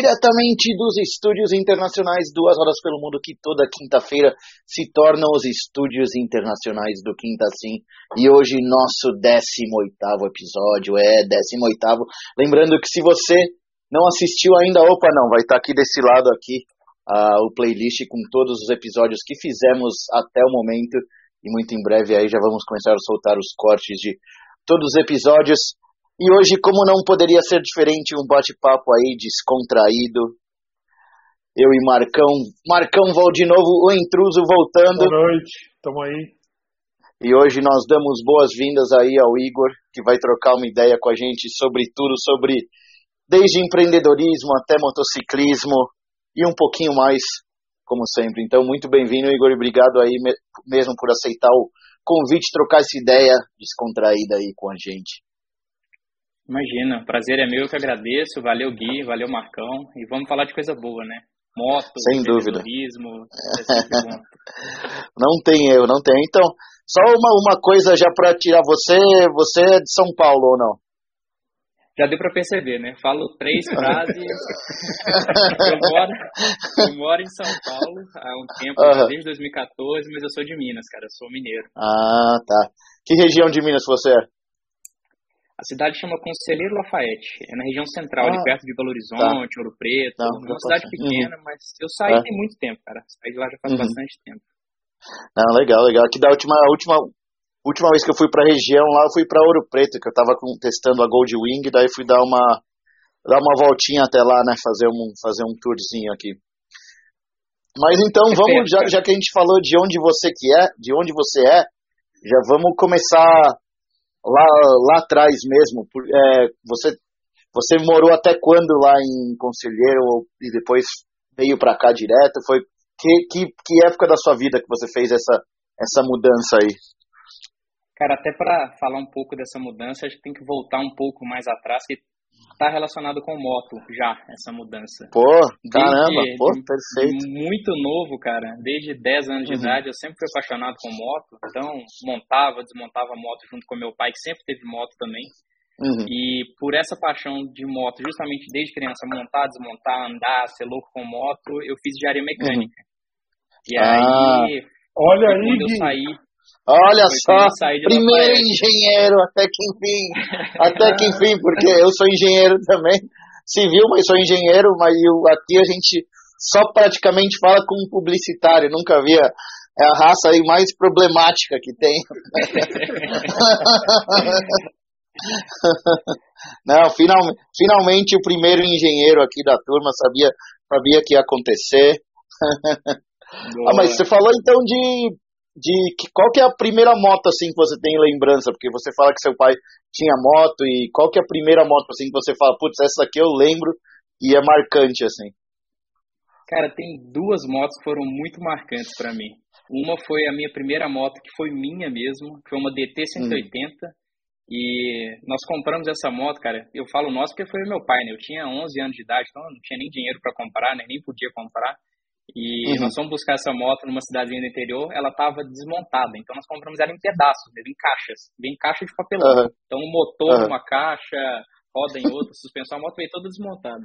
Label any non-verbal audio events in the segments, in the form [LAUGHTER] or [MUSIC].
diretamente dos estúdios internacionais Duas Horas pelo Mundo, que toda quinta-feira se tornam os estúdios internacionais do Quinta Sim. E hoje nosso 18 episódio, é 18 Lembrando que se você não assistiu ainda, opa, não, vai estar aqui desse lado aqui uh, o playlist com todos os episódios que fizemos até o momento. E muito em breve aí já vamos começar a soltar os cortes de todos os episódios. E hoje, como não poderia ser diferente, um bate-papo aí descontraído. Eu e Marcão. Marcão volta de novo, o intruso voltando. Boa noite, tamo aí. E hoje nós damos boas-vindas aí ao Igor, que vai trocar uma ideia com a gente sobre tudo, sobre desde empreendedorismo até motociclismo e um pouquinho mais, como sempre. Então, muito bem-vindo, Igor, e obrigado aí mesmo por aceitar o convite, trocar essa ideia descontraída aí com a gente. Imagina, prazer é meu, eu que agradeço. Valeu, Gui, valeu, Marcão. E vamos falar de coisa boa, né? Moto, Sem dúvida. É [LAUGHS] não tem eu, não tem. Então, só uma, uma coisa já para tirar você, você é de São Paulo ou não? Já deu para perceber, né? Falo três [LAUGHS] frases. eu, moro, eu moro em São Paulo há um tempo, uhum. desde 2014, mas eu sou de Minas, cara, eu sou mineiro. Ah, tá. Que região de Minas você é? A cidade chama Conselheiro Lafayette, é na região central, ah, ali perto de Belo Horizonte, tá. Ouro Preto. Não, uma cidade pequena, uhum. mas eu saí é. tem muito tempo, cara. Saí de lá já faz uhum. bastante tempo. Não, legal, legal. Aqui da última, última, última vez que eu fui pra região lá, eu fui pra Ouro Preto, que eu tava testando a Gold Wing, daí fui dar uma, dar uma voltinha até lá, né, fazer um, fazer um tourzinho aqui. Mas então, vamos, já, já que a gente falou de onde você que é, de onde você é, já vamos começar lá, lá atrás mesmo, é, você, você morou até quando lá em Conselheiro e depois veio para cá direto? Foi que, que, que época da sua vida que você fez essa, essa mudança aí? Cara, até para falar um pouco dessa mudança, a gente tem que voltar um pouco mais atrás, que está relacionado com moto já, essa mudança. Pô, caramba, desde, pô, perfeito. Muito novo, cara. Desde 10 anos de uhum. idade eu sempre fui apaixonado com moto. Então, montava, desmontava moto junto com meu pai, que sempre teve moto também. Uhum. E por essa paixão de moto, justamente desde criança, montar, desmontar, andar, ser louco com moto, eu fiz diária mecânica. Uhum. E ah, aí, olha aí, quando eu saí, Olha só, primeiro engenheiro, até que enfim, [LAUGHS] até que enfim, porque eu sou engenheiro também, civil, mas sou engenheiro, mas eu, aqui a gente só praticamente fala com um publicitário, nunca via, é a raça aí mais problemática que tem. [LAUGHS] Não, final, finalmente o primeiro engenheiro aqui da turma sabia, sabia que ia acontecer. [LAUGHS] ah, mas você falou então de de que, qual que é a primeira moto assim que você tem lembrança? Porque você fala que seu pai tinha moto e qual que é a primeira moto assim que você fala, putz, essa aqui eu lembro e é marcante assim? Cara, tem duas motos que foram muito marcantes para mim. Uma foi a minha primeira moto que foi minha mesmo, que foi uma DT 180. Hum. E nós compramos essa moto, cara. Eu falo nosso porque foi meu pai, né? Eu tinha 11 anos de idade, então eu não tinha nem dinheiro para comprar, né? nem podia comprar. E uhum. nós fomos buscar essa moto numa cidadezinha do interior, ela estava desmontada. Então nós compramos ela em pedaços, em caixas, em caixa de papelão. Uhum. Então o motor uhum. uma caixa, roda em outra, suspensão, a moto veio toda desmontada.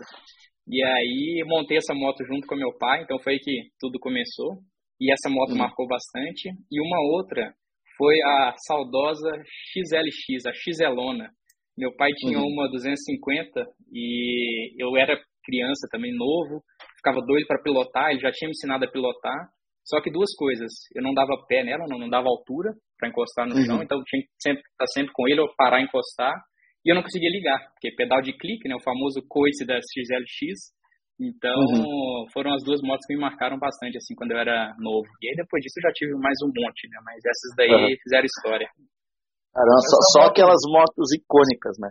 E aí montei essa moto junto com meu pai, então foi aí que tudo começou. E essa moto uhum. marcou bastante. E uma outra foi a saudosa XLX, a XLona. Meu pai tinha uhum. uma 250 e eu era criança também, novo ficava doido para pilotar, ele já tinha me ensinado a pilotar. Só que duas coisas, eu não dava pé nela, não, não dava altura para encostar no uhum. chão, então eu tinha que sempre estar sempre com ele, ou parar e encostar. E eu não conseguia ligar, porque pedal de clique, né, o famoso coice da XLX. Então, uhum. foram as duas motos que me marcaram bastante, assim, quando eu era novo. E aí, depois disso, eu já tive mais um monte, né? Mas essas daí uhum. fizeram história. Caramba, só, só aquelas motos icônicas, né?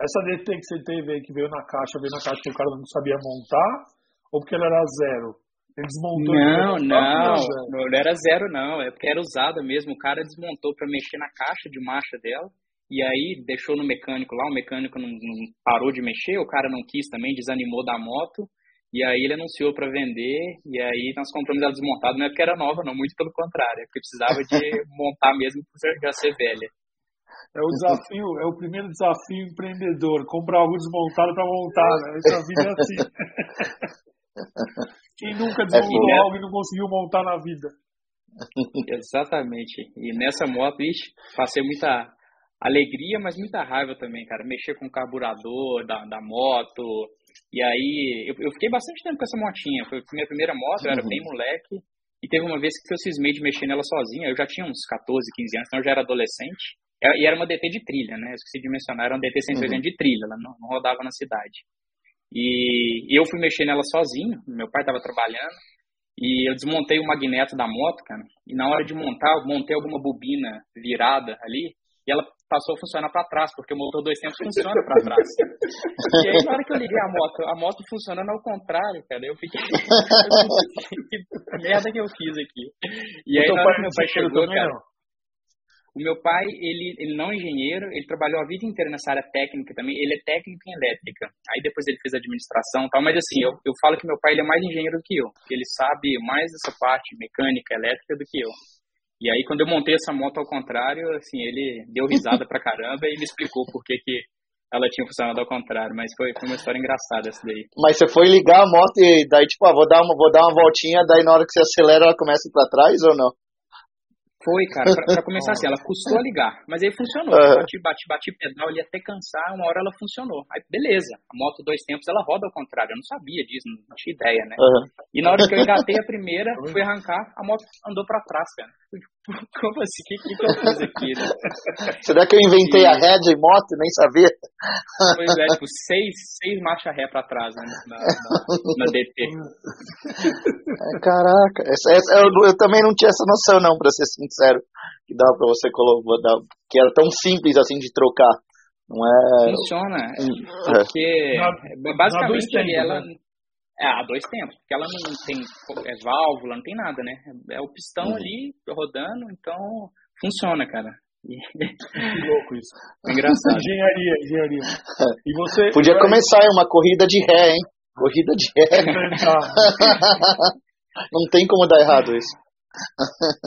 Essa DT que você teve aí, que veio na caixa, veio na caixa que o cara não sabia montar, ou porque ela era zero? Ele desmontou Não, não. Não, não era zero, não. É porque era usada mesmo. O cara desmontou para mexer na caixa de marcha dela. E aí deixou no mecânico lá, o mecânico não, não, parou de mexer, o cara não quis também, desanimou da moto. E aí ele anunciou para vender, e aí nós compramos ela desmontada, não é porque era nova, não, muito pelo contrário, é porque precisava de [LAUGHS] montar mesmo por já ser velha. É o desafio, é o primeiro desafio empreendedor, comprar algo desmontado para montar, né? Essa vida é assim. [LAUGHS] Quem nunca É desmontou né? algo e não conseguiu montar na vida? [LAUGHS] Exatamente. E nessa moto, ixi, passei muita alegria, mas muita raiva também, cara. Mexer com o carburador da, da moto. E aí, eu, eu fiquei bastante tempo com essa motinha. Foi a minha primeira moto, eu era Uhum. bem moleque. E teve uma vez que eu cismei de mexer nela sozinha. Eu já tinha uns 14, 15 anos, então eu já era adolescente. E era uma DT de trilha, né? Eu esqueci de mencionar, era uma DT 180 de trilha, ela não, não rodava na cidade. E eu fui mexer nela sozinho, meu pai estava trabalhando, e eu desmontei o magneto da moto, cara, e na hora de montar, eu montei alguma bobina virada ali, e ela passou a funcionar para trás, porque o motor dois tempos funciona para trás. [LAUGHS] E aí, na hora que eu liguei a moto, a moto funcionando ao contrário, cara, eu fiquei. [LAUGHS] que merda que eu fiz aqui. E aí, na hora que meu pai chegou, cara. não? O meu pai, ele, ele não é engenheiro, ele trabalhou a vida inteira nessa área técnica também, ele é técnico em elétrica. Aí depois ele fez administração e tal, mas assim, eu, eu falo que meu pai ele é mais engenheiro do que eu, ele sabe mais dessa parte mecânica, elétrica do que eu. E aí quando eu montei essa moto ao contrário, assim, ele deu risada pra caramba e me explicou por que que ela tinha funcionado ao contrário, mas foi, foi uma história engraçada essa daí. Mas você foi ligar a moto e daí, tipo, ah, vou dar uma, vou dar uma voltinha, daí na hora que você acelera ela começa a ir pra trás ou não? Foi, cara, pra, pra começar assim, ela custou a [LAUGHS] ligar, mas aí funcionou. Aham. Bati, bati, bati pedal ali até cansar, uma hora ela funcionou. Aí beleza, a moto dois tempos ela roda ao contrário, eu não sabia disso, não tinha ideia, né? Aham. E na hora que eu engatei a [LAUGHS] primeira, fui arrancar, a moto andou pra trás, cara. [LAUGHS] Como assim? O que, que, que eu fiz aqui? né? Será que eu inventei a ré de moto e nem sabia? Pois é, tipo, seis, seis marcha ré pra trás, né? Na, na, na DT. Caraca, essa, essa- eu, eu também não tinha essa noção não, pra ser sincero, que dava pra você colocar, que era tão simples assim de trocar, não é? Funciona, É. porque Na- na basicamente ali tempos, ela. né? É, a dois tempos, porque ela não tem é, válvula, não tem nada, né? É o pistão Uhum. ali rodando, então funciona, cara. E- [LAUGHS] Que louco isso. é engraçado. Engenharia, engenharia. E você. Podia começar uma corrida de ré, hein? Corrida de ré. [LAUGHS] Não tem como dar errado isso.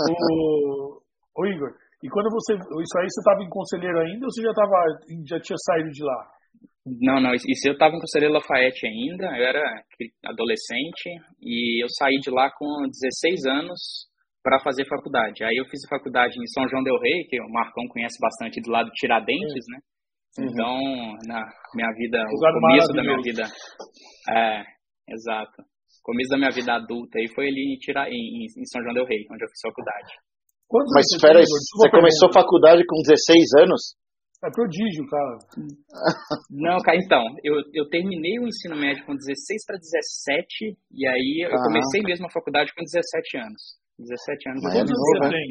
o, o Igor, e quando você. Isso aí você estava em conselheiro ainda ou você já, tava, já tinha saído de lá? Não, não, isso eu estava em Conselheiro Lafayette ainda, eu era adolescente e eu saí de lá com 16 anos para fazer faculdade. Aí eu fiz a faculdade em São João del Rei, que o Marcão conhece bastante do lado de Tiradentes, né? Uhum. Então, na minha vida, o começo da minha vida. É, exato. O começo da minha vida adulta aí foi ali em, Tira, em, em São João del Rei, onde eu fiz faculdade. Quantos Mas espera você a começou faculdade com 16 anos? É prodígio, cara. [LAUGHS] Não, cara, então, eu, eu terminei o ensino médio com 16 para 17, e aí eu Ah. comecei mesmo a faculdade com 17 anos. 17 anos. Mas eu é Quantos anos novo, você né? tem?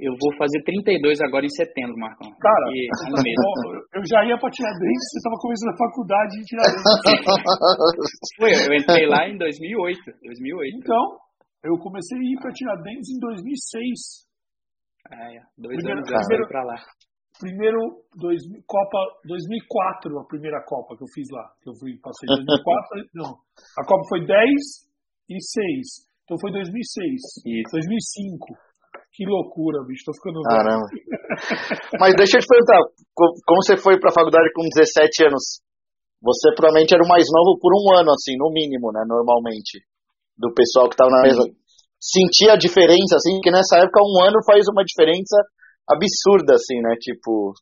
Eu vou fazer 32 agora em setembro, Marcão. Cara, E mês. Bom, eu já ia pra Tiradentes, você estava começando a faculdade em Tiradentes. [LAUGHS] Foi, eu entrei lá em 2008. 2008. Então, eu comecei a ir pra Tiradentes em 2006. É, dois Primeiro- anos antes de primeiro- ir pra lá. Primeiro, dois, Copa 2004, a primeira Copa que eu fiz lá. Que eu fui, passei 2004, [LAUGHS] não. A Copa foi 10 e 6. Então foi 2006. Isso. 2005. Que loucura, bicho. Tô ficando. Caramba. [LAUGHS] Mas deixa eu te perguntar, co- como você foi pra faculdade com 17 anos? Você provavelmente era o mais novo por um ano, assim, no mínimo, né, normalmente, do pessoal que tava na mesa. Sentia a diferença, assim, porque nessa época um ano faz uma diferença absurda, assim, né, tipo...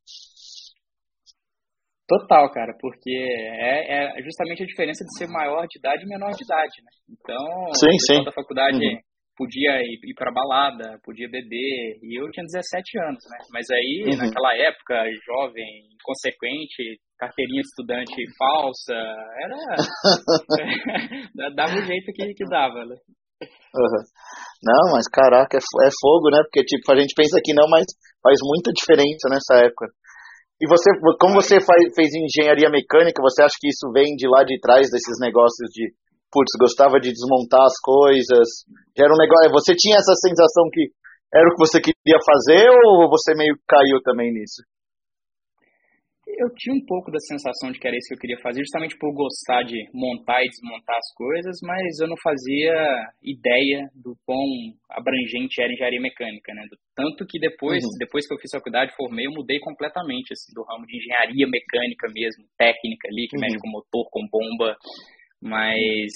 Total, cara, porque é, é justamente a diferença de ser maior de idade e menor de idade, né? Então, Sim, o sim. da faculdade Uhum. podia ir, ir pra balada, podia beber, e eu tinha 17 anos, né? Mas aí, Uhum. naquela época, jovem, inconsequente, carteirinha de estudante falsa, era... [LAUGHS] [LAUGHS] dava o jeito que, que dava, né? Aham. Não, mas caraca, é, é fogo, né, porque, tipo, a gente pensa que não, mas faz muita diferença nessa época. E você, como você faz, fez engenharia mecânica, você acha que isso vem de lá de trás desses negócios de putz, gostava de desmontar as coisas. Era um negócio. Você tinha essa sensação que era o que você queria fazer ou você meio caiu também nisso? Eu tinha um pouco da sensação de que era isso que eu queria fazer, justamente por gostar de montar e desmontar as coisas, mas eu não fazia ideia do quão abrangente era engenharia mecânica, né? Tanto que depois, uhum. depois que eu fiz faculdade, formei, eu mudei completamente assim, do ramo de engenharia mecânica mesmo, técnica ali, que uhum. mexe com motor, com bomba, mas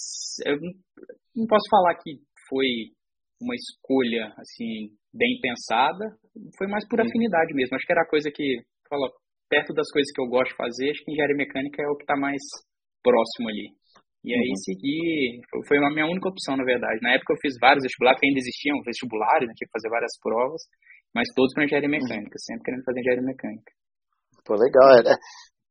eu não posso falar que foi uma escolha assim bem pensada, foi mais por afinidade mesmo. Acho que era a coisa que fala perto das coisas que eu gosto de fazer, acho que engenharia mecânica é o que está mais próximo ali. E aí uhum. segui, foi a minha única opção, na verdade. Na época eu fiz vários vestibulares, que ainda existiam vestibulares, né, tinha que fazer várias provas, mas todos para engenharia uhum. mecânica, uhum. sempre querendo fazer engenharia mecânica. Pô, legal, é,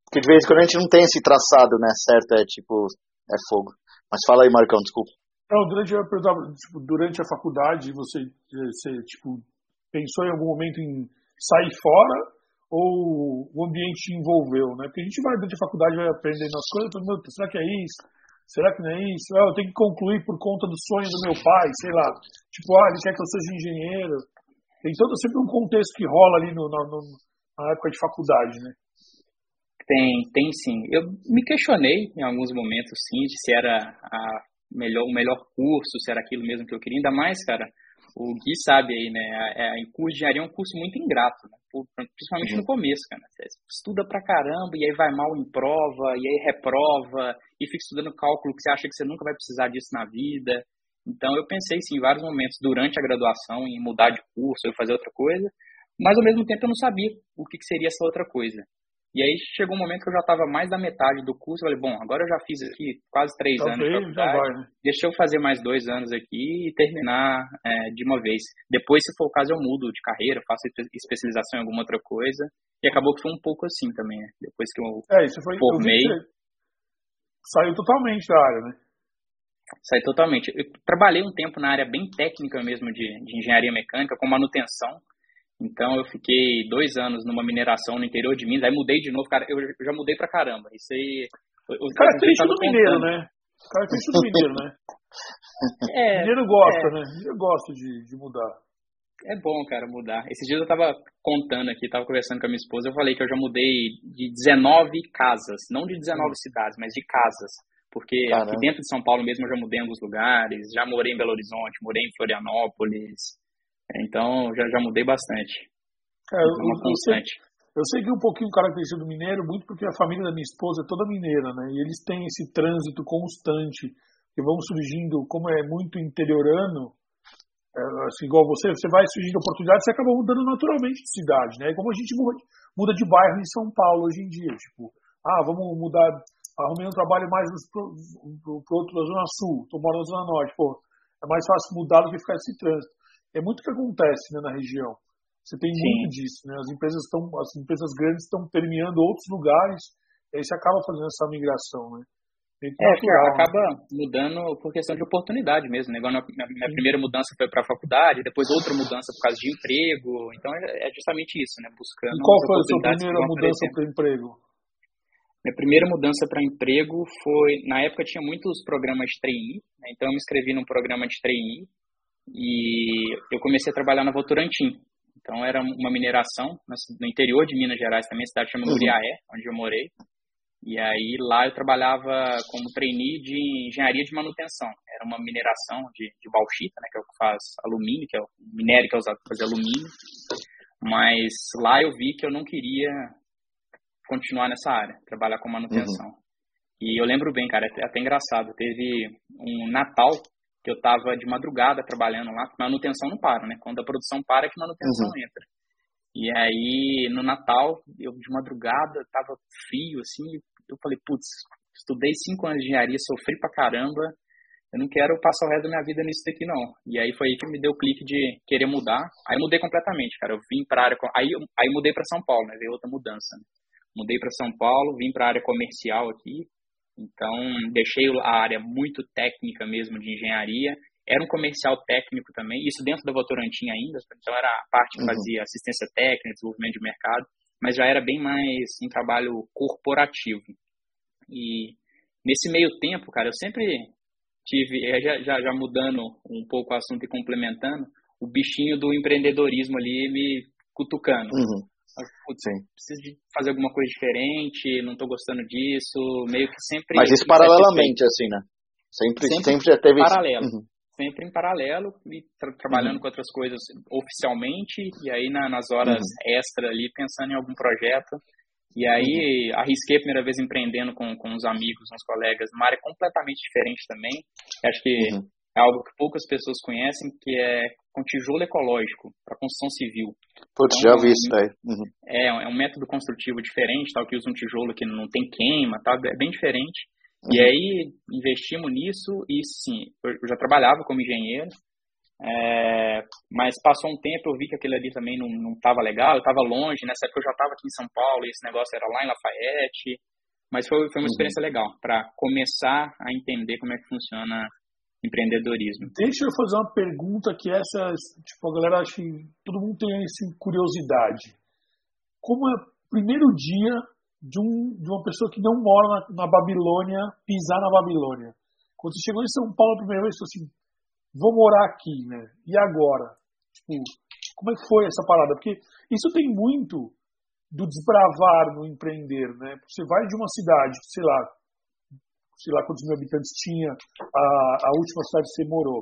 porque de vez em quando a gente não tem esse traçado, né, certo, é tipo, é fogo. Mas fala aí, Marcão, desculpa. Não, durante, eu tipo, durante a faculdade, você, você tipo, pensou em algum momento em sair fora ou o ambiente te envolveu, né? Porque a gente vai durante a faculdade, vai aprendendo as coisas, meu, será que é isso? Será que não é isso? Ah, eu tenho que concluir por conta do sonho do meu pai, sei lá. Tipo, ah, ele quer que eu seja engenheiro. Tem todo sempre um contexto que rola ali no, no, na época de faculdade, né? Tem, tem sim. Eu me questionei em alguns momentos, sim, de se era a melhor, o melhor curso, se era aquilo mesmo que eu queria. Ainda mais, cara, o Gui sabe aí, né? A, a, curso de engenharia é um curso muito ingrato, né? Principalmente uhum. no começo, cara. Você estuda pra caramba e aí vai mal em prova, e aí reprova, e fica estudando cálculo que você acha que você nunca vai precisar disso na vida. Então eu pensei sim, em vários momentos durante a graduação em mudar de curso ou fazer outra coisa, mas ao mesmo tempo eu não sabia o que, que seria essa outra coisa. E aí chegou um momento que eu já estava mais da metade do curso. Eu falei, bom, agora eu já fiz aqui quase três tá anos de faculdade. Vai, né? Deixa eu fazer mais dois anos aqui e terminar é, de uma vez. Depois, se for o caso, eu mudo de carreira, faço especialização em alguma outra coisa. E acabou que foi um pouco assim também, né? Depois que eu é, isso foi, formei. Eu saiu totalmente da área, né? Saí totalmente. Eu trabalhei um tempo na área bem técnica mesmo de, de engenharia mecânica, com manutenção. Então eu fiquei dois anos numa mineração no interior de Minas, aí mudei de novo, cara, eu já mudei pra caramba. Isso aí. O cara é triste do mineiro, né? O cara é triste do mineiro, né? [LAUGHS] É, mineiro gosta, é. né? Mineiro gosta de, de mudar. É bom, cara, mudar. Esses dias eu tava contando aqui, tava conversando com a minha esposa, eu falei que eu já mudei de 19 casas, não de 19 hum. cidades, mas de casas. Porque Caramba. aqui dentro de São Paulo mesmo eu já mudei em alguns lugares, já morei em Belo Horizonte, morei em Florianópolis, então, já, já mudei bastante. É, eu, uma constante. Eu, eu segui um pouquinho o característica do mineiro, muito porque a família da minha esposa é toda mineira, né? E eles têm esse trânsito constante, que vão surgindo, como é muito interiorano, é, assim, igual você, você vai surgindo oportunidades, você acaba mudando naturalmente de cidade, né? E como a gente muda, muda de bairro em São Paulo hoje em dia, tipo, ah, vamos mudar, arrumei um trabalho mais pro, pro, pro outro da Zona Sul, tô morando na Zona Norte, pô, é mais fácil mudar do que ficar esse trânsito é muito o que acontece né, na região. Você tem Sim. muito disso, né? As empresas estão, as empresas grandes estão permeando outros lugares, e aí você acaba fazendo essa migração, né? É, natural, acaba né? mudando por questão de oportunidade mesmo. Né? Igual minha, primeira mudança foi para a faculdade, depois outra mudança por causa de emprego. Então é, é justamente isso, né? Buscando. E qual foi a sua primeira mudança para emprego? Minha primeira mudança para emprego foi, na época tinha muitos programas de trainee, né? então eu me inscrevi num programa de trainee e eu comecei a trabalhar na Votorantim. Então era uma mineração no interior de Minas Gerais também, a cidade chama Muriaé, uhum. onde eu morei. E aí lá eu trabalhava como trainee de engenharia de manutenção. Era uma mineração de, de bauxita, né, que é o que faz alumínio, que é o minério que é usado para fazer alumínio. Mas lá eu vi que eu não queria continuar nessa área, trabalhar com manutenção. Uhum. E eu lembro bem, cara, é até engraçado. Teve um Natal que eu estava de madrugada trabalhando lá, manutenção não para, né? Quando a produção para é que manutenção uhum. entra. E aí, no Natal, eu de madrugada, tava frio, assim, eu falei, putz, estudei cinco anos de engenharia, sofri pra caramba, eu não quero passar o resto da minha vida nisso daqui, não. E aí foi aí que me deu o clique de querer mudar. Aí mudei completamente, cara. Eu vim pra área. Aí, aí mudei para São Paulo, né? Veio outra mudança. Né? Mudei para São Paulo, vim para área comercial aqui. Então, deixei a área muito técnica mesmo de engenharia. Era um comercial técnico também, isso dentro da Votorantim ainda, então era a parte que uhum. fazia assistência técnica, desenvolvimento de mercado, mas já era bem mais um trabalho corporativo. E nesse meio tempo, cara, eu sempre tive, é, já, já, já mudando um pouco o assunto e complementando, o bichinho do empreendedorismo ali me cutucando. Uhum. Putz, preciso de fazer alguma coisa diferente, não estou gostando disso, meio que sempre. Mas isso paralelamente, assim, né? Sempre, sempre, sempre já teve. Paralelo. Uhum. Sempre em paralelo e tra trabalhando uhum. com outras coisas oficialmente, e aí na, nas horas uhum. extra ali pensando em algum projeto. E aí uhum. arrisquei a primeira vez empreendendo com, com uns amigos, uns colegas, numa área completamente diferente também. Acho que uhum. é algo que poucas pessoas conhecem, que é com tijolo ecológico para construção civil. Putz, então, já vi isso daí. Uhum. É, é um método construtivo diferente, tal, que usa um tijolo que não tem queima, tá, é bem diferente. Uhum. E aí investimos nisso e sim, eu já trabalhava como engenheiro, é, mas passou um tempo, eu vi que aquilo ali também não estava legal, eu estava longe, nessa época eu já estava aqui em São Paulo, e esse negócio era lá em Lafayette, mas foi, foi uma uhum. experiência uhum. legal, para começar a entender como é que funciona empreendedorismo. Deixa eu fazer uma pergunta que essa, tipo, a galera acha que todo mundo tem essa curiosidade. Como é o primeiro dia de, um, de uma pessoa que não mora na, na Babilônia pisar na Babilônia? Quando você chegou em São Paulo a primeira vez, você falou assim, vou morar aqui, né? E agora? Tipo, como é que foi essa parada? Porque isso tem muito do desbravar no empreender, né? Você vai de uma cidade, sei lá, sei lá quantos mil habitantes tinha a, a última cidade que você morou.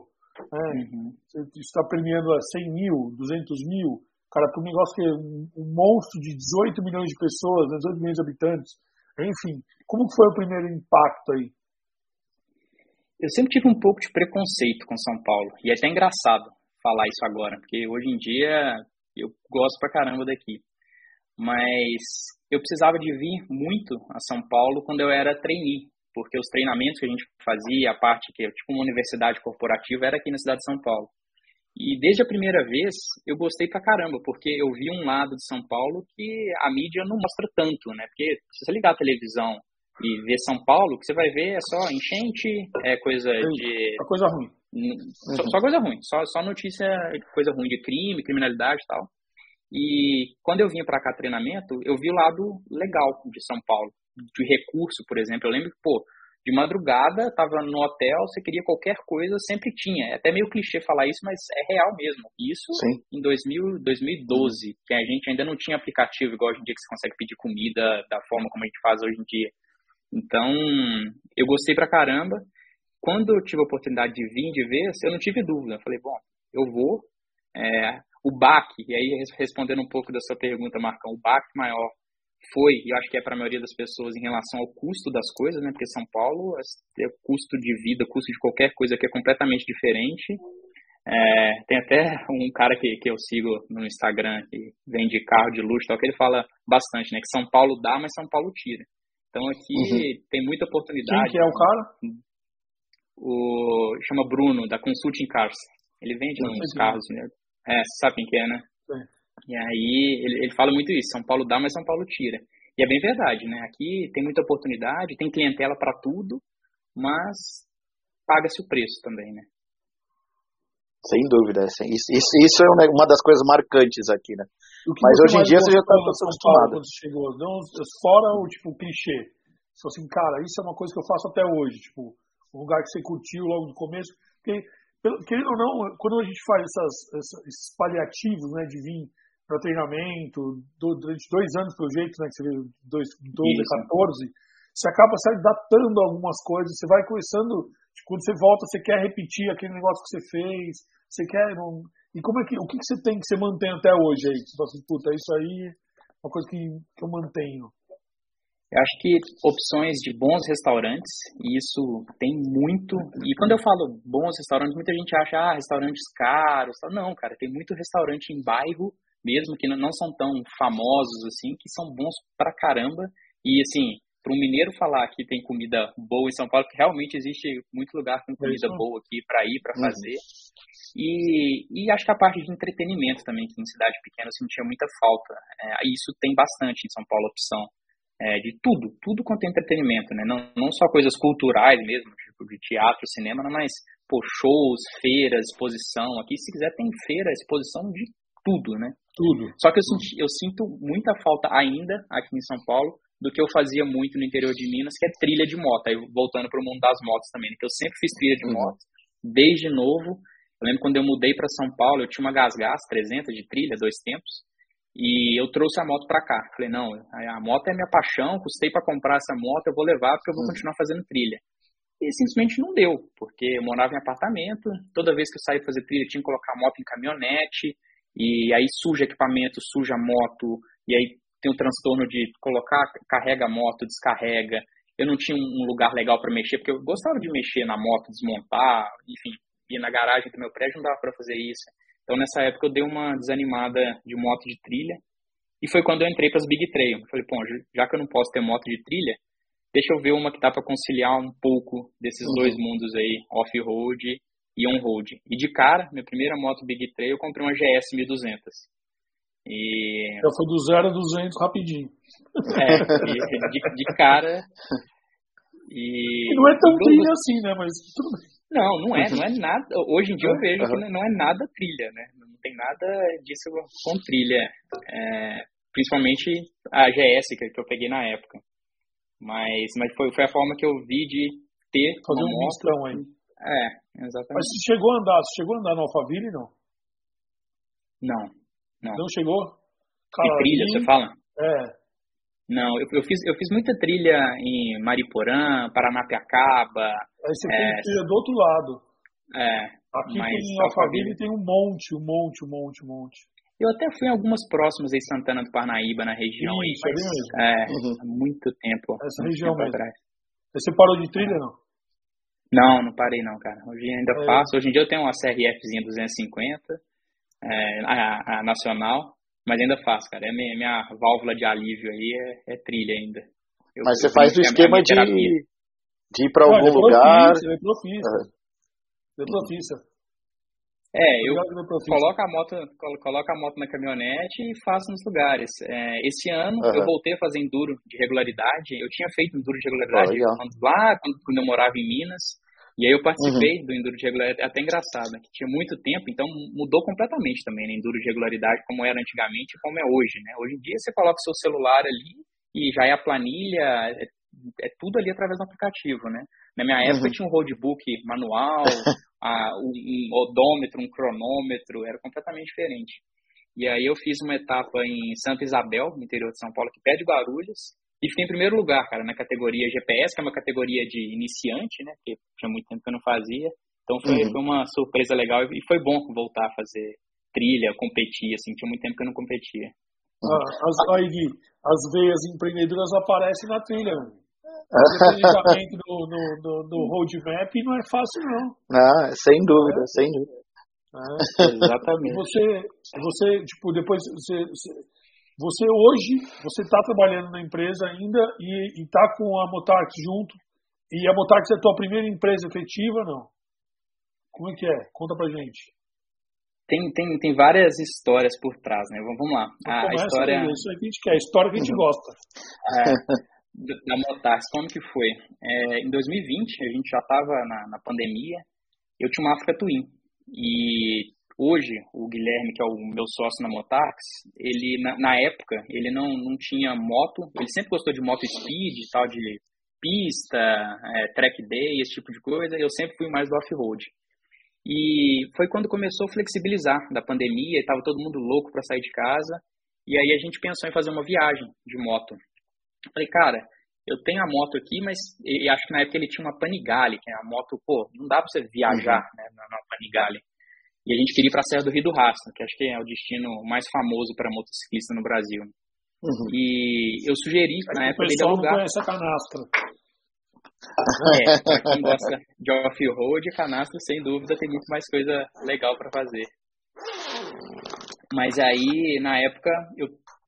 Né? Uhum. Você está premiando a 100 mil, 200 mil, cara, para um negócio que é um, um, monstro de 18 milhões de pessoas, 18 né? milhões de habitantes. Enfim, como foi o primeiro impacto aí? Eu sempre tive um pouco de preconceito com São Paulo. E é até engraçado falar isso agora, porque hoje em dia eu gosto pra caramba daqui. Mas eu precisava de vir muito a São Paulo quando eu era trainee, porque os treinamentos que a gente fazia, a parte que é tipo uma universidade corporativa, era aqui na cidade de São Paulo. E desde a primeira vez eu gostei pra caramba, porque eu vi um lado de São Paulo que a mídia não mostra tanto, né? Porque se você ligar a televisão e ver São Paulo, o que você vai ver é só enchente, é coisa de. Só coisa ruim. Só, só, coisa ruim, só, só notícia, coisa ruim de crime, criminalidade e tal. E quando eu vinha para cá treinamento, eu vi o lado legal de São Paulo, de recurso, por exemplo. Eu lembro que, pô, de madrugada, tava no hotel, você queria qualquer coisa, sempre tinha. É até meio clichê falar isso, mas é real mesmo. Isso Sim. em 2000, 2012, que a gente ainda não tinha aplicativo igual hoje em dia que você consegue pedir comida da forma como a gente faz hoje em dia. Então, eu gostei pra caramba. Quando eu tive a oportunidade de vir de vez, eu não tive dúvida. Eu falei, bom, eu vou. É, o baque, e aí respondendo um pouco da sua pergunta, Marcão, o baque maior foi, e eu acho que é para a maioria das pessoas, em relação ao custo das coisas, né? Porque São Paulo é custo de vida, custo de qualquer coisa que é completamente diferente. É, tem até um cara que, que eu sigo no Instagram que vende carro de luxo, tal, que ele fala bastante, né? Que São Paulo dá, mas São Paulo tira. Então aqui uhum. tem muita oportunidade. Quem que é o cara? O chama Bruno da Consulting Cars. Ele vende uns carros, né? É, sabe quem que é, né? Sim. E aí ele, ele fala muito isso. São Paulo dá, mas São Paulo tira. E é bem verdade, né? Aqui tem muita oportunidade, tem clientela para tudo, mas paga-se o preço também, né? Sem dúvida, isso, isso, isso é uma das coisas marcantes aqui, né? Mas hoje em dia você já está acostumado. Quando chegou, não, fora o tipo clichê. Você assim, cara, isso é uma coisa que eu faço até hoje, tipo, um lugar que você curtiu logo no começo. Porque, querendo ou não, quando a gente faz essas, esses paliativos, né, de vir para treinamento, durante dois anos, pelo jeito, né, que você veio 12 a 14, você acaba se adaptando a algumas coisas, você vai começando, tipo, quando você volta, você quer repetir aquele negócio que você fez, você quer. Não, e como é que, o que, que você tem que você mantém até hoje aí? Você fala assim, puta, isso aí é uma coisa que, que eu mantenho. Eu acho que opções de bons restaurantes, e isso tem muito. E quando eu falo bons restaurantes, muita gente acha, ah, restaurantes caros. Não, cara, tem muito restaurante em bairro, mesmo que não são tão famosos assim, que são bons pra caramba. E assim, para um mineiro falar que tem comida boa em São Paulo, que realmente existe muito lugar com comida boa aqui para ir, para uhum. fazer. Uhum. E, e acho que a parte de entretenimento também, que em cidade pequena eu sentia muita falta. É, isso tem bastante em São Paulo, opção. É, de tudo, tudo quanto é entretenimento, né? Não, não só coisas culturais mesmo, tipo de teatro, cinema, mas pô, shows, feiras, exposição. Aqui, se quiser, tem feira, exposição de tudo, né? Tudo. Só que eu, senti, eu sinto muita falta ainda aqui em São Paulo do que eu fazia muito no interior de Minas, que é trilha de moto. Aí voltando para o mundo das motos também, que eu sempre fiz trilha de uhum. moto, desde novo. Eu lembro quando eu mudei para São Paulo, eu tinha uma Gas Gas 300 de trilha, dois tempos, e eu trouxe a moto para cá. Falei, não, a moto é minha paixão, custei para comprar essa moto, eu vou levar porque eu vou uhum. continuar fazendo trilha. E simplesmente não deu, porque eu morava em apartamento, toda vez que eu saía fazer trilha, eu tinha que colocar a moto em caminhonete, e aí suja equipamento, suja moto, e aí tem o transtorno de colocar, carrega a moto, descarrega. Eu não tinha um lugar legal para mexer, porque eu gostava de mexer na moto, desmontar, enfim, ir na garagem do meu prédio não dava para fazer isso. Então nessa época eu dei uma desanimada de moto de trilha, e foi quando eu entrei para as Big Trail. Eu falei, pô, já que eu não posso ter moto de trilha, deixa eu ver uma que dá para conciliar um pouco desses uhum. dois mundos aí, off-road e on-road. E de cara, minha primeira moto Big Trail, eu comprei uma GS 1200. E... Já foi do 0 a 200 rapidinho. É, de, de cara. E... e não é tão trilha assim, né? Mas tudo bem. Não, não é, não é nada. Hoje em dia eu vejo que não é nada trilha, né? Não tem nada disso com trilha. É, principalmente a GS que eu peguei na época. Mas, mas foi, foi a forma que eu vi de ter. Fazer um mistão aí. É, exatamente. Mas você chegou a andar, você chegou a andar no Alphaville, não? Não, não. Não chegou? Cara, trilha, você fala? É. Não, eu, eu, fiz, eu fiz muita trilha em Mariporã, Paranapiacaba. Aí você é, tem trilha do outro lado. É. Aqui tem em Alphaville tem um monte, um monte, um monte, um monte. Eu até fui em algumas próximas em Santana do Parnaíba, na região. Isso, aí, mas, mesmo. É, uhum. há muito tempo. Essa muito região tempo mesmo. Atrás. Você parou de trilha, não? Não, não parei não, cara. Hoje ainda é. faço. Hoje em dia eu tenho uma CRFzinha 250, é, a, a, nacional, mas ainda faço, cara. É minha, minha válvula de alívio aí é, é trilha ainda. Eu, mas você faz o esquema de, de ir para algum lugar. Profissa, é profissa. É profissa. É, eu coloco a moto, coloco a moto na caminhonete e faço nos lugares. É, esse ano uhum. eu voltei a fazer enduro de regularidade. Eu tinha feito enduro de regularidade oh, lá quando, quando, eu morava em Minas. E aí eu participei uhum. do enduro de regularidade, até engraçado, que tinha muito tempo, então mudou completamente também, né? Enduro de regularidade, como era antigamente e como é hoje, né? Hoje em dia você coloca o seu celular ali e já é a planilha, é, é tudo ali através do aplicativo, né? Na minha época uhum. tinha um roadbook manual, [LAUGHS] a, um odômetro, um cronômetro, era completamente diferente. E aí eu fiz uma etapa em Santa Isabel, no interior de São Paulo, que pede Guarulhos, e fiquei em primeiro lugar, cara, na categoria GPS, que é uma categoria de iniciante, né, que tinha muito tempo que eu não fazia. Então foi, uhum. foi uma surpresa legal e foi bom voltar a fazer trilha, competir, assim, tinha muito tempo que eu não competia. Ah, as, aí, Gui, as veias empreendedoras aparecem na trilha, mano. [LAUGHS] Fazer do, no, no, no roadmap não é fácil, não. Ah, sem dúvida, é. sem dúvida. É. Exatamente. Você, você, tipo, depois você, você hoje você está trabalhando na empresa ainda e está com a Motax junto. E a Motax é a tua primeira empresa efetiva, não? Como é que é? Conta pra gente. Tem, tem, tem várias histórias por trás, né? Vamos, vamos lá. A, a história... Aí, isso aí que a gente quer, a história que a gente uhum. gosta. É, da Motax, como que foi? É, em 2020, a gente já estava na, na, pandemia, eu tinha uma Africa Twin. E hoje, o Guilherme, que é o meu sócio na Motax, ele, na, na época, ele não, não tinha moto, ele sempre gostou de moto speed tal, de pista, é, track day, esse tipo de coisa, eu sempre fui mais do off-road. E foi quando começou a flexibilizar da pandemia, estava todo mundo louco para sair de casa, e aí a gente pensou em fazer uma viagem de moto. Falei, cara, eu tenho a moto aqui, mas e acho que na época ele tinha uma Panigale, que é a moto, pô, não dá pra você viajar uhum. né, na, na Panigale. E a gente queria ir pra Serra do Rio do Rastro, que acho que é o destino mais famoso para motociclista no Brasil. Uhum. E eu sugeri na época ele alugar. Não conhece a canastra. É, [LAUGHS] pra quem gosta de off-road, canastra sem dúvida tem muito mais coisa legal para fazer. Mas aí, na época, eu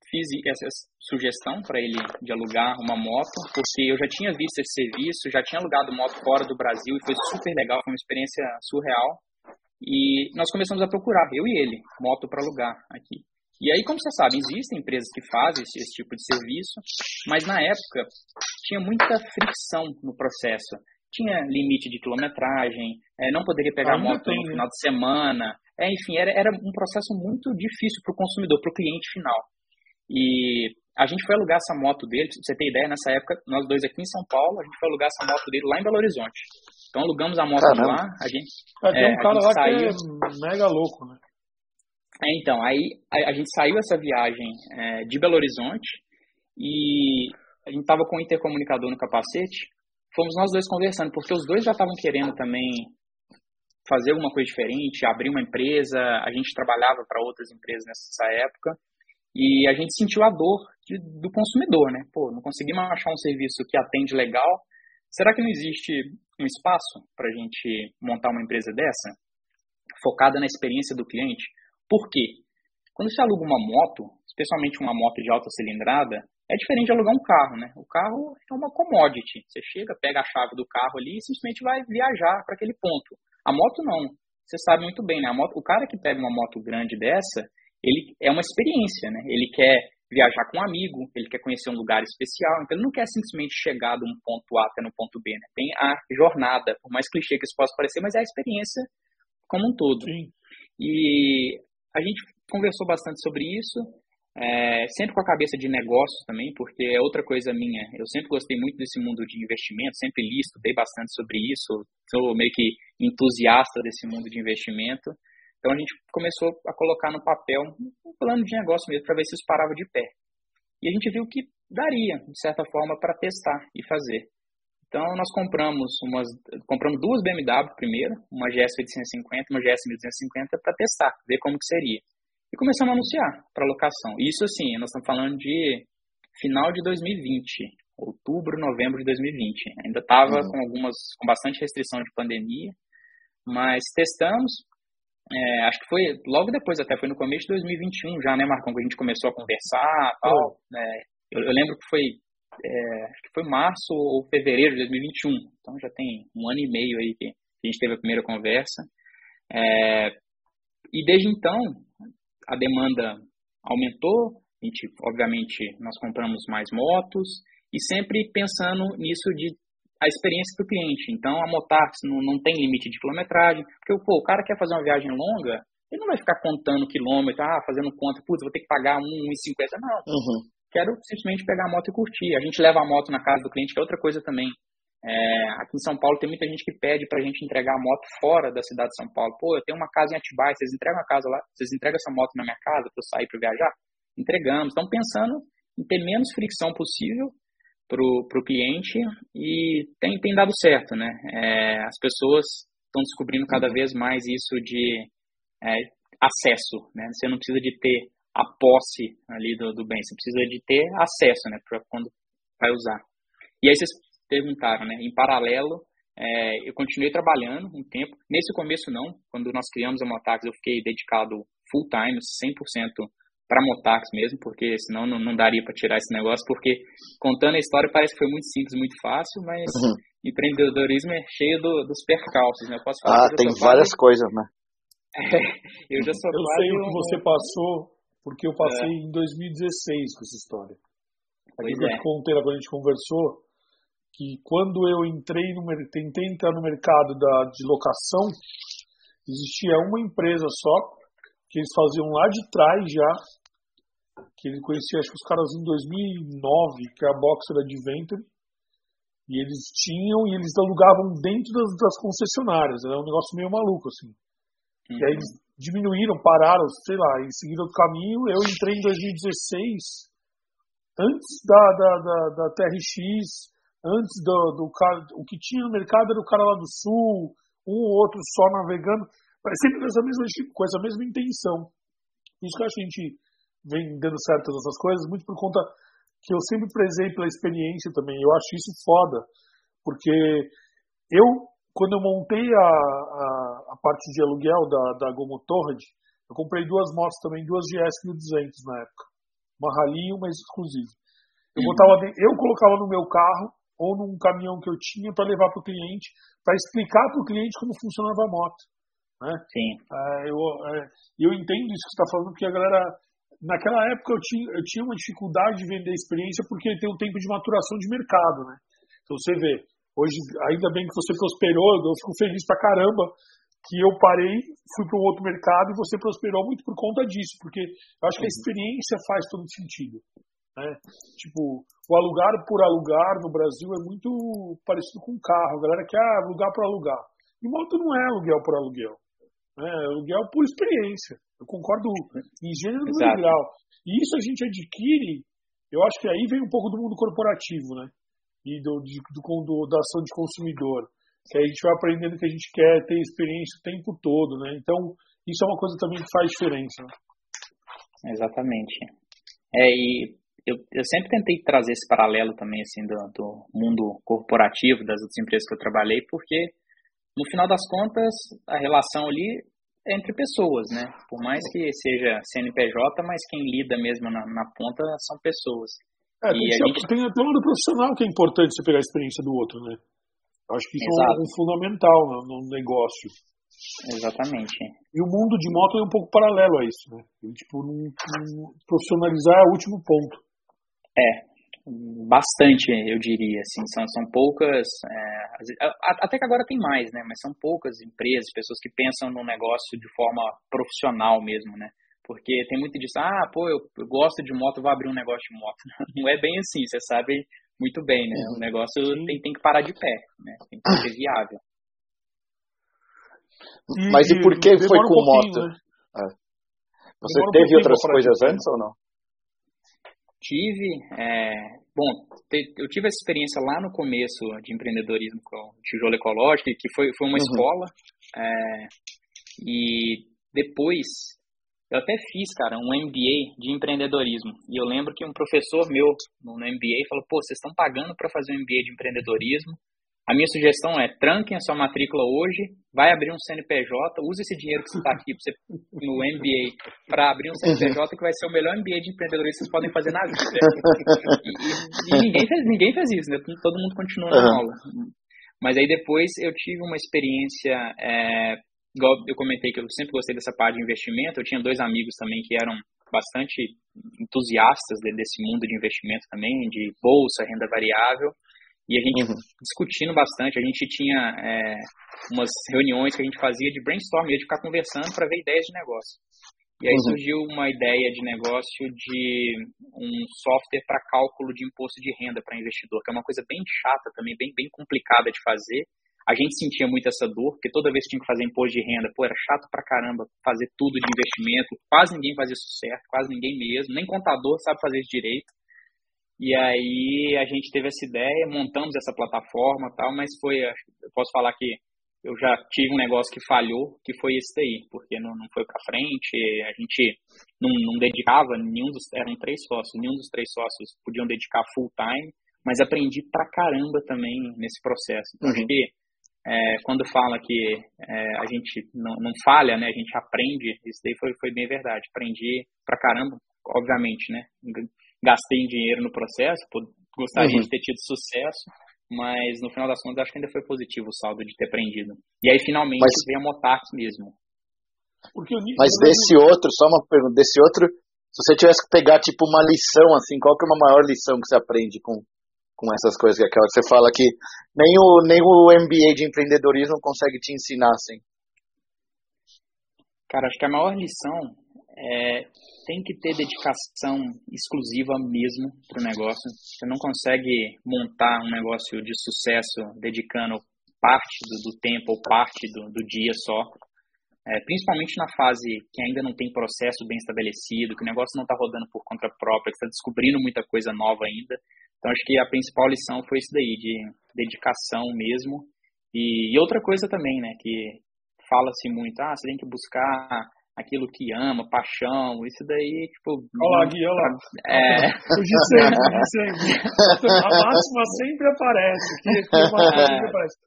fiz essa sugestão para ele de alugar uma moto, porque eu já tinha visto esse serviço, já tinha alugado moto fora do Brasil e foi super legal, foi uma experiência surreal. E nós começamos a procurar, eu e ele, moto para alugar aqui. E aí, como você sabe, existem empresas que fazem esse, esse, tipo de serviço, mas na época tinha muita fricção no processo. Tinha limite de quilometragem, é, não poderia pegar a moto tem, no né? final de semana. É, enfim, era, era um processo muito difícil para o consumidor, para o cliente final. E a gente foi alugar essa moto dele, pra você ter ideia, nessa época, nós dois aqui em São Paulo, a gente foi alugar essa moto dele lá em Belo Horizonte. Então alugamos a moto Caramba. lá, a gente. É, tem um cara lá saiu... que é mega louco, né? É, então, aí a, a, gente saiu essa viagem é, de Belo Horizonte e a gente tava com o intercomunicador no capacete, fomos nós dois conversando, porque os dois já estavam querendo também fazer alguma coisa diferente, abrir uma empresa, a gente trabalhava para outras empresas nessa época, e a gente sentiu a dor de, do consumidor, né? Pô, não conseguimos achar um serviço que atende legal. Será que não existe um espaço para a gente montar uma empresa dessa, focada na experiência do cliente? Por quê? Quando você aluga uma moto, especialmente uma moto de alta cilindrada, é diferente de alugar um carro, né? O carro é uma commodity. Você chega, pega a chave do carro ali e simplesmente vai viajar para aquele ponto. A moto não. Você sabe muito bem, né? A moto, o cara que pega uma moto grande dessa, ele é uma experiência, né? Ele quer viajar com um amigo, ele quer conhecer um lugar especial, então ele não quer simplesmente chegar de um ponto A até no ponto B, né? Tem a jornada, por mais clichê que isso possa parecer, mas é a experiência como um todo. Sim. E a gente conversou bastante sobre isso, é, sempre com a cabeça de negócio também, porque é outra coisa minha. Eu sempre gostei muito desse mundo de investimento, sempre li, estudei bastante sobre isso, sou meio que entusiasta desse mundo de investimento. Então a gente começou a colocar no papel um plano de negócio mesmo para ver se isso parava de pé. E a gente viu que daria, de certa forma, para testar e fazer. Então nós compramos umas, compramos duas BMW primeiro, uma GS 850, uma GS 1250 para testar, ver como que seria. E começamos a anunciar para locação. Isso assim, nós estamos falando de final de 2020, outubro, novembro de 2020. Ainda estava uhum. com algumas com bastante restrição de pandemia, mas testamos, é, acho que foi logo depois, até foi no começo de 2021 já, né, Marcão, que a gente começou a conversar tal. Né, eu, eu, lembro que foi, é, acho que foi março ou fevereiro de 2021, então já tem um ano e meio aí que a gente teve a primeira conversa. É, e desde então, a demanda aumentou, a gente, obviamente, nós compramos mais motos e sempre pensando nisso de a experiência do cliente. Então, a Motax não, não tem limite de quilometragem, porque pô, o cara quer fazer uma viagem longa, ele não vai ficar contando quilômetro, ah, fazendo conta, putz, vou ter que pagar 1,50. Não. Uhum. Quero simplesmente pegar a moto e curtir. A gente leva a moto na casa do cliente, que é outra coisa também. É, aqui em São Paulo tem muita gente que pede pra gente entregar a moto fora da cidade de São Paulo. Pô, eu tenho uma casa em Atibaia, vocês entregam a casa lá, vocês entregam essa moto na minha casa para eu sair para viajar? Entregamos. Estão pensando em ter menos fricção possível pro, pro cliente e tem, tem dado certo, né? É, as pessoas estão descobrindo cada vez mais isso de é, acesso, né? Você não precisa de ter a posse ali do, do bem, você precisa de ter acesso, né? Para quando vai usar. E aí vocês perguntaram, né? Em paralelo, é, eu continuei trabalhando um tempo. Nesse começo não, quando nós criamos a Motax, eu fiquei dedicado full time, 100% para Motax mesmo, porque senão não, não daria para tirar esse negócio, porque contando a história parece que foi muito simples, muito fácil, mas uhum. empreendedorismo é cheio do, dos percalços, né? Eu posso falar ah, tem várias quase... coisas, né? [LAUGHS] eu já sou Eu sei o que você passou, porque eu passei é. em 2016 com essa história. Que eu te contei quando a gente conversou, que quando eu entrei no tentei entrar no mercado da, de locação, existia uma empresa só que eles faziam lá de trás já, que ele conhecia acho que os caras em 2009, que é a Boxer Adventure, e eles tinham e eles alugavam dentro das, das concessionárias, era um negócio meio maluco assim. Uhum. E aí eles diminuíram, pararam, sei lá, em seguida do caminho, eu entrei em 2016, antes da, da, da, da TRX, antes do, do cara, o que tinha no mercado era o cara lá do sul, um ou outro só navegando. Mas sempre com essa mesma, com essa mesma intenção. Por isso que eu acho que a gente vem dando certo nessas coisas, muito por conta que eu sempre prezei pela experiência também. Eu acho isso foda, porque eu, quando eu montei a, a, a parte de aluguel da, da Gomo eu comprei duas motos também, duas GS 1200 na época. Uma Rally e uma exclusiva. Eu, uhum. botava, eu colocava no meu carro ou num caminhão que eu tinha para levar para o cliente, para explicar para o cliente como funcionava a moto. Né? Sim. É, eu, é, eu entendo isso que você está falando, porque a galera. Naquela época eu tinha, eu tinha uma dificuldade de vender experiência porque tem um tempo de maturação de mercado, né? Então você vê, hoje, ainda bem que você prosperou, eu fico feliz pra caramba que eu parei, fui para um outro mercado e você prosperou muito por conta disso, porque eu acho que a uhum. experiência faz todo sentido. Né? Tipo, o alugar por alugar no Brasil é muito parecido com carro. A galera quer ah, alugar por alugar. E moto não é aluguel por aluguel. Né? É aluguel por experiência. Eu concordo em gênero e grau. E isso a gente adquire, eu acho que aí vem um pouco do mundo corporativo, né? E do, de, do, do, da ação de consumidor. Que a gente vai aprendendo que a gente quer ter experiência o tempo todo, né? Então, isso é uma coisa também que faz diferença. Né? Exatamente. É, e eu, eu sempre tentei trazer esse paralelo também, assim, do, do mundo corporativo, das outras empresas que eu trabalhei, porque, no final das contas, a relação ali é entre pessoas, né? Por mais que seja CNPJ, mas quem lida mesmo na, na ponta são pessoas. É, tem, a gente... tem até lado profissional que é importante você pegar a experiência do outro, né? Acho que isso Exato. é um fundamental no, no negócio. Exatamente. E o mundo de moto é um pouco paralelo a isso, né? E, tipo, não, não, profissionalizar é o último ponto. É, bastante, eu diria, assim, são, são poucas, é, até que agora tem mais, né, mas são poucas empresas, pessoas que pensam no negócio de forma profissional mesmo, né, porque tem muito disso, ah, pô, eu, eu gosto de moto, vou abrir um negócio de moto, [LAUGHS] não é bem assim, você sabe muito bem, né, o negócio tem, tem que parar de pé, né, tem que ser viável. Mas e por que foi com um moto? Né? É. Você demora teve um outras coisas antes ou não? Tive, é, bom, te, eu tive essa experiência lá no começo de empreendedorismo com Tijolo Ecológico, que foi, foi uma uhum. escola, é, e depois eu até fiz, cara, um MBA de empreendedorismo. E eu lembro que um professor meu no MBA falou: pô, vocês estão pagando para fazer um MBA de empreendedorismo, a minha sugestão é tranquem a sua matrícula hoje, vai abrir um CNPJ, use esse dinheiro que você está aqui você, no MBA para abrir um CNPJ que vai ser o melhor MBA de empreendedorismo que vocês podem fazer na vida. E, e, e ninguém, fez, ninguém fez isso, né? todo mundo continua na aula. Mas aí depois eu tive uma experiência, é, igual eu comentei que eu sempre gostei dessa parte de investimento, eu tinha dois amigos também que eram bastante entusiastas desse mundo de investimento também, de bolsa, renda variável, e a gente uhum. discutindo bastante, a gente tinha é, umas reuniões que a gente fazia de brainstorm, de ficar conversando para ver ideias de negócio. E aí uhum. surgiu uma ideia de negócio de um software para cálculo de imposto de renda para investidor, que é uma coisa bem chata também, bem, bem complicada de fazer. A gente sentia muito essa dor, porque toda vez que tinha que fazer imposto de renda, pô, era chato pra caramba fazer tudo de investimento, quase ninguém fazia isso certo, quase ninguém mesmo, nem contador sabe fazer isso direito. E aí a gente teve essa ideia, montamos essa plataforma tal, mas foi, eu posso falar que eu já tive um negócio que falhou, que foi esse daí, porque não, não foi para frente, a gente não, não, dedicava, nenhum dos, eram três sócios, nenhum dos três sócios podiam dedicar full time, mas aprendi pra caramba também nesse processo. Então, uhum. acho que é, quando fala que é, a gente não, não falha, né, a gente aprende, isso daí foi, foi bem verdade, aprendi pra caramba, obviamente, né, gastei dinheiro no processo, gostaria uhum. de ter tido sucesso, mas no final das contas acho que ainda foi positivo o saldo de ter aprendido. E aí finalmente mas, veio a Motax mesmo. Mas desse outro, só uma pergunta, desse outro, se você tivesse que pegar tipo uma lição assim, qual que é uma maior lição que você aprende com, com essas coisas que aquela que você fala que nem o, nem o MBA de empreendedorismo consegue te ensinar assim? Cara, acho que a maior lição é, tem que ter dedicação exclusiva mesmo para o negócio. Você não consegue montar um negócio de sucesso dedicando parte do, do tempo ou parte do, do dia só. É, principalmente na fase que ainda não tem processo bem estabelecido, que o negócio não está rodando por conta própria, que está descobrindo muita coisa nova ainda. Então, acho que a principal lição foi isso daí, de dedicação mesmo. E, e outra coisa também, né, que fala-se muito, ah, você tem que buscar aquilo que ama, paixão, isso daí, tipo. Olha lá, Gui, olha lá. É. O Gisele, o Gisele. A máxima sempre aparece. Aqui, aqui uma é. sempre [LAUGHS] aparece.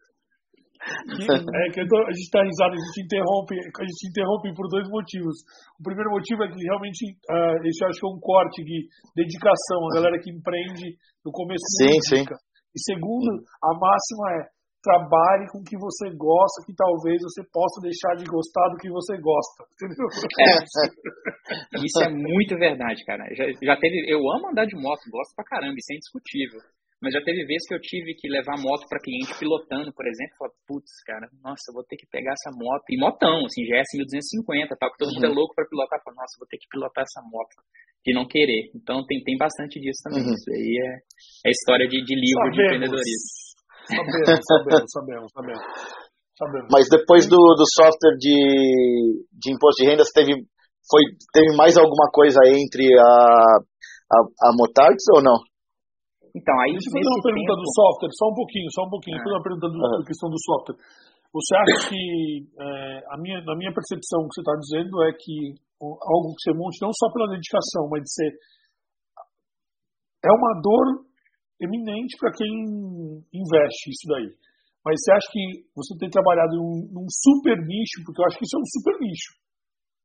é que tô, a gente está risado, a gente interrompe, a gente interrompe por dois motivos. O primeiro motivo é que realmente uh, esse eu acho que é um corte de dedicação, a galera que empreende no começo sim, sim. E segundo, a máxima é trabalhe com o que você gosta, que talvez você possa deixar de gostar do que você gosta. Entendeu? É, isso é muito verdade, cara. Já, já teve, eu amo andar de moto, gosto pra caramba, isso é indiscutível. Mas já teve vezes que eu tive que levar moto para cliente pilotando, por exemplo, e falar, putz, cara, nossa, vou ter que pegar essa moto. E motão, assim, GS 1250, tal, que todo uhum. mundo é uhum. louco para pilotar. Fala, nossa, vou ter que pilotar essa moto. de não querer. Então tem, tem bastante disso também. Uhum. Isso aí é, é história de, de livro sabemos. de empreendedorismo. Sabemos, sabemos, sabemos, sabemos, sabemos. Mas depois do, do software de, de imposto de renda, você teve, foi, teve mais alguma coisa entre a, a, a Motards ou não? Então, aí Deixa eu fazer uma pergunta tempo... do software, só um pouquinho, só um pouquinho. Ah. uma pergunta do, da questão do software. Você acha que, é, a minha, na minha percepção, o que você está dizendo é que algo que você monte, não só pela dedicação, mas de ser. É uma dor eminente para quem investe isso daí. Mas você acha que você tem trabalhado num, num, super nicho, porque eu acho que isso é um super nicho.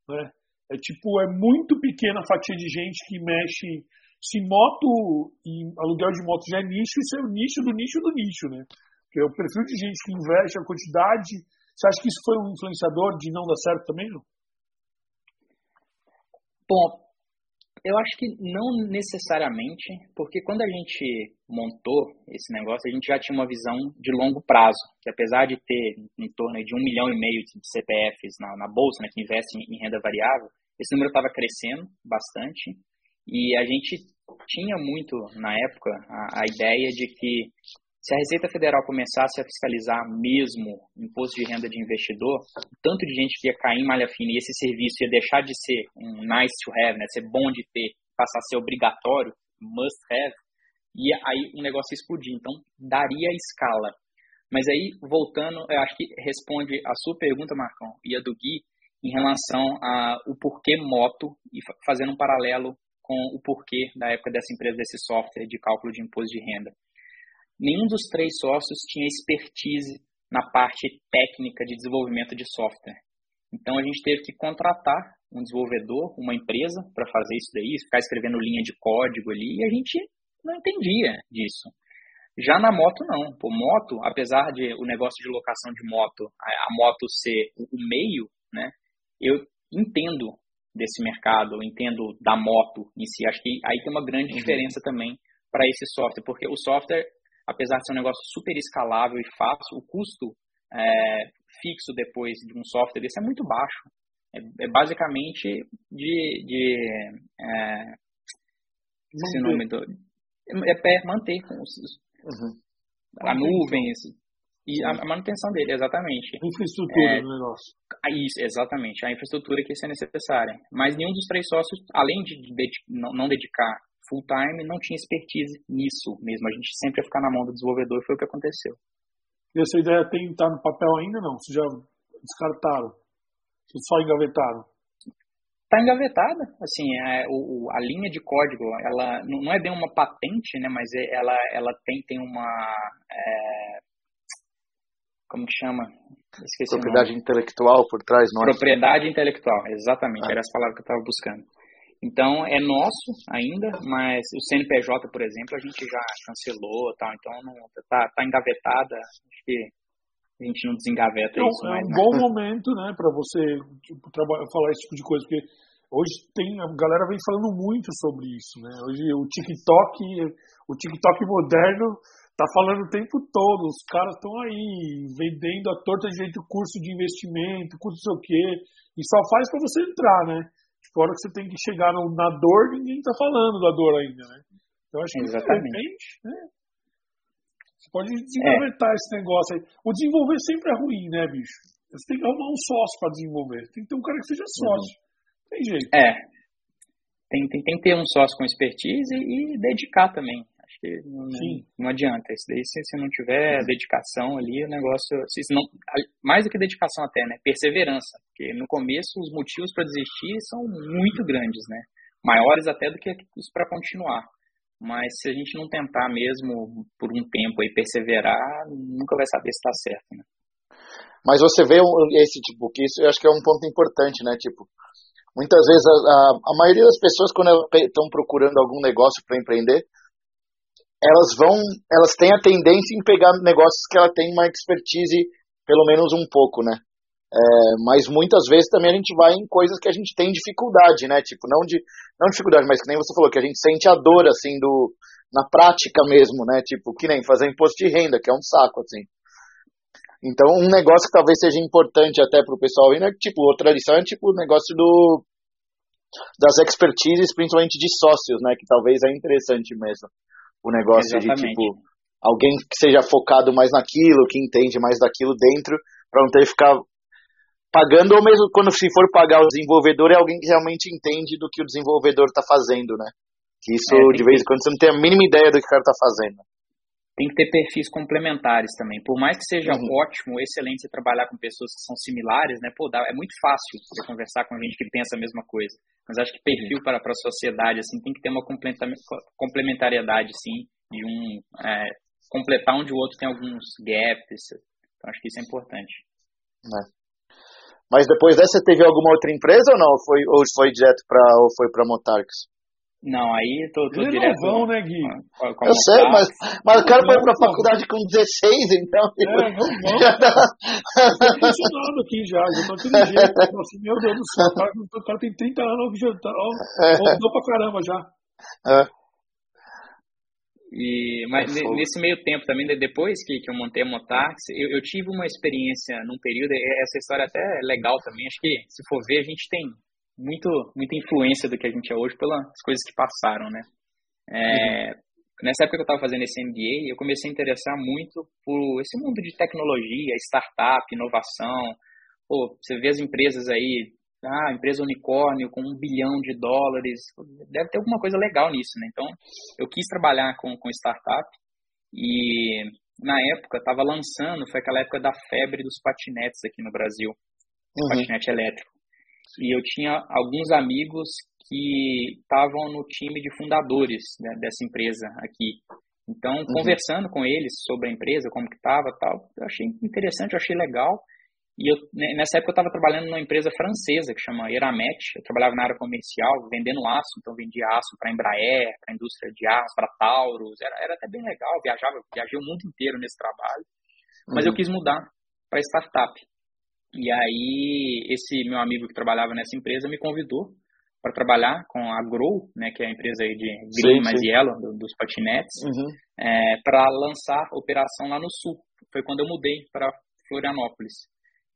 Né? É tipo, é muito pequena a fatia de gente que mexe se moto e aluguel de moto já é nicho, isso é o nicho do nicho do nicho, né? Porque o perfil de gente que investe, a quantidade. Você acha que isso foi um influenciador de não dar certo também, não? Bom, eu acho que não necessariamente, porque quando a gente montou esse negócio, a gente já tinha uma visão de longo prazo, que apesar de ter em torno de um milhão e meio de CPFs na, na bolsa, né, que investem em renda variável, esse número estava crescendo bastante. E a gente tinha muito, na época, a, a ideia de que se a Receita Federal começasse a fiscalizar mesmo imposto de renda de investidor, tanto de gente que ia cair em malha fina e esse serviço ia deixar de ser um nice to have, né, ser bom de ter, passar a ser obrigatório, must have, e aí o negócio ia explodir. Então, daria escala. Mas aí, voltando, eu acho que responde a sua pergunta, Marcão, e a do Gui, em relação ao porquê moto, e fazendo um paralelo com o porquê da época dessa empresa, desse software de cálculo de imposto de renda. Nenhum dos três sócios tinha expertise na parte técnica de desenvolvimento de software. Então a gente teve que contratar um desenvolvedor, uma empresa, para fazer isso daí, ficar escrevendo linha de código ali, e a gente não entendia disso. Já na moto, não. Por moto, apesar de o negócio de locação de moto, a, a moto ser o meio, né, eu entendo desse mercado, eu entendo da moto em si. Acho que aí tem uma grande uhum. diferença também para esse software, porque o software, apesar de ser um negócio super escalável e fácil, o custo é, fixo depois de um software desse é muito baixo. É, é basicamente de, de é, esse nome do, é, é manter com os, uhum. a nuvem, e a, manutenção dele, exatamente. Infraestrutura é, do negócio. Isso, exatamente. A infraestrutura que isso é necessária. Mas nenhum dos três sócios, além de não, não dedicar full time, não tinha expertise nisso mesmo. A gente sempre ia ficar na mão do desenvolvedor e foi o que aconteceu. E essa ideia tem estar tá no papel ainda não? Vocês já descartaram? Vocês só engavetaram? Está engavetada, assim, é, o, a linha de código, ela não é bem uma patente, né, mas é, ela, ela tem, tem uma, é, como que chama? Esqueci Propriedade intelectual por trás, não é? Propriedade intelectual, exatamente, ah. era essa palavra que eu estava buscando. Então, é nosso ainda, mas o CNPJ, por exemplo, a gente já cancelou, tal, então não, tá, tá engavetada, acho que a gente não desengaveta então, isso é mais. É um bom momento, né, para você tipo, falar esse tipo de coisa, porque hoje tem, a galera vem falando muito sobre isso, né, hoje o TikTok, o TikTok moderno tá falando o tempo todo, os caras estão aí vendendo a torta de jeito curso de investimento, curso não sei o quê, e só faz para você entrar, né? A hora que você tem que chegar no, na dor, ninguém tá falando da dor ainda, né? Então acho que Exatamente. de repente, né? Você pode desenvolver é. esse negócio aí. O desenvolver sempre é ruim, né, bicho? Você tem que arrumar um sócio para desenvolver. Tem que ter um cara que seja uhum. sócio. Uhum. Tem jeito. É. Tem, tem, tem que ter um sócio com expertise e dedicar também porque não, não adianta. Isso daí, se, se não tiver dedicação ali, o negócio. Se não, mais do que dedicação até, né? Perseverança. Porque no começo os motivos para desistir são muito grandes, né? Maiores até do que os para continuar. Mas se a gente não tentar mesmo por um tempo aí perseverar, nunca vai saber se está certo, né? Mas você vê esse tipo, que isso eu acho que é um ponto importante, né? Tipo, muitas vezes a, a, a maioria das pessoas, quando estão procurando algum negócio para empreender, elas vão, elas têm a tendência em pegar negócios que ela tem uma expertise, pelo menos um pouco, né? É, mas muitas vezes também a gente vai em coisas que a gente tem dificuldade, né? Tipo, não de não dificuldade, mas que nem você falou, que a gente sente a dor, assim, do, na prática mesmo, né? Tipo, que nem fazer imposto de renda, que é um saco, assim. Então, um negócio que talvez seja importante até para o pessoal aí, né? Tipo, outra lição é tipo o negócio do das expertises, principalmente de sócios, né? Que talvez é interessante mesmo o negócio Exatamente. de tipo alguém que seja focado mais naquilo, que entende mais daquilo dentro, para não ter que ficar pagando, ou mesmo quando se for pagar o desenvolvedor, é alguém que realmente entende do que o desenvolvedor está fazendo, né? Que isso, é, de vez em quando, você não tem a mínima ideia do que o cara está fazendo tem que ter perfis complementares também. Por mais que seja uhum. ótimo, excelente você trabalhar com pessoas que são similares, né? Pô, dá, é muito fácil você conversar com gente que pensa a mesma coisa. Mas acho que perfil uhum. para, para a sociedade, assim, tem que ter uma complementariedade, sim, e um é, completar onde o outro tem alguns gaps. Então acho que isso é importante. É. Mas depois dessa teve alguma outra empresa ou não? Ou foi, ou foi direto para ou foi para Motarx? Não, aí tô, tô Eles direto. Não vão, né, Gui? Com, com eu sei, mas, mas o cara foi pra faculdade com 16, então. É, não vão. Já tá... tô funcionando aqui já, já tô jeito. Assim, meu Deus do céu, o cara, o cara tem 30 anos já tá. Ó, é. pra caramba já. É. E, mas é nesse meio tempo também, depois que, que eu montei a Motax, eu, eu, tive uma experiência num período, essa história até é legal também, acho que se for ver, a gente tem muito, muita influência do que a gente é hoje pelas coisas que passaram, né? É, uhum. Nessa época que eu estava fazendo esse MBA, eu comecei a interessar muito por esse mundo de tecnologia, startup, inovação. Pô, você vê as empresas aí, ah, empresa unicórnio com um bilhão de dólares, deve ter alguma coisa legal nisso, né? Então, eu quis trabalhar com, com startup e na época estava lançando, foi aquela época da febre dos patinetes aqui no Brasil, uhum. patinete elétrico. E eu tinha alguns amigos que estavam no time de fundadores né, dessa empresa aqui. Então, uhum. conversando com eles sobre a empresa, como que estava tal, eu achei interessante, eu achei legal. E eu, nessa época eu estava trabalhando numa empresa francesa que chama Eramet. Eu trabalhava na área comercial, vendendo aço, então vendia aço para Embraer, para a indústria de aço, para Taurus. Era, era até bem legal, viajava, viajei o mundo inteiro nesse trabalho. Mas uhum. eu quis mudar para startup. E aí, esse meu amigo que trabalhava nessa empresa me convidou para trabalhar com a Grow, né, que é a empresa aí de Green mais Yellow, do, dos patinetes, uhum. é, para lançar operação lá no Sul. Foi quando eu mudei para Florianópolis.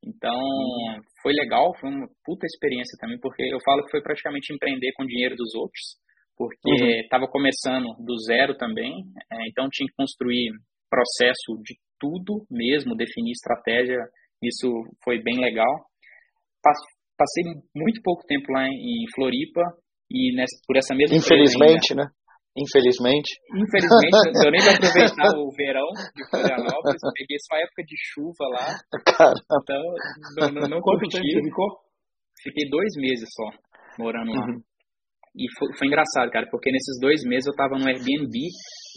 Então, uhum. foi legal, foi uma puta experiência também, porque eu falo que foi praticamente empreender com o dinheiro dos outros, porque estava uhum. começando do zero também, é, então tinha que construir processo de tudo mesmo, definir estratégia isso foi bem legal. Passei muito pouco tempo lá em Floripa e nessa, por essa mesma Infelizmente, né? Infelizmente. Infelizmente, deu nem para aproveitar [LAUGHS] o verão de Florianópolis. Peguei só a época de chuva lá. Caramba. Então, não, não, não Quanto curti. tempo ficou? Fiquei dois meses só morando lá. Uhum. E foi, foi, engraçado, cara, porque nesses dois meses eu tava no Airbnb.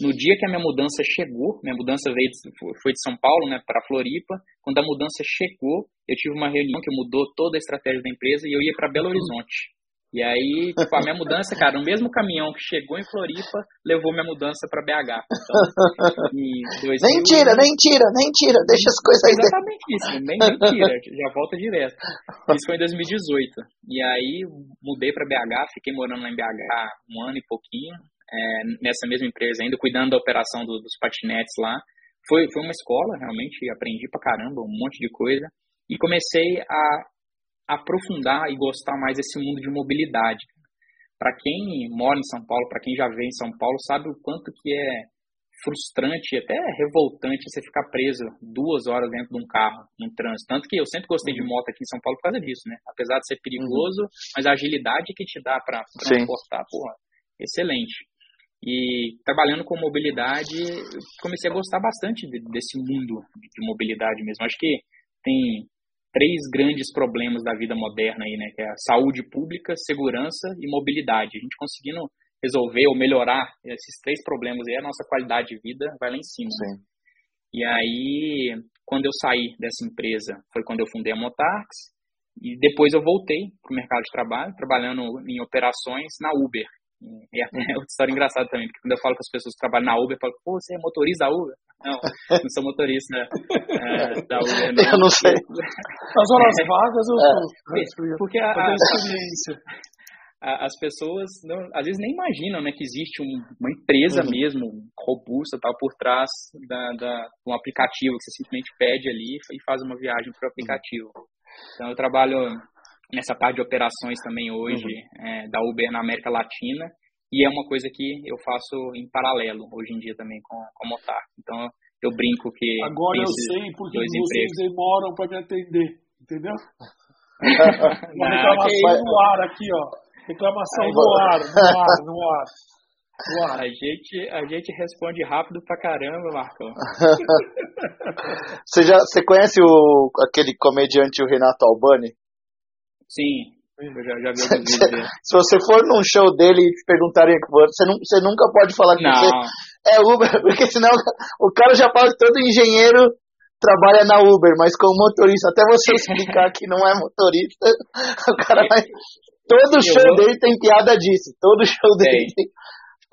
No dia que a minha mudança chegou, minha mudança veio de, foi de São Paulo, né, para Floripa. Quando a mudança chegou, eu tive uma reunião que mudou toda a estratégia da empresa e eu ia para Belo Horizonte. E aí, tipo, a minha mudança, cara, o mesmo caminhão que chegou em Floripa levou minha mudança para BH. Então, Nem tira, nem tira, nem tira, deixa as coisas aí. Exatamente isso, nem, nem tira, já volta direto. Isso foi em 2018. E aí, mudei para BH, fiquei morando lá em BH um ano e pouquinho, é, nessa mesma empresa ainda, cuidando da operação do, dos patinetes lá. Foi, foi uma escola, realmente, aprendi pra caramba, um monte de coisa. E comecei a aprofundar e gostar mais desse mundo de mobilidade. Para quem mora em São Paulo, para quem já veio em São Paulo, sabe o quanto que é frustrante e até revoltante você ficar preso duas horas dentro de um carro, num trânsito. Tanto que eu sempre gostei de moto aqui em São Paulo por causa disso, né? Apesar de ser perigoso, uhum. mas a agilidade que te dá para transportar, porra, excelente. E trabalhando com mobilidade, comecei a gostar bastante desse mundo de mobilidade mesmo. Acho que tem três grandes problemas da vida moderna aí, né? Que é a saúde pública, segurança e mobilidade. A gente conseguindo resolver ou melhorar esses três problemas aí, a nossa qualidade de vida vai lá em cima. Sim. E aí, quando eu saí dessa empresa, foi quando eu fundei a Motax, e depois eu voltei para o mercado de trabalho, trabalhando em operações na Uber. E [LAUGHS] é outra história engraçada também, porque quando eu falo com as pessoas que trabalham na Uber, eu falo, pô, você motorista da Uber? Não, não sou motorista é, da Uber, [LAUGHS] não. Eu não sei. As horas é, vagas eu é, Porque a, a. [LAUGHS] A, as pessoas não, às vezes nem imaginam né, que existe um, uma empresa uhum. mesmo robusta tal por trás da, da, um aplicativo que você simplesmente pede ali e faz uma viagem para o aplicativo. Então eu trabalho nessa parte de operações também hoje uhum. é, da Uber na América Latina e é uma coisa que eu faço em paralelo hoje em dia também com, com a Motar. Então eu brinco que agora eu sei porque vocês empregos. demoram para me atender, entendeu? [LAUGHS] Uma reclamação no ar aqui, ó. Reclamação no ar, no ar, no ar. A gente, a gente responde rápido pra caramba, Marcão. [LAUGHS] você, já, você conhece o, aquele comediante, o Renato Albani? Sim, eu já, já vi Se você for num show dele e perguntarem você, não, você nunca pode falar que não. você é Uber, [LAUGHS] porque senão o cara já fala que todo engenheiro trabalha na Uber, mas como motorista, até você [LAUGHS] explicar que não é motorista, [LAUGHS] o cara vai. Todo show vou... dele tem piada disso. Todo show dele tem.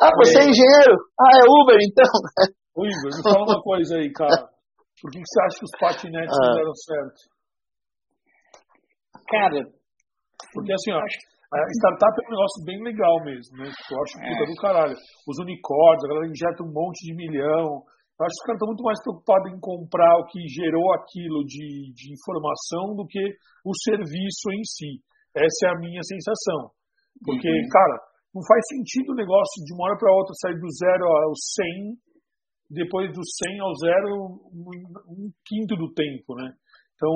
Ah, você é engenheiro? Ah, é Uber então? Ô Igor, me fala uma coisa aí, cara. Por que, você acha que os patinetes ah. não deram certo? Cara, porque assim, ó, a startup é um negócio bem legal mesmo, né? Eu acho puta é. do caralho. Os unicórnios, a galera injeta um monte de milhão. Eu acho que os caras estão muito mais preocupados em comprar o que gerou aquilo de, de informação do que o serviço em si. Essa é a minha sensação. Porque, uhum. cara, não faz sentido o negócio de uma hora para outra sair do zero ao 100, depois do 100 ao zero, um, um quinto do tempo, né? Então,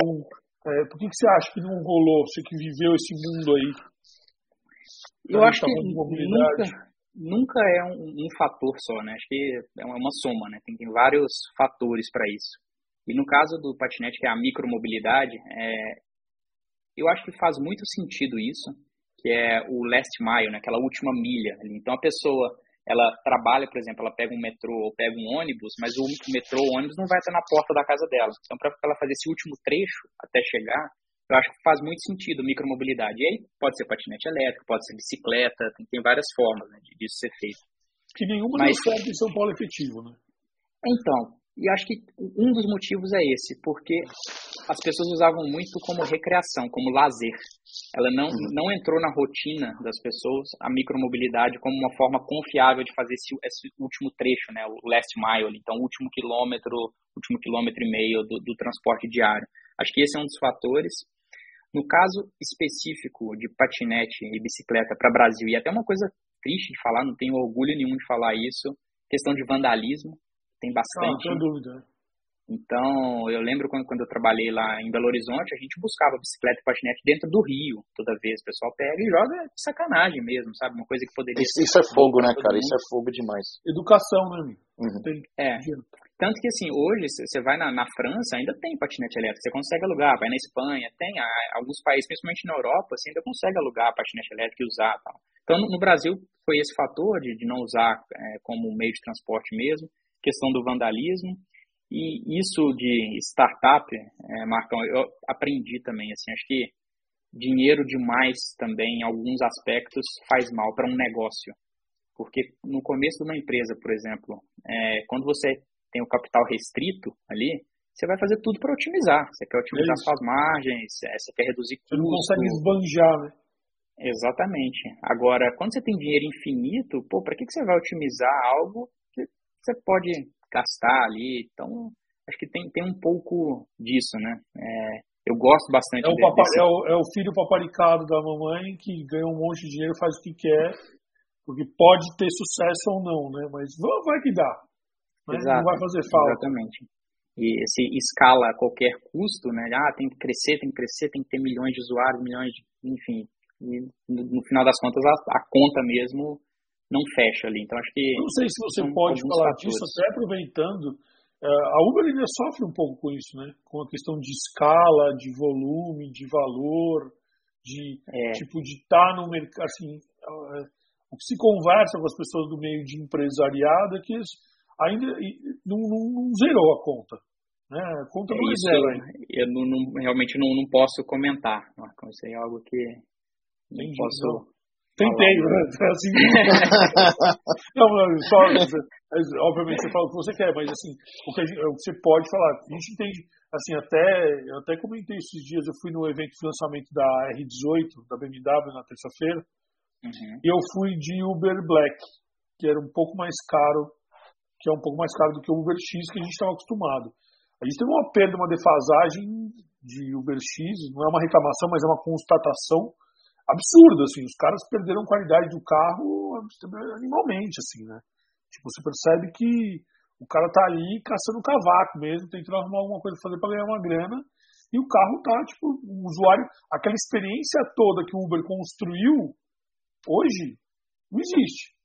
é, por que, que você acha que não rolou, você que viveu esse mundo aí? Eu acho que nunca, nunca é um, um, fator só, né? Acho que é uma, uma soma, né? Tem, tem vários fatores para isso. E no caso do patinete, que é a micromobilidade, é, eu acho que faz muito sentido isso, que é o last mile, né, aquela última milha. Então a pessoa, ela trabalha, por exemplo, ela pega um metrô ou pega um ônibus, mas o metrô ou ônibus não vai estar na porta da casa dela. Então para ela fazer esse último trecho até chegar, eu acho que faz muito sentido micromobilidade. E aí pode ser patinete elétrico, pode ser bicicleta, tem, tem várias formas né, disso ser feito. Que nenhuma mas, certo em São Paulo efetivo, né? Então, e acho que um dos motivos é esse, porque as pessoas usavam muito como recreação, como lazer. Ela não, uhum. não entrou na rotina das pessoas a micromobilidade como uma forma confiável de fazer esse, esse último trecho, né, o last mile, então o último quilômetro, último quilômetro e meio do, do transporte diário. Acho que esse é um dos fatores. No caso específico de patinete e bicicleta para Brasil, e até uma coisa triste de falar, não tenho orgulho nenhum de falar isso, questão de vandalismo tem bastante. Não, sem dúvida. Então, eu lembro quando, quando eu trabalhei lá em Belo Horizonte, a gente buscava bicicleta e patinete dentro do rio, toda vez. O pessoal pega e joga de sacanagem mesmo, sabe? Uma coisa que poderia Isso, isso é fogo, né, cara? Mundo. Isso é fogo demais. Educação, né, amigo? Uhum. Tem... É. Tanto que, assim, hoje, você vai na, na, França, ainda tem patinete elétrico. Você consegue alugar, vai na Espanha, tem. alguns países, principalmente na Europa, você ainda consegue alugar patinete elétrico e usar tal. Então, no, no Brasil, foi esse fator de, de não usar é, como meio de transporte mesmo questão do vandalismo. E isso de startup, é, Marcão, eu aprendi também, assim, acho que dinheiro demais também, em alguns aspectos, faz mal para um negócio. Porque no começo de uma empresa, por exemplo, é, quando você tem o capital restrito ali, você vai fazer tudo para otimizar. Você quer otimizar é suas margens, é, você quer reduzir custos. Você não consegue esbanjar, né? Exatamente. Agora, quando você tem dinheiro infinito, pô, para que, que você vai otimizar algo você pode gastar ali. Então, acho que tem, tem um pouco disso, né? É, eu gosto bastante é o, papa, desse... é, o, é o filho paparicado da mamãe que ganha um monte de dinheiro, faz o que quer, porque pode ter sucesso ou não, né? Mas vai que dá. Né? Exato, não vai fazer falta. Exatamente. E se escala a qualquer custo, né? Ah, tem que crescer, tem que crescer, tem que ter milhões de usuários, milhões de. Enfim. E no, no final das contas, a, a conta mesmo não fecha ali. Então acho que. Não sei se você pode falar fatores. disso, até aproveitando. Eh, a Uber ainda sofre um pouco com isso, né? Com a questão de escala, de volume, de valor, de é. tipo de estar tá no mercado. Assim, eh, o que se conversa com as pessoas do meio de empresariado é que ainda não, não, não zerou a conta. Né? A conta é não é zero ainda. Eu não, não, realmente não, não posso comentar, Marcão. Isso é algo que não Entendi, posso. Não. Tentei, né? Assim, [LAUGHS] não, só, obviamente você fala o que você quer, mas assim, o que, gente, o que, você pode falar, a gente entende, assim, até, eu até comentei esses dias, eu fui no evento de lançamento da R18, da BMW na terça-feira, uhum. e eu fui de Uber Black, que era um pouco mais caro, que é um pouco mais caro do que o Uber X que a gente estava acostumado. A gente teve uma perda, uma defasagem de Uber X, não é uma reclamação, mas é uma constatação absurda, assim, os caras perderam qualidade do carro animalmente, assim, né? Tipo, você percebe que o cara tá ali caçando cavaco mesmo, tentando arrumar alguma coisa pra fazer para ganhar uma grana, e o carro tá, tipo, o usuário, aquela experiência toda que o Uber construiu, hoje, não existe.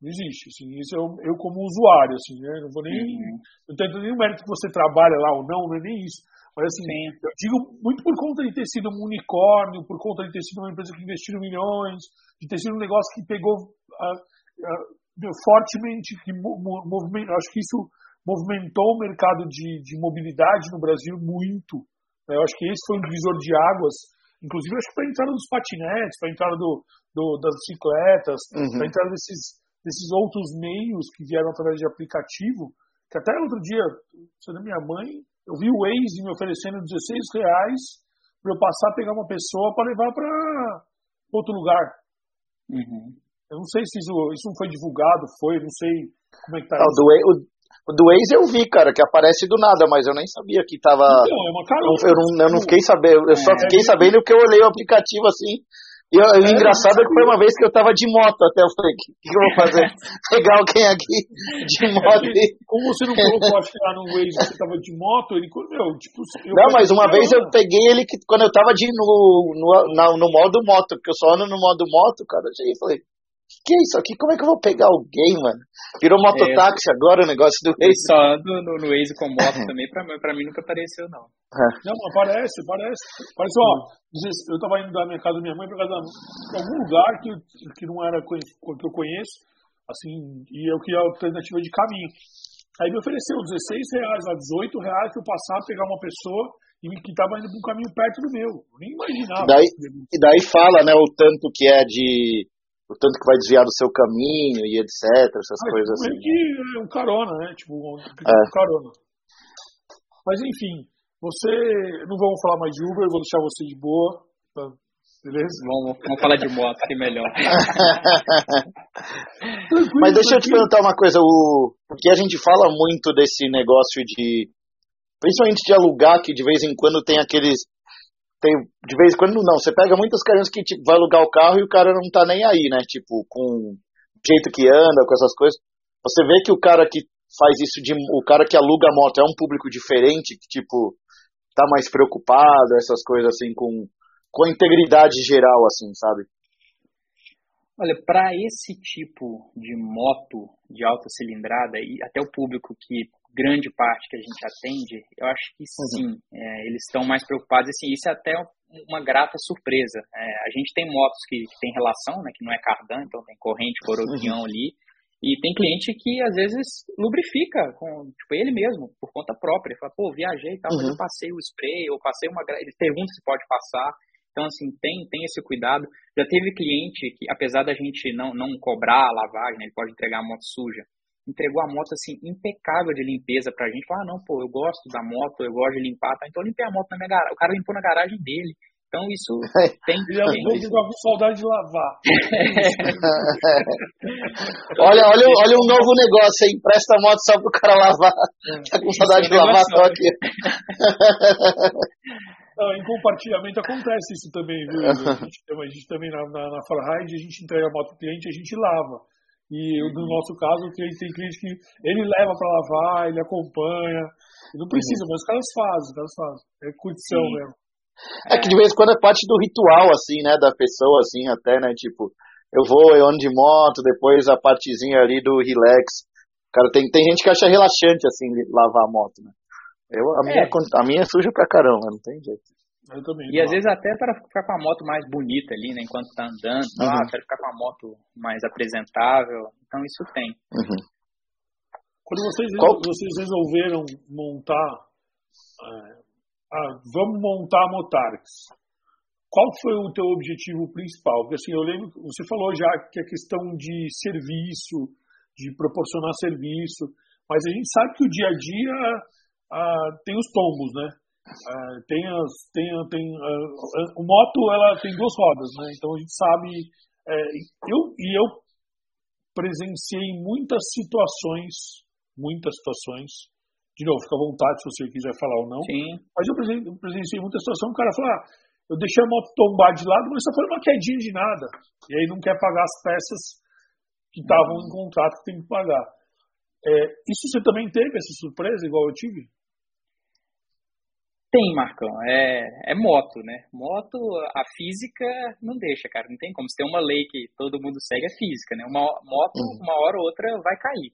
Não existe, assim, isso eu, eu como usuário, assim, né? Não vou nem. Uhum. Não tenho nem o mérito que você trabalha lá ou não, não é nem isso. Mas assim, Sim. eu digo muito por conta de ter sido um unicórnio, por conta de ter sido uma empresa que investiu milhões, de ter sido um negócio que pegou uh, uh, fortemente, que movimento, acho que isso movimentou o mercado de, de mobilidade no Brasil muito. Né? Eu acho que esse foi um divisor de águas, inclusive acho que para a entrada dos patinetes, para a entrada do, do, das bicicletas, uhum. para a entrada desses desses outros meios que vieram através de aplicativo, que até outro dia, sendo minha mãe, eu vi o Waze me oferecendo 16 reais para eu passar a pegar uma pessoa para levar para outro lugar. Uhum. Eu não sei se isso, isso não foi divulgado, foi, não sei como é que tá. Ah, o, do, o, o do Waze eu vi, cara, que aparece do nada, mas eu nem sabia que tava. Não, é uma carona. Eu, eu, não, eu não fiquei sabendo, eu só é, fiquei sabendo que eu olhei o aplicativo assim. E o é, engraçado é que foi uma vez que eu tava de moto até. Eu falei, o que, que, eu vou fazer? [LAUGHS] Pegar alguém aqui de moto e... Como você não colocou, [LAUGHS] que lá no Waze você tava de moto, ele. Meu, tipo, não, mas uma vez eu peguei ele que, quando eu tava de, no, no, na, no modo moto, porque eu só ando no modo moto, cara. Eu cheguei e falei, que é isso aqui? Como é que eu vou pegar alguém, mano? Virou mototáxi é, agora o negócio do Waze. Só ando no, no Waze com moto também, pra, pra mim nunca apareceu, não. É. Não, mas parece, parece. Parece, ó, eu tava indo da minha casa da minha mãe pra casa de algum lugar que, que não era que eu conheço, assim, e eu queria a alternativa de caminho. Aí me ofereceu 16 reais, 18 reais pra eu passar, pegar uma pessoa e que estava indo para um caminho perto do meu. Eu nem imaginava. E daí, e daí fala, né, o tanto que é de o tanto que vai desviar do seu caminho e etc, essas ah, coisas assim. que é um carona, né? Tipo, um, é. um carona. Mas enfim, você. Não vamos falar mais de Uber, vou deixar você de boa. Tá? Beleza? Vamos, vamos falar de moto, que é melhor. Mas deixa eu te perguntar uma coisa, o... porque a gente fala muito desse negócio de. Principalmente de alugar, que de vez em quando tem aqueles tem, de vez em quando não, você pega muitas crianças que tipo, vai alugar o carro e o cara não tá nem aí, né? Tipo, com o jeito que anda, com essas coisas. Você vê que o cara que faz isso de. O cara que aluga a moto é um público diferente, que, tipo, tá mais preocupado, essas coisas assim, com, com a integridade geral, assim, sabe? Olha, para esse tipo de moto de alta cilindrada e até o público que grande parte que a gente atende, eu acho que uhum. sim, é, eles estão mais preocupados. Assim, isso é até uma grata surpresa. É, a gente tem motos que, que tem relação, né, que não é cardan, então tem corrente, coroquião uhum. ali. E tem cliente que às vezes lubrifica com tipo, ele mesmo, por conta própria. Ele fala, pô, viajei e tal, uhum. mas eu uhum. passei o spray, ou passei uma. Ele pergunta se pode passar. Então, assim, tem, tem esse cuidado. Já teve cliente que, apesar da gente não, não cobrar a lavagem, né, ele pode entregar a moto suja, entregou a moto assim impecável de limpeza pra gente. Falou, ah, não, pô, eu gosto da moto, eu gosto de limpar, tá? Então eu limpei a moto na minha garagem. O cara limpou na garagem dele. Então isso [LAUGHS] tem. Já vou ficar com saudade de lavar. [LAUGHS] olha, olha, olha um novo negócio aí, empresta a moto só pro cara lavar. Tá com saudade de lavar, só aqui. [LAUGHS] Não, em compartilhamento acontece isso também, viu? A gente, a gente também na, na, na Farhide, a gente entrega a moto pro cliente e a gente lava. E no nosso caso, o cliente tem cliente que ele leva para lavar, ele acompanha. Não precisa, uhum. mas os caras fazem, os caras fazem. É curtição Sim. mesmo. É que de vez em quando é parte do ritual, assim, né, da pessoa, assim, até, né, tipo, eu vou, eu ando de moto, depois a partezinha ali do relax. Cara, tem, tem gente que acha relaxante, assim, lavar a moto, né. Eu, a, minha, é. a minha é suja pra caramba, não tem jeito. Eu também. E às vezes até para ficar com a moto mais bonita ali, né? Enquanto tá andando, uhum. ah, quero ficar com a moto mais apresentável. Então isso tem. Uhum. Quando vocês, Qual... vocês resolveram montar, é, ah, vamos montar a Motarx, qual foi o teu objetivo principal? Porque assim, eu lembro, você falou já que a questão de serviço, de proporcionar serviço, mas a gente sabe que o dia a dia ah, tem os tombos, né? Uh, tem as, tem, tem, uh, o moto ela tem duas rodas, né? Então a gente sabe. É, eu, e eu presenciei muitas situações, muitas situações de novo, fica à vontade se você quiser falar ou não. Sim. Mas eu presenciei muita situação, o cara fala, ah, eu deixei a moto tombar de lado, mas só foi uma quedinha de nada. E aí não quer pagar as peças que estavam em contrato que tem que pagar. É, isso você também teve, essa surpresa, igual eu tive? Tem, Marcão. É, é moto, né? Moto, a física não deixa, cara. Não tem como. Se tem uma lei que todo mundo segue, é física, né? Uma moto, uhum. uma hora ou outra, vai cair.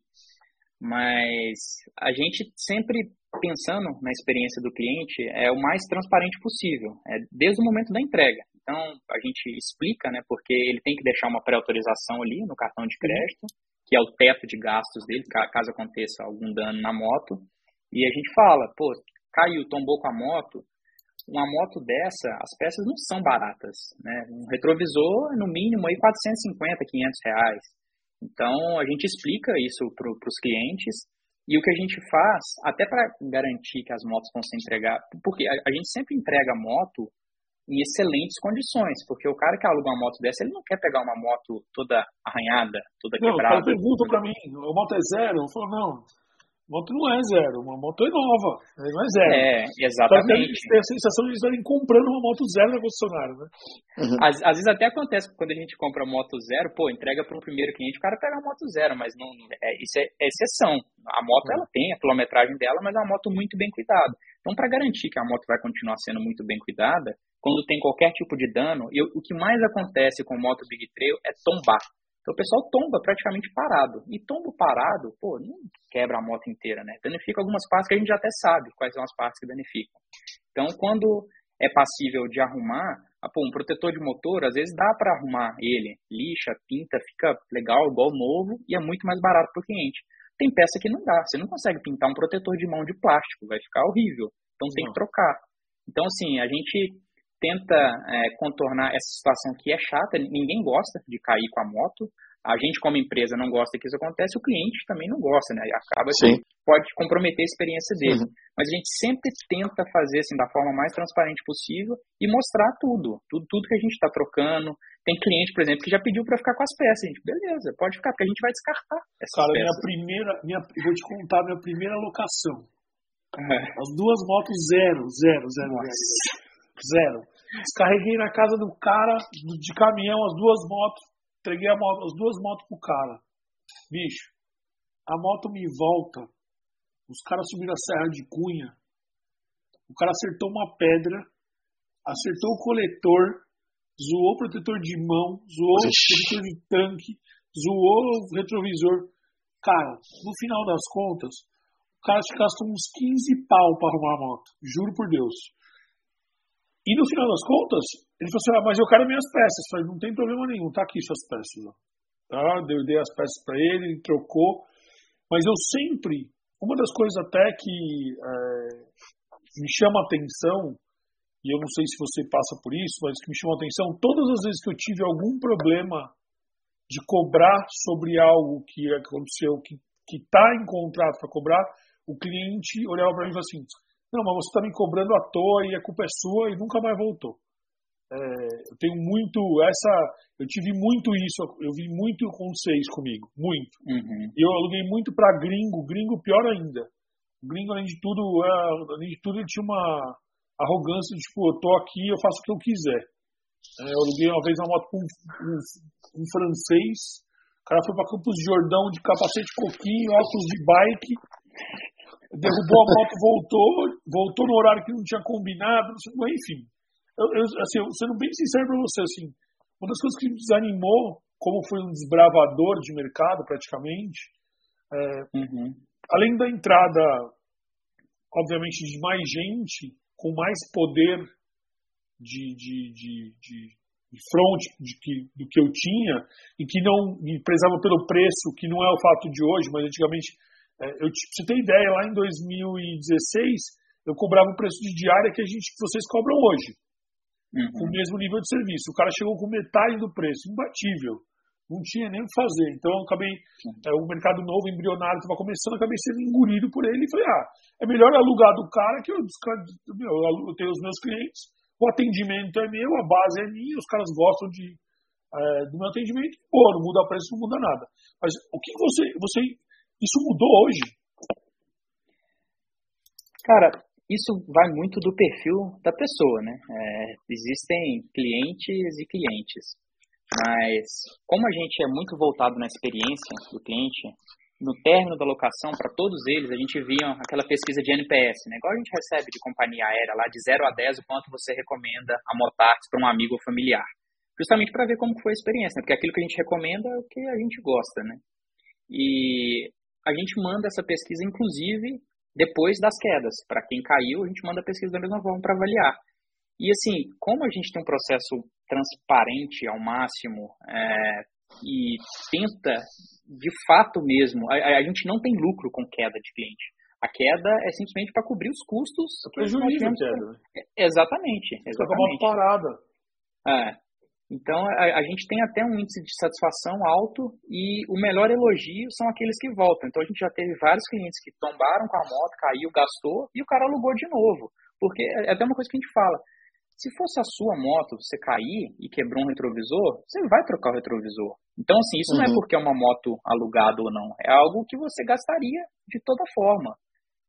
Mas a gente sempre pensando na experiência do cliente é o mais transparente possível, é desde o momento da entrega. Então, a gente explica, né, porque ele tem que deixar uma pré-autorização ali no cartão de crédito, que é o teto de gastos dele, caso aconteça algum dano na moto. E a gente fala, pô, caiu, tombou com a moto, uma moto dessa, as peças não são baratas, né? Um retrovisor, no mínimo, aí 450, 500 reais. Então, a gente explica isso para os clientes e o que a gente faz, até para garantir que as motos vão ser entregadas, porque a, a, gente sempre entrega a moto em excelentes condições, porque o cara que aluga uma moto dessa, ele não quer pegar uma moto toda arranhada, toda não, quebrada. Não, pergunta para mim, a moto é zero? Eu falo, não, moto não é zero, uma moto é nova, não é zero. É, exatamente. Então, tem a sensação de estarem comprando uma moto zero na concessionária, né? Uhum. Às, às, vezes até acontece quando a gente compra moto zero, pô, entrega para um primeiro cliente, o cara pega a moto zero, mas não, é, isso é, é exceção. A moto, uhum. ela tem a quilometragem dela, mas é uma moto muito bem cuidada. Então, para garantir que a moto vai continuar sendo muito bem cuidada, quando tem qualquer tipo de dano, eu, o que mais acontece com moto Big Trail é tombar. Então o pessoal tomba praticamente parado. E tombo parado, pô, não quebra a moto inteira, né? Danifica algumas partes que a gente já até sabe quais são as partes que danificam. Então, quando é passível de arrumar, ah, pô, um protetor de motor, às vezes dá para arrumar ele, lixa, pinta, fica legal, igual novo, e é muito mais barato para o cliente. Tem peça que não dá, você não consegue pintar um protetor de mão de plástico, vai ficar horrível. Então tem que trocar. Então, assim, a gente tenta é, contornar essa situação que é chata, ninguém gosta de cair com a moto, a gente como empresa não gosta que isso aconteça, o cliente também não gosta, né? Acaba Sim. que pode comprometer a experiência dele. Uhum. Mas a gente sempre tenta fazer assim da forma mais transparente possível e mostrar tudo, tudo, tudo que a gente está trocando. Tem cliente, por exemplo, que já pediu para ficar com as peças. A gente, beleza, pode ficar, porque a gente vai descartar essas Cara, peças. minha primeira, minha, vou te contar minha primeira locação. É. As duas motos zero, zero, zero, Nossa. zero. Zero. Descarreguei na casa do cara de caminhão as duas motos, entreguei moto, as duas motos pro cara. Bicho, a moto me volta. Os caras subiram a Serra de Cunha. O cara acertou uma pedra, acertou o coletor, zoou o protetor de mão, zoou o protetor de tanque, zoou o retrovisor. Cara, no final das contas, o cara te gastou uns 15 pau para arrumar a moto. Juro por Deus. E no final das contas, ele falou assim: ah, mas eu quero minhas peças. Eu falei: não tem problema nenhum, tá aqui suas peças. Ó. Tá? Eu dei as peças para ele, ele trocou. Mas eu sempre, uma das coisas até que é, me chama atenção, e eu não sei se você passa por isso, mas que me chama atenção, todas as vezes que eu tive algum problema de cobrar sobre algo que aconteceu, que está em contrato para cobrar, o cliente olhava para mim e falava assim: não, mas você está me cobrando à toa e a culpa é sua e nunca mais voltou. É, eu tenho muito essa, eu tive muito isso, eu vi muito acontecer isso comigo, muito. Uhum. E eu aluguei muito para gringo, gringo pior ainda. Gringo além de tudo, é, além de tudo ele tinha uma arrogância de tipo, eu tô aqui, eu faço o que eu quiser. É, eu aluguei uma vez uma moto com um, um, um francês, o cara foi para Campos de Jordão de capacete coquinho, óculos de bike, derrubou a moto, voltou, voltou no horário que não tinha combinado, enfim. Eu, eu, assim, sendo bem sincero para você, assim, uma das coisas que me desanimou, como foi um desbravador de mercado praticamente, é, uhum. além da entrada, obviamente, de mais gente, com mais poder de, de, de, de, de front de que, do que eu tinha, e que não me prezava pelo preço, que não é o fato de hoje, mas antigamente eu, pra você ter ideia, lá em 2016, eu cobrava o preço de diária que a gente, que vocês cobram hoje. Uhum. Com o mesmo nível de serviço. O cara chegou com metade do preço, imbatível. Não tinha nem o que fazer. Então eu acabei, é, o mercado novo, embrionário, estava começando, eu acabei sendo engolido por ele e falei, ah, é melhor alugar do cara que eu, meu, eu tenho os meus clientes, o atendimento é meu, a base é minha, os caras gostam de, é, do meu atendimento, pô, não muda o preço, não muda nada. Mas o que você, você isso mudou hoje. Cara, isso vai muito do perfil da pessoa, né? É, existem clientes e clientes, mas como a gente é muito voltado na experiência do cliente, no término da locação, para todos eles, a gente via aquela pesquisa de NPS, né? Igual a gente recebe de companhia aérea lá, de 0 a 10, o quanto você recomenda a Motax para um amigo ou familiar. Justamente para ver como foi a experiência, né? Porque aquilo que a gente recomenda é o que a gente gosta, né? E a gente manda essa pesquisa, inclusive, depois das quedas. Para quem caiu, a gente manda a pesquisa da mesma forma para avaliar. E assim, como a gente tem um processo transparente ao máximo é, e tenta, de fato mesmo, a, a, gente não tem lucro com queda de cliente. A queda é simplesmente para cobrir os custos. É prejuízo a queda. É, exatamente. exatamente. Uma parada. É. Então, a, a, gente tem até um índice de satisfação alto e o melhor elogio são aqueles que voltam. Então, a gente já teve vários clientes que tombaram com a moto, caiu, gastou e o cara alugou de novo. Porque é, é até uma coisa que a gente fala. Se fosse a sua moto, você cair e quebrou um retrovisor, você vai trocar o retrovisor. Então, assim, isso uhum. não é uhum. porque é uma moto alugada ou não. É algo que você gastaria de toda forma.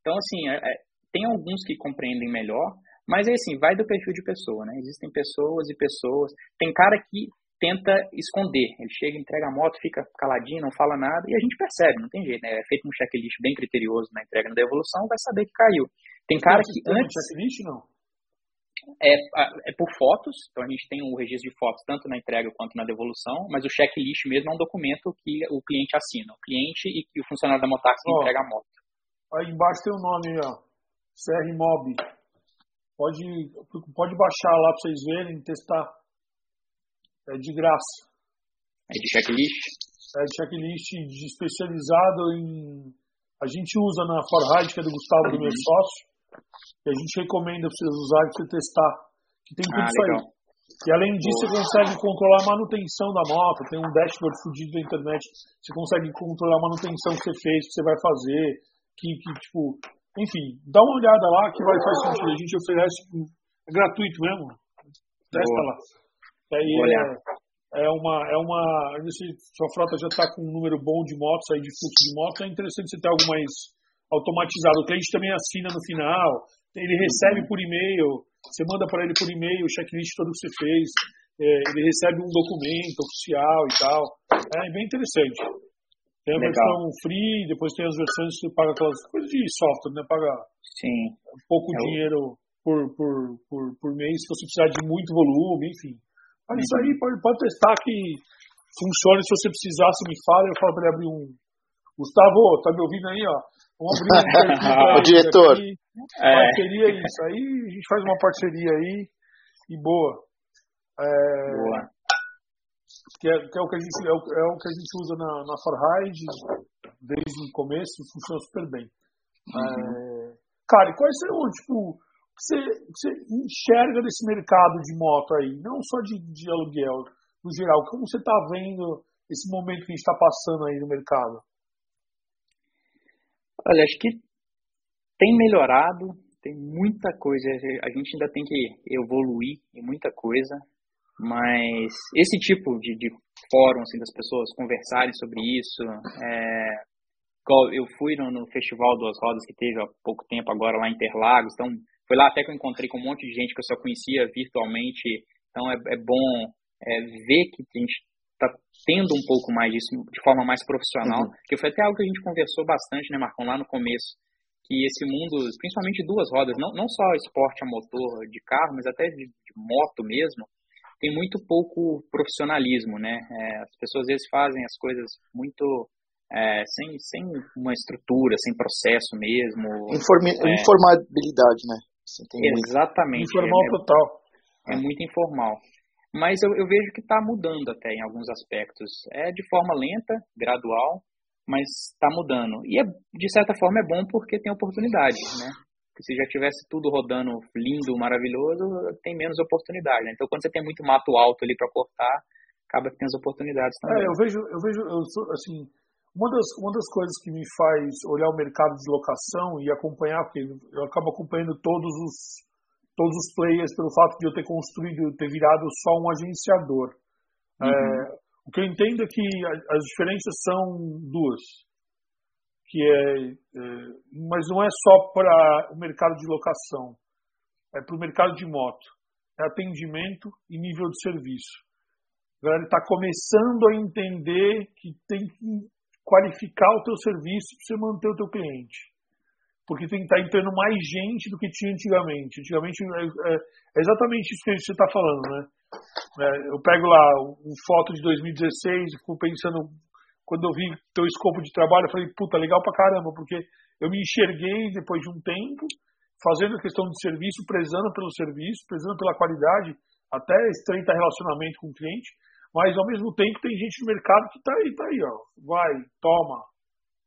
Então, assim, é, é, tem alguns que compreendem melhor, mas é assim, vai do perfil de pessoa, né? Existem pessoas e pessoas. Tem cara que tenta esconder. Ele chega, entrega a moto, fica caladinho, não fala nada, e a gente percebe, não tem jeito, né? É feito um checklist bem criterioso na entrega da devolução, vai saber que caiu. Tem cara que antes. checklist, não? É, é por fotos, então a gente tem o um registro de fotos tanto na entrega quanto na devolução, mas o checklist mesmo é um documento que o cliente assina, o cliente e, o funcionário da Motaxi oh, entrega a moto. Aí embaixo tem o nome, ó, CR Mob. Pode, pode baixar lá para vocês verem, testar. É de graça. É de checklist? É de checklist de especializado em. A gente usa na Forride, que é do Gustavo, do meu uhum. sócio, e a gente recomenda para vocês usarem para você testar. Que tem tudo ah, isso aí. E além disso, Boa. você consegue controlar a manutenção da moto. Tem um dashboard fudido da internet. Você consegue controlar a manutenção que você fez, que você vai fazer. Que, que tipo, enfim, dá uma olhada lá que vai fazer sentido. A gente oferece é gratuito mesmo. Testa lá. Aí é, é, uma. É uma se sua frota já está com um número bom de motos aí, de fluxo de motos, é interessante você ter algo mais automatizado. O cliente também assina no final, ele recebe por e-mail, você manda para ele por e-mail o checklist todo que você fez, é, ele recebe um documento oficial e tal. É bem interessante. Tem a Legal. versão free, depois tem as versões que você paga aquelas coisas de software, né? Paga Sim. pouco é dinheiro por, por, por, por mês se você precisar de muito volume, enfim. Mas isso aí pode, pode testar que funcione. Se você precisar, você me fala, eu falo para ele abrir um. Gustavo, tá me ouvindo aí, ó? Vamos abrir um O [LAUGHS] diretor. Aqui. É. Parceria isso. Aí a gente faz uma parceria aí e boa. É... Boa que é, que é, o que a gente é o, é o que a gente usa na, na Farhide desde o começo, funciona super bem. Uhum. É, cara, quais são, tipo, você, você enxerga desse mercado de moto aí, não só de, de aluguel, no geral, como você está vendo esse momento que a gente está passando aí no mercado? Olha, acho que tem melhorado, tem muita coisa, a gente ainda tem que evoluir em muita coisa. Mas esse tipo de, de fórum, assim, das pessoas conversarem sobre isso, é, eu fui no, no, Festival Duas Rodas que teve há pouco tempo agora lá em Interlagos, então foi lá até que eu encontrei com um monte de gente que eu só conhecia virtualmente, então é, é bom é, ver que a gente está tendo um pouco mais disso de forma mais profissional, uhum. que foi até algo que a gente conversou bastante, né, Marcão, lá no começo, que esse mundo, principalmente duas rodas, não, não só esporte a motor de carro, mas até de, de moto mesmo, tem muito pouco profissionalismo, né? É, as pessoas às vezes fazem as coisas muito é, sem, sem uma estrutura, sem processo mesmo. Informi é, informabilidade, né? exatamente. Informal é, total. É muito informal. Mas eu, eu vejo que está mudando até em alguns aspectos. É de forma lenta, gradual, mas está mudando. E é, de certa forma é bom porque tem oportunidade, né? Se já tivesse tudo rodando lindo, maravilhoso, tem menos oportunidade. Né? Então, quando você tem muito mato alto ali para cortar, acaba que tem as oportunidades também. É, eu vejo, eu vejo, eu sou, assim, uma das, uma das coisas que me faz olhar o mercado de locação e acompanhar, porque eu acabo acompanhando todos os, todos os players pelo fato de eu ter construído, ter virado só um agenciador. Uhum. É, o que eu entendo é que as diferenças são duas. Que é, é mas não é só para o mercado de locação, é para o mercado de moto, é atendimento e nível de serviço. A galera está começando a entender que tem que qualificar o teu serviço para você manter o teu cliente. Porque tem que estar tá entrando mais gente do que tinha antigamente. Antigamente é, é, é exatamente isso que você está falando, né? É, eu pego lá uma foto de 2016 e fico pensando, quando eu vi teu escopo de trabalho, eu falei, puta, legal pra caramba, porque eu me enxerguei depois de um tempo, fazendo a questão de serviço, prezando pelo serviço, prezando pela qualidade, até estreitar relacionamento com o cliente, mas ao mesmo tempo tem gente no mercado que está aí, tá aí, ó. Vai, toma,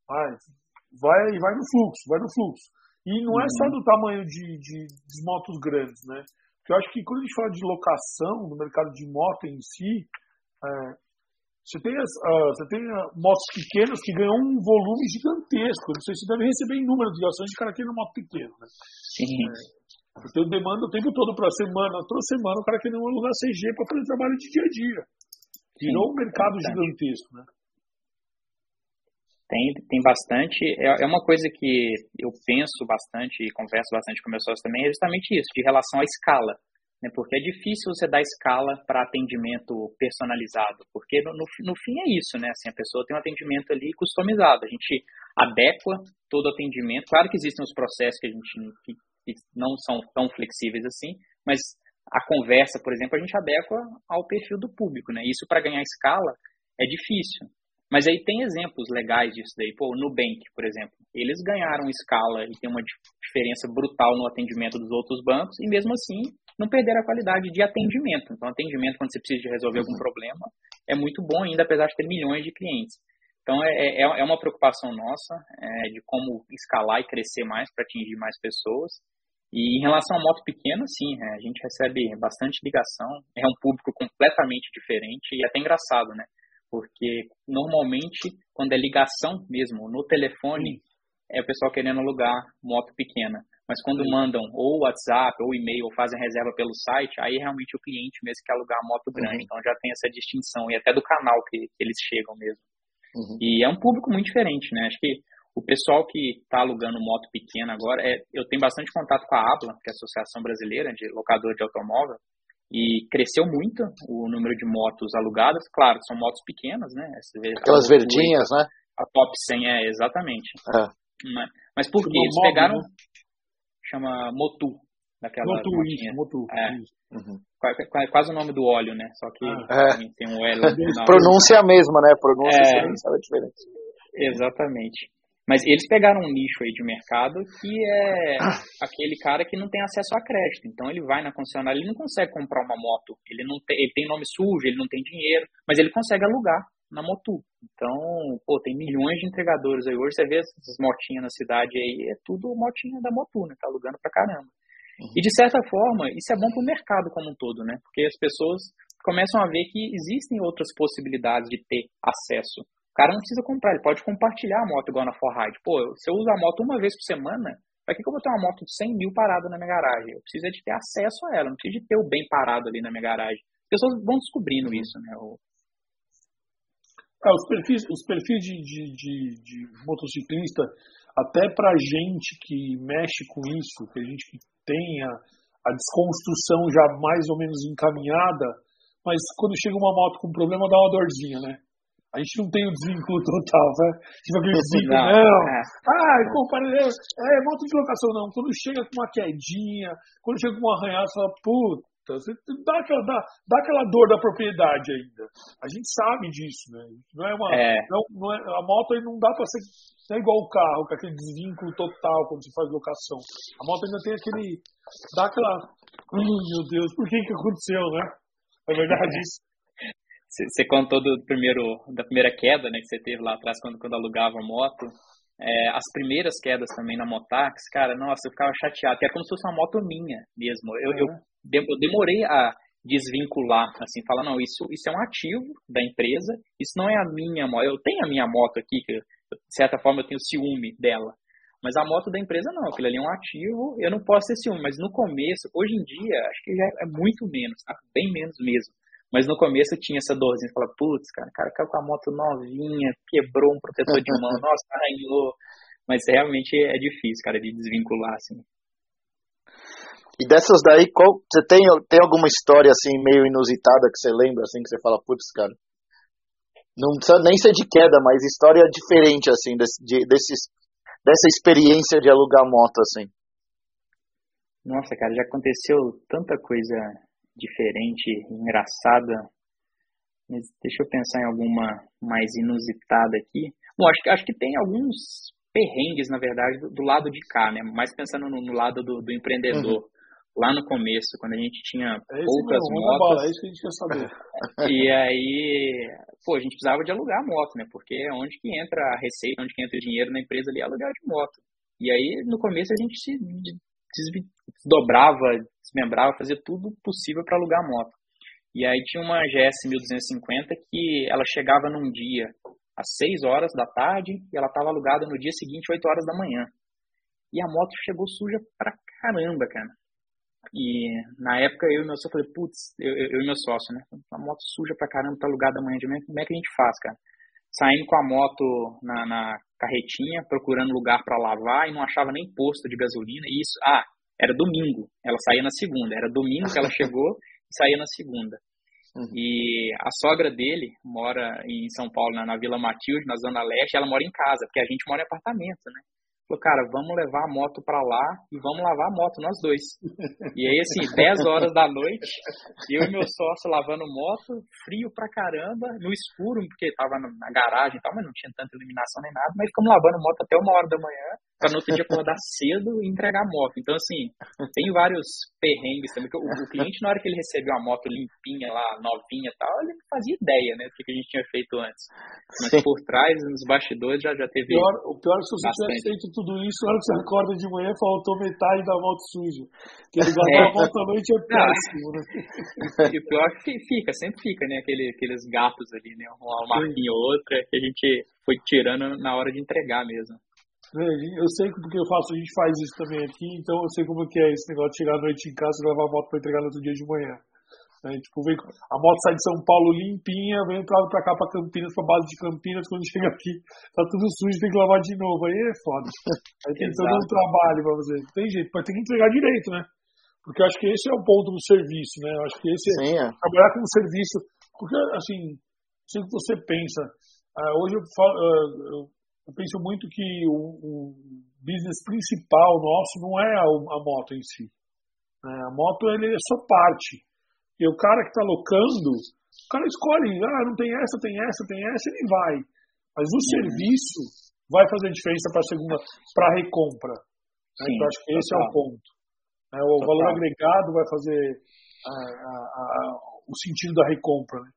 vai, vai, vai no fluxo, vai no fluxo. E não é só uhum. do tamanho de, de, de motos grandes, né? Porque eu acho que quando a gente fala de locação no mercado de moto em si, é, você tem, as, uh, você tem uh, motos pequenas que ganham um volume gigantesco. Não sei se você deve receber em número de ligações de cara querendo moto pequena, né? Sim. É, eu demanda o tempo todo para semana, toda semana o cara querendo alugar CG para fazer trabalho de dia a dia. Virou um mercado é gigantesco, né? Tem, tem bastante. É, é uma coisa que eu penso bastante e converso bastante com meus sócios também, é justamente isso, de relação à escala. Né? Porque é difícil você dar escala para atendimento personalizado, porque no, no, no, fim é isso, né? Assim, a pessoa tem um atendimento ali customizado. A gente adequa todo o atendimento. Claro que existem os processos que a gente que, que não são tão flexíveis assim, mas a conversa, por exemplo, a gente adequa ao perfil do público, né? Isso para ganhar escala é difícil. Mas aí tem exemplos legais disso daí. Pô, o Nubank, por exemplo, eles ganharam escala e tem uma diferença brutal no atendimento dos outros bancos e mesmo assim não perderam a qualidade de atendimento. Então, atendimento quando você precisa de resolver algum problema é muito bom ainda, apesar de ter milhões de clientes. Então, é, é, é uma preocupação nossa é, de como escalar e crescer mais para atingir mais pessoas. E em relação à moto pequena, sim, é, a gente recebe bastante ligação, é um público completamente diferente e é até engraçado, né? Porque normalmente, quando é ligação mesmo, no telefone, é o pessoal querendo alugar moto pequena. Mas quando sim. mandam ou WhatsApp ou e-mail ou fazem reserva pelo site, aí realmente o cliente mesmo quer alugar a moto grande. Uhum. Então já tem essa distinção e até do canal que, que eles chegam mesmo. Uhum. E é um público muito diferente, né? Acho que o pessoal que está alugando moto pequena agora, é, eu tenho bastante contato com a ABLA, que é a Associação Brasileira de Locador de Automóvel, e cresceu muito o número de motos alugadas. Claro, são motos pequenas, né? Aquelas verdinhas, né? A Top 100 é, exatamente. É. Mas, mas por quê? Eles pegaram... Né? Chama Motu. Daquela Motu, isso, Motu. É. Uhum. Quase o nome do óleo, né? Só que ah. tem, tem um L. Pronúncia a mesma, né? Pronúncia é, é diferente. Exatamente. Mas eles pegaram um nicho aí de mercado que é aquele cara que não tem acesso a crédito. Então ele vai na concessionária, ele não consegue comprar uma moto. Ele não tem, ele tem nome sujo, ele não tem dinheiro, mas ele consegue alugar na Motu. Então, pô, tem milhões de entregadores aí hoje. Você vê essas motinhas na cidade aí, é tudo motinha da Motu, né? Tá alugando pra caramba. Uhum. E de certa forma, isso é bom pro mercado como um todo, né? Porque as pessoas começam a ver que existem outras possibilidades de ter acesso o cara não precisa comprar, ele pode compartilhar a moto igual na Forride. Pô, se eu uso a moto uma vez por semana, pra que, que eu vou ter uma moto de 100 mil parada na minha garagem? Eu preciso de ter acesso a ela, não preciso de ter o bem parado ali na minha garagem. As pessoas vão descobrindo isso, né? O... É, os perfis, os perfis de, de, de, de motociclista, até pra gente que mexe com isso, que a gente tem a, a desconstrução já mais ou menos encaminhada, mas quando chega uma moto com problema dá uma dorzinha, né? A gente não tem o desvínculo total, né? Tipo aquele desvínculo, não. não. É. Ah, comparei, é, moto de locação não. Quando chega com uma quedinha, quando chega com um arranhado, você fala, puta, você dá aquela, dá, dá aquela dor da propriedade ainda. A gente sabe disso, né? Não é uma. É. Não, não é, a moto aí não dá pra ser. Não é igual o carro, com aquele desvínculo total quando você faz locação. A moto ainda tem aquele. dá aquela. Hum, meu Deus, por que que aconteceu, né? É verdade [LAUGHS] isso. Você contou do primeiro, da primeira queda, né, que você teve lá atrás quando, quando alugava a moto. É, as primeiras quedas também na Motax, cara, nossa, eu ficava chateado, que era como se fosse uma moto minha mesmo. Eu, eu, eu demorei a desvincular, assim, falar, não, isso, isso é um ativo da empresa, isso não é a minha moto, eu tenho a minha moto aqui, que de certa forma eu tenho ciúme dela, mas a moto da empresa não, aquilo ali é um ativo, eu não posso ter ciúme, mas no começo, hoje em dia, acho que já é muito menos, tá? bem menos mesmo. Mas no começo tinha essa dorzinha, falava, putz, cara, o cara caiu com a moto novinha, quebrou um protetor de mão, [LAUGHS] nossa, arranhou. Mas realmente é difícil, cara, de desvincular, assim. E dessas daí, qual, você tem, tem alguma história, assim, meio inusitada que você lembra, assim, que você fala, putz, cara, não precisa nem ser de queda, mas história diferente, assim, desse, de, desses, dessa experiência de alugar moto, assim. Nossa, cara, já aconteceu tanta coisa diferente, engraçada. Mas deixa eu pensar em alguma mais inusitada aqui. Bom, acho que, acho que tem alguns perrengues, na verdade, do, do lado de cá, né? Mais pensando no, no lado do, do empreendedor. Uhum. Lá no começo, quando a gente tinha é poucas mesmo, motos. Bola, é isso que a gente quer saber. [LAUGHS] e aí, pô, a gente precisava de alugar a moto, né? Porque é onde que entra a receita, onde que entra o dinheiro na empresa ali é alugar de moto. E aí, no começo, a gente se desdobrava, desmembrava, fazia tudo possível para alugar a moto. E aí tinha uma GS 1250 que ela chegava num dia às 6 horas da tarde e ela estava alugada no dia seguinte, 8 horas da manhã. E a moto chegou suja pra caramba, cara. E na época eu e meu sócio falei, putz, eu, eu, e meu sócio, né? A moto suja pra caramba, tá alugada amanhã de manhã, como é que a gente faz, cara? Saindo com a moto na, na carretinha, procurando lugar para lavar e não achava nem posto de gasolina. E isso, ah, era domingo, ela saía na segunda. Era domingo que ela [LAUGHS] chegou e saía na segunda. Uhum. E a sogra dele mora em São Paulo, na, na Vila Matilde, na Zona Leste, ela mora em casa, porque a gente mora em apartamento, né? Falou, cara, vamos levar a moto pra lá e vamos lavar a moto, nós dois. E aí, assim, 10 horas da noite, eu e meu sócio lavando moto, frio pra caramba, no escuro, porque tava na garagem e tal, mas não tinha tanta iluminação nem nada, mas ficamos lavando moto até uma hora da manhã, pra no outro dia acordar cedo e entregar a moto. Então, assim, tem vários perrengues também, o, o, cliente, na hora que ele recebeu a moto limpinha lá, novinha e tal, ele não fazia ideia, né, do que a gente tinha feito antes. Mas por trás, nos bastidores, já, já teve... O pior, o pior é se você tivesse feito tudo isso, na hora que você acorda de manhã, faltou metade da moto suja. Porque ele guardar é. a moto à noite é péssimo, né? [LAUGHS] E o pior é que fica, sempre fica, né? Aquele, aqueles gatos ali, né? Uma marquinha ou outra que a gente foi tirando na hora de entregar mesmo. É, eu sei porque eu faço, a gente faz isso também aqui, então eu sei como que é esse negócio de chegar à noite em casa e levar a moto para entregar no outro dia de manhã. Né? Tipo, vem, a moto sai de São Paulo limpinha, vem pra, pra cá, pra Campinas, pra base de Campinas, quando chega aqui, tá tudo sujo, tem que lavar de novo. Aí é foda. [LAUGHS] Aí tem todo um trabalho pra fazer. Tem jeito, mas tem que entregar direito, né? Porque eu acho que esse é o ponto do serviço, né? Eu acho que esse Sim, é. trabalhar com serviço. Porque, assim, sei que você pensa. Uh, hoje eu, falo, uh, eu, penso muito que o, o, business principal nosso não é a, a moto em si. Né? A moto ele é só parte. E o cara que está locando, o cara escolhe, ah, não tem essa, tem essa, tem essa, ele vai. Mas o serviço vai fazer diferença para a segunda, para a recompra. Né? Então acho que esse é o ponto. Né? O total. valor agregado vai fazer a, a, a, o sentido da recompra. Né?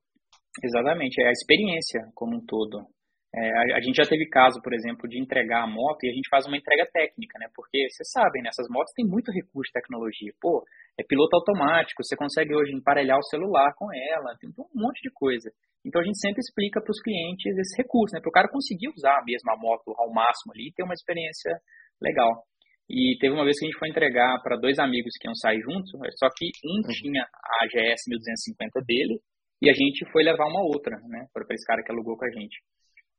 Exatamente, é a experiência como um todo. É, a, a, gente já teve caso, por exemplo, de entregar a moto e a gente faz uma entrega técnica, né? Porque vocês sabem, né? Essas motos têm muito recurso de tecnologia. Pô, é piloto automático, você consegue hoje emparelhar o celular com ela, tem um monte de coisa. Então a gente sempre explica para os clientes esse recurso, né? Para o cara conseguir usar a mesma moto ao máximo ali e ter uma experiência legal. E teve uma vez que a gente foi entregar para dois amigos que iam sair juntos, só que um uhum. tinha a GS 1250 dele e a gente foi levar uma outra, né? Para esse cara que alugou com a gente.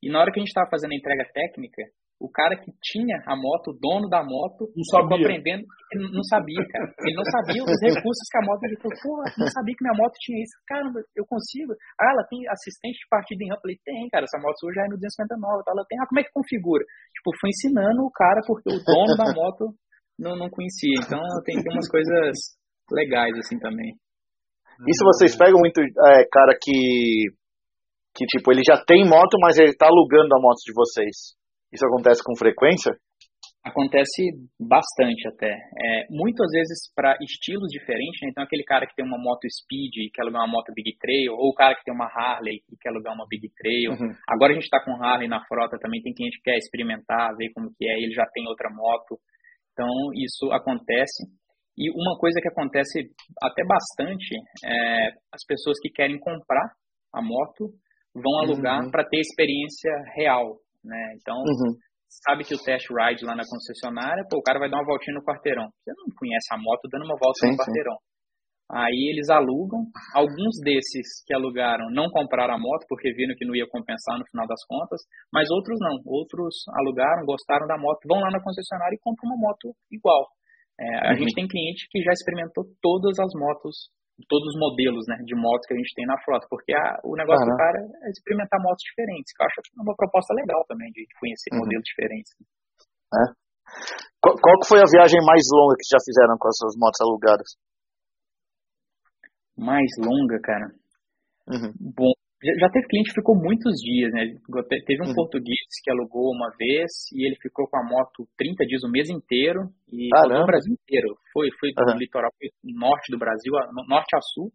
E na hora que a gente estava fazendo a entrega técnica, o cara que tinha a moto, o dono da moto, não sabia. aprendendo, ele não sabia, cara. Ele não sabia os recursos que a moto ele falou, porra, não sabia que minha moto tinha isso. Caramba, eu consigo. Ah, ela tem assistente de partida em rampa. Eu falei, tem, cara, essa moto sua já é no 259, tá? ela tem. Ah, como é que configura? Tipo, foi ensinando o cara, porque o dono da moto não, não conhecia. Então tem, tem umas coisas legais assim também. Isso vocês pegam muito, é, cara, que que tipo, ele já tem moto, mas ele está alugando a moto de vocês. Isso acontece com frequência? Acontece bastante até. É, muitas vezes para estilos diferentes, né? então aquele cara que tem uma moto Speed e quer alugar uma moto Big Trail, ou o cara que tem uma Harley e quer alugar uma Big Trail. Uhum. Agora a gente está com Harley na frota também, tem cliente que quer experimentar, ver como que é, ele já tem outra moto. Então isso acontece. E uma coisa que acontece até bastante é as pessoas que querem comprar a moto vão alugar uhum. para ter experiência real, né? Então, uhum. sabe que o test ride lá na concessionária, pô, o cara vai dar uma voltinha no quarteirão. Você não conhece a moto dando uma volta sim, no quarteirão. Sim. Aí eles alugam. Alguns desses que alugaram não compraram a moto porque viram que não ia compensar no final das contas, mas outros não. Outros alugaram, gostaram da moto, vão lá na concessionária e compram uma moto igual. É, a uhum. gente tem cliente que já experimentou todas as motos, todos os modelos né, de motos que a gente tem na frota, porque a, o negócio do cara é experimentar motos diferentes, que eu acho uma proposta legal também de conhecer uhum. modelos diferentes. É. Qual, qual foi a viagem mais longa que já fizeram com as suas motos alugadas? mais longa, cara. Uhum. Bom, já, teve cliente que ficou muitos dias, né? Teve um uhum. português que alugou uma vez e ele ficou com a moto 30 dias, o mês inteiro, e o Brasil inteiro. Foi, foi uhum. do litoral norte do Brasil, norte a sul,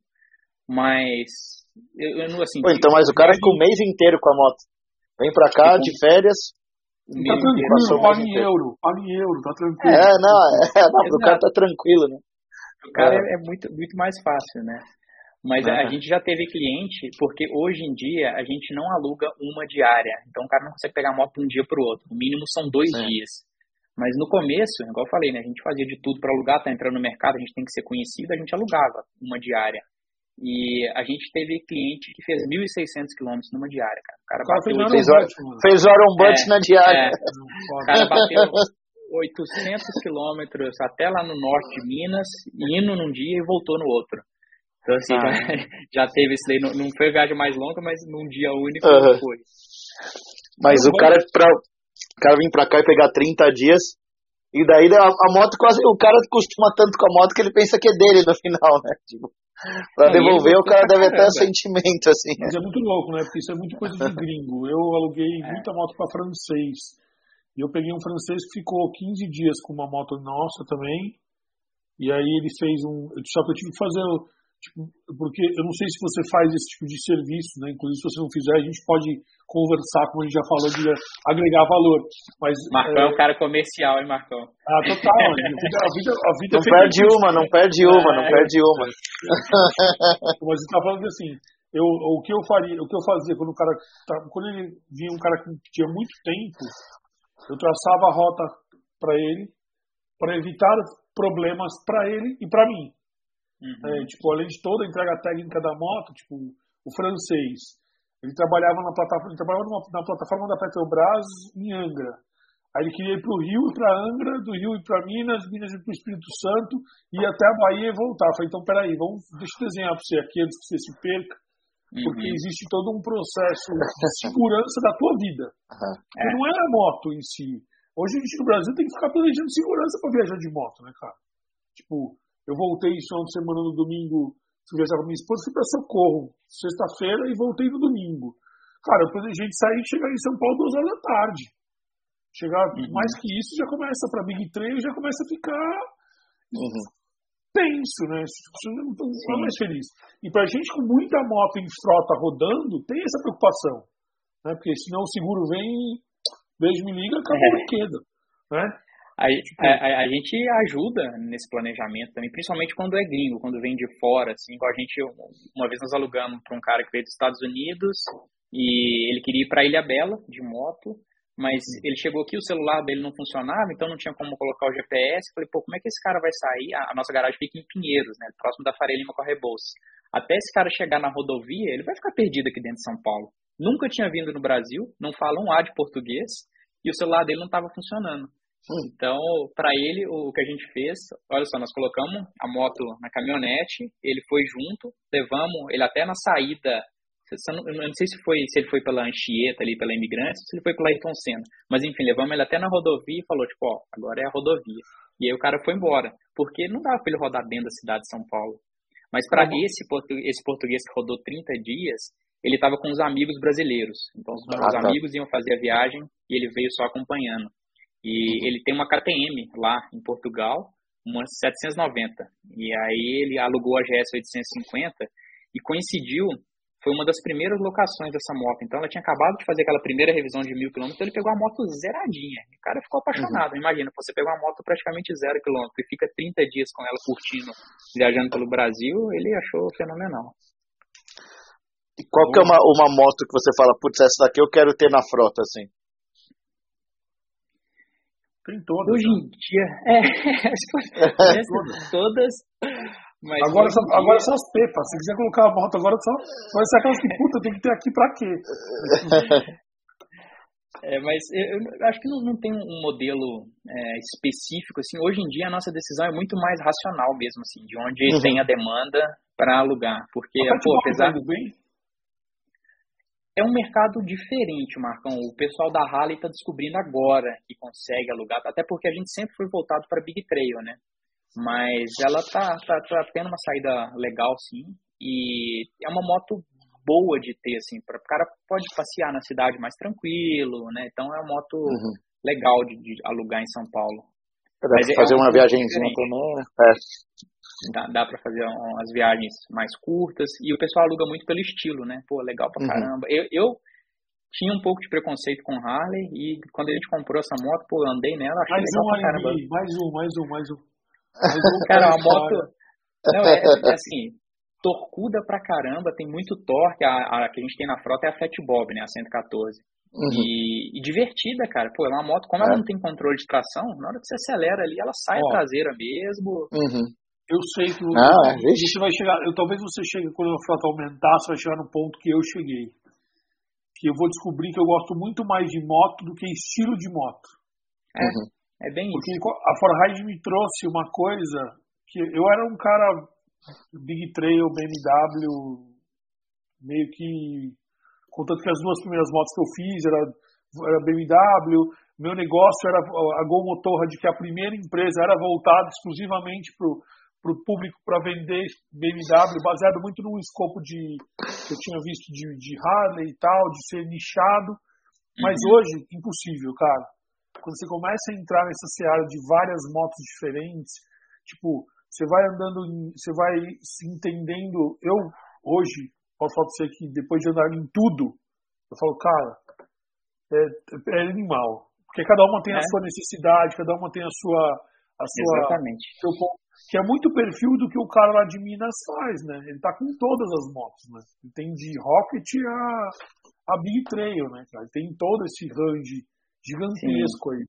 mas eu, eu assim. Pô, então, mas o cara ficou o mês inteiro com a moto. Vem pra cá de férias. Tá tranquilo, paga em euro, paga em euro, tá tranquilo. É, não, é, [LAUGHS] não, o cara tá tranquilo, né? O cara é, é muito, muito mais fácil, né? Mas a gente já teve cliente, porque hoje em dia a gente não aluga uma diária. Então o cara não consegue pegar a moto de um dia para o outro. O mínimo são dois é. dias. Mas no começo, igual eu falei, né? A gente fazia de tudo para alugar, tá entrando no mercado, a gente tem que ser conhecido, a gente alugava uma diária. E a gente teve cliente que fez 1.600 quilômetros numa diária, cara. O cara, bateu fez, fez o Iron Butt é, na diária. É, [LAUGHS] o cara bateu 800 quilômetros até lá no norte de Minas, indo num dia e voltou no outro. Então, assim, ah. já, [LAUGHS] já, teve isso daí. Não, não foi a viagem mais longa, mas num dia único uhum. foi. Mas o cara, pra, o cara vir pra cá e pegar 30 dias, e daí a, a, moto quase. O cara costuma tanto com a moto que ele pensa que é dele no [LAUGHS] final, né? Tipo, pra devolver, o cara deve ter um sentimento, assim. Mas é muito louco, né? Porque isso é muito coisa de gringo. Eu aluguei é. muita moto pra francês. E eu peguei um francês que ficou 15 dias com uma moto nossa também. E aí ele fez um. Só que eu tive que fazer. Tipo, porque eu não sei se você faz esse tipo de serviço, né? Inclusive, se você não fizer, a gente pode conversar, como a gente já falou, de agregar valor. Mas, Marcão é um cara comercial, hein, Marcão? Ah, total. A vida, a vida, a vida não perde uma, não perde uma, é, não perde uma. Mas você tá falando assim, eu, o que eu faria, o que eu fazia quando o cara, tá, quando ele vinha um cara que tinha muito tempo, eu traçava a rota para ele, para evitar problemas para ele e para mim. Uhum. É, tipo, além de toda a entrega técnica da moto, tipo, o francês, ele trabalhava na plataforma, trabalhava numa, na plataforma da Petrobras em Angra. Aí ele queria ir para o Rio e para Angra, do Rio ir para Minas, Minas ir para o Espírito Santo, ir até a Bahia e voltar. Eu falei, então peraí, vamos, deixa eu desenhar para você aqui antes que você se perca porque uhum. existe todo um processo de segurança da tua vida. Uhum. É. Não é a moto em si. Hoje a gente no Brasil tem que ficar planejando segurança para viajar de moto, né, cara? Tipo, eu voltei esse final de semana no domingo, fui viajar com minha esposa, fui para Socorro, sexta-feira, e voltei no domingo. Cara, depois a gente sair e chegar em São Paulo duas horas da tarde. Chegar uhum. mais que isso já começa para Big Trail, já começa a ficar uhum tenso, né? Não está mais feliz. E para a gente com muita moto em frota rodando, tem essa preocupação. Né? Porque senão o seguro vem, beijo me liga, acabou é. o brinquedo. Né? A, a, a, gente ajuda nesse planejamento também, principalmente quando é gringo, quando vem de fora, assim, igual a gente, uma vez nós alugamos para um cara que veio dos Estados Unidos e ele queria ir para Ilha Bela de moto, mas ele chegou aqui, o celular dele não funcionava, então não tinha como colocar o GPS. Falei, pô, como é que esse cara vai sair? A, nossa garagem fica em Pinheiros, né, próximo da Faria Lima com a Rebouças. Até esse cara chegar na rodovia, ele vai ficar perdido aqui dentro de São Paulo. Nunca tinha vindo no Brasil, não fala um A de português, e o celular dele não estava funcionando. Então, para ele, o que a gente fez, olha só, nós colocamos a moto na caminhonete, ele foi junto, levamos ele até na saída eu não sei se foi se ele foi pela Anchieta ali, pela Imigrantes, se ele foi pela Ayrton Senna. Mas enfim, levamos ele até na rodovia e falou, tipo, ó, agora é a rodovia. E aí o cara foi embora, porque não dava para ele rodar dentro da cidade de São Paulo. Mas para uhum. esse, esse português que rodou 30 dias, ele estava com os amigos brasileiros. Então os, ah, tá. amigos iam fazer a viagem e ele veio só acompanhando. E ele tem uma KTM lá em Portugal, uma 790. E aí ele alugou a GS 850 e coincidiu foi uma das primeiras locações dessa moto. Então ela tinha acabado de fazer aquela primeira revisão de mil quilômetros, ele pegou a moto zeradinha. O cara ficou apaixonado. Uhum. Imagina, você pegou uma moto praticamente zero quilômetro e fica 30 dias com ela curtindo, viajando pelo Brasil, ele achou fenomenal. E qual que é uma, uma moto que você fala, putz, essa daqui eu quero ter na frota, assim? Tem todas. Hoje em né? dia, é, [LAUGHS] todas. todas Mas agora, só, dia... agora são as pepas. Se quiser colocar a moto agora, só, vai ser aquelas que, puta, tem que ter aqui pra quê? É, mas eu, eu, acho que não, não tem um modelo é, específico, assim, hoje em dia a nossa decisão é muito mais racional mesmo, assim, de onde uhum. tem a demanda para alugar, porque, pô, apesar... Bem? É um mercado diferente, Marcão, o pessoal da Harley está descobrindo agora que consegue alugar, até porque a gente sempre foi voltado para Big Trail, né, mas ela tá, tá, tá tendo uma saída legal, sim, e é uma moto boa de ter, assim, para o cara pode passear na cidade mais tranquilo, né? Então é uma moto uhum. legal de, de, alugar em São Paulo. Mas é fazer é uma viagemzinha também, né? É. Dá, dá pra fazer umas viagens mais curtas e o pessoal aluga muito pelo estilo, né? Pô, legal pra uhum. caramba. Eu, eu tinha um pouco de preconceito com Harley e quando a gente comprou essa moto, pô, eu andei nela, achei mais legal um, pra caramba. Mais um, mais um, mais um. [LAUGHS] Mais um cara, a moto... Não, é, é assim, torcuda pra caramba, tem muito torque. A, a, que a gente tem na frota é a Fat Bob, né? A 114. Uhum. E, e, divertida, cara. Pô, é uma moto, como é. ela não tem controle de tração, na hora que você acelera ali, ela sai Ó, traseira mesmo. Uhum. Eu sei que ah, você vai chegar. Eu, talvez você chegue quando a frota aumentar, você vai chegar no ponto que eu cheguei. Que eu vou descobrir que eu gosto muito mais de moto do que estilo de moto. É, uhum. é bem Porque isso. a Forride me trouxe uma coisa que eu era um cara Big Trail, BMW, meio que. Contanto que as duas primeiras motos que eu fiz era, era BMW, meu negócio era a Gol Motorrad, que a primeira empresa era voltada exclusivamente para o público para vender BMW, baseado muito num escopo de que eu tinha visto de, de Harley e tal, de ser nichado. Mas uhum. hoje, impossível, cara. Quando você começa a entrar nessa seara de várias motos diferentes, tipo, você vai andando, você vai se entendendo. Eu, hoje, posso falar pra você que depois de andar em tudo, eu falo, cara, é, é animal. Porque cada uma tem é. a sua necessidade, cada uma tem a sua. A sua Exatamente. Seu, que é muito perfil do que o cara lá de Minas faz, né? Ele tá com todas as motos, né? Ele tem de Rocket a, a Big Trail, né, cara? Ele tem todo esse range gigantesco Sim. aí.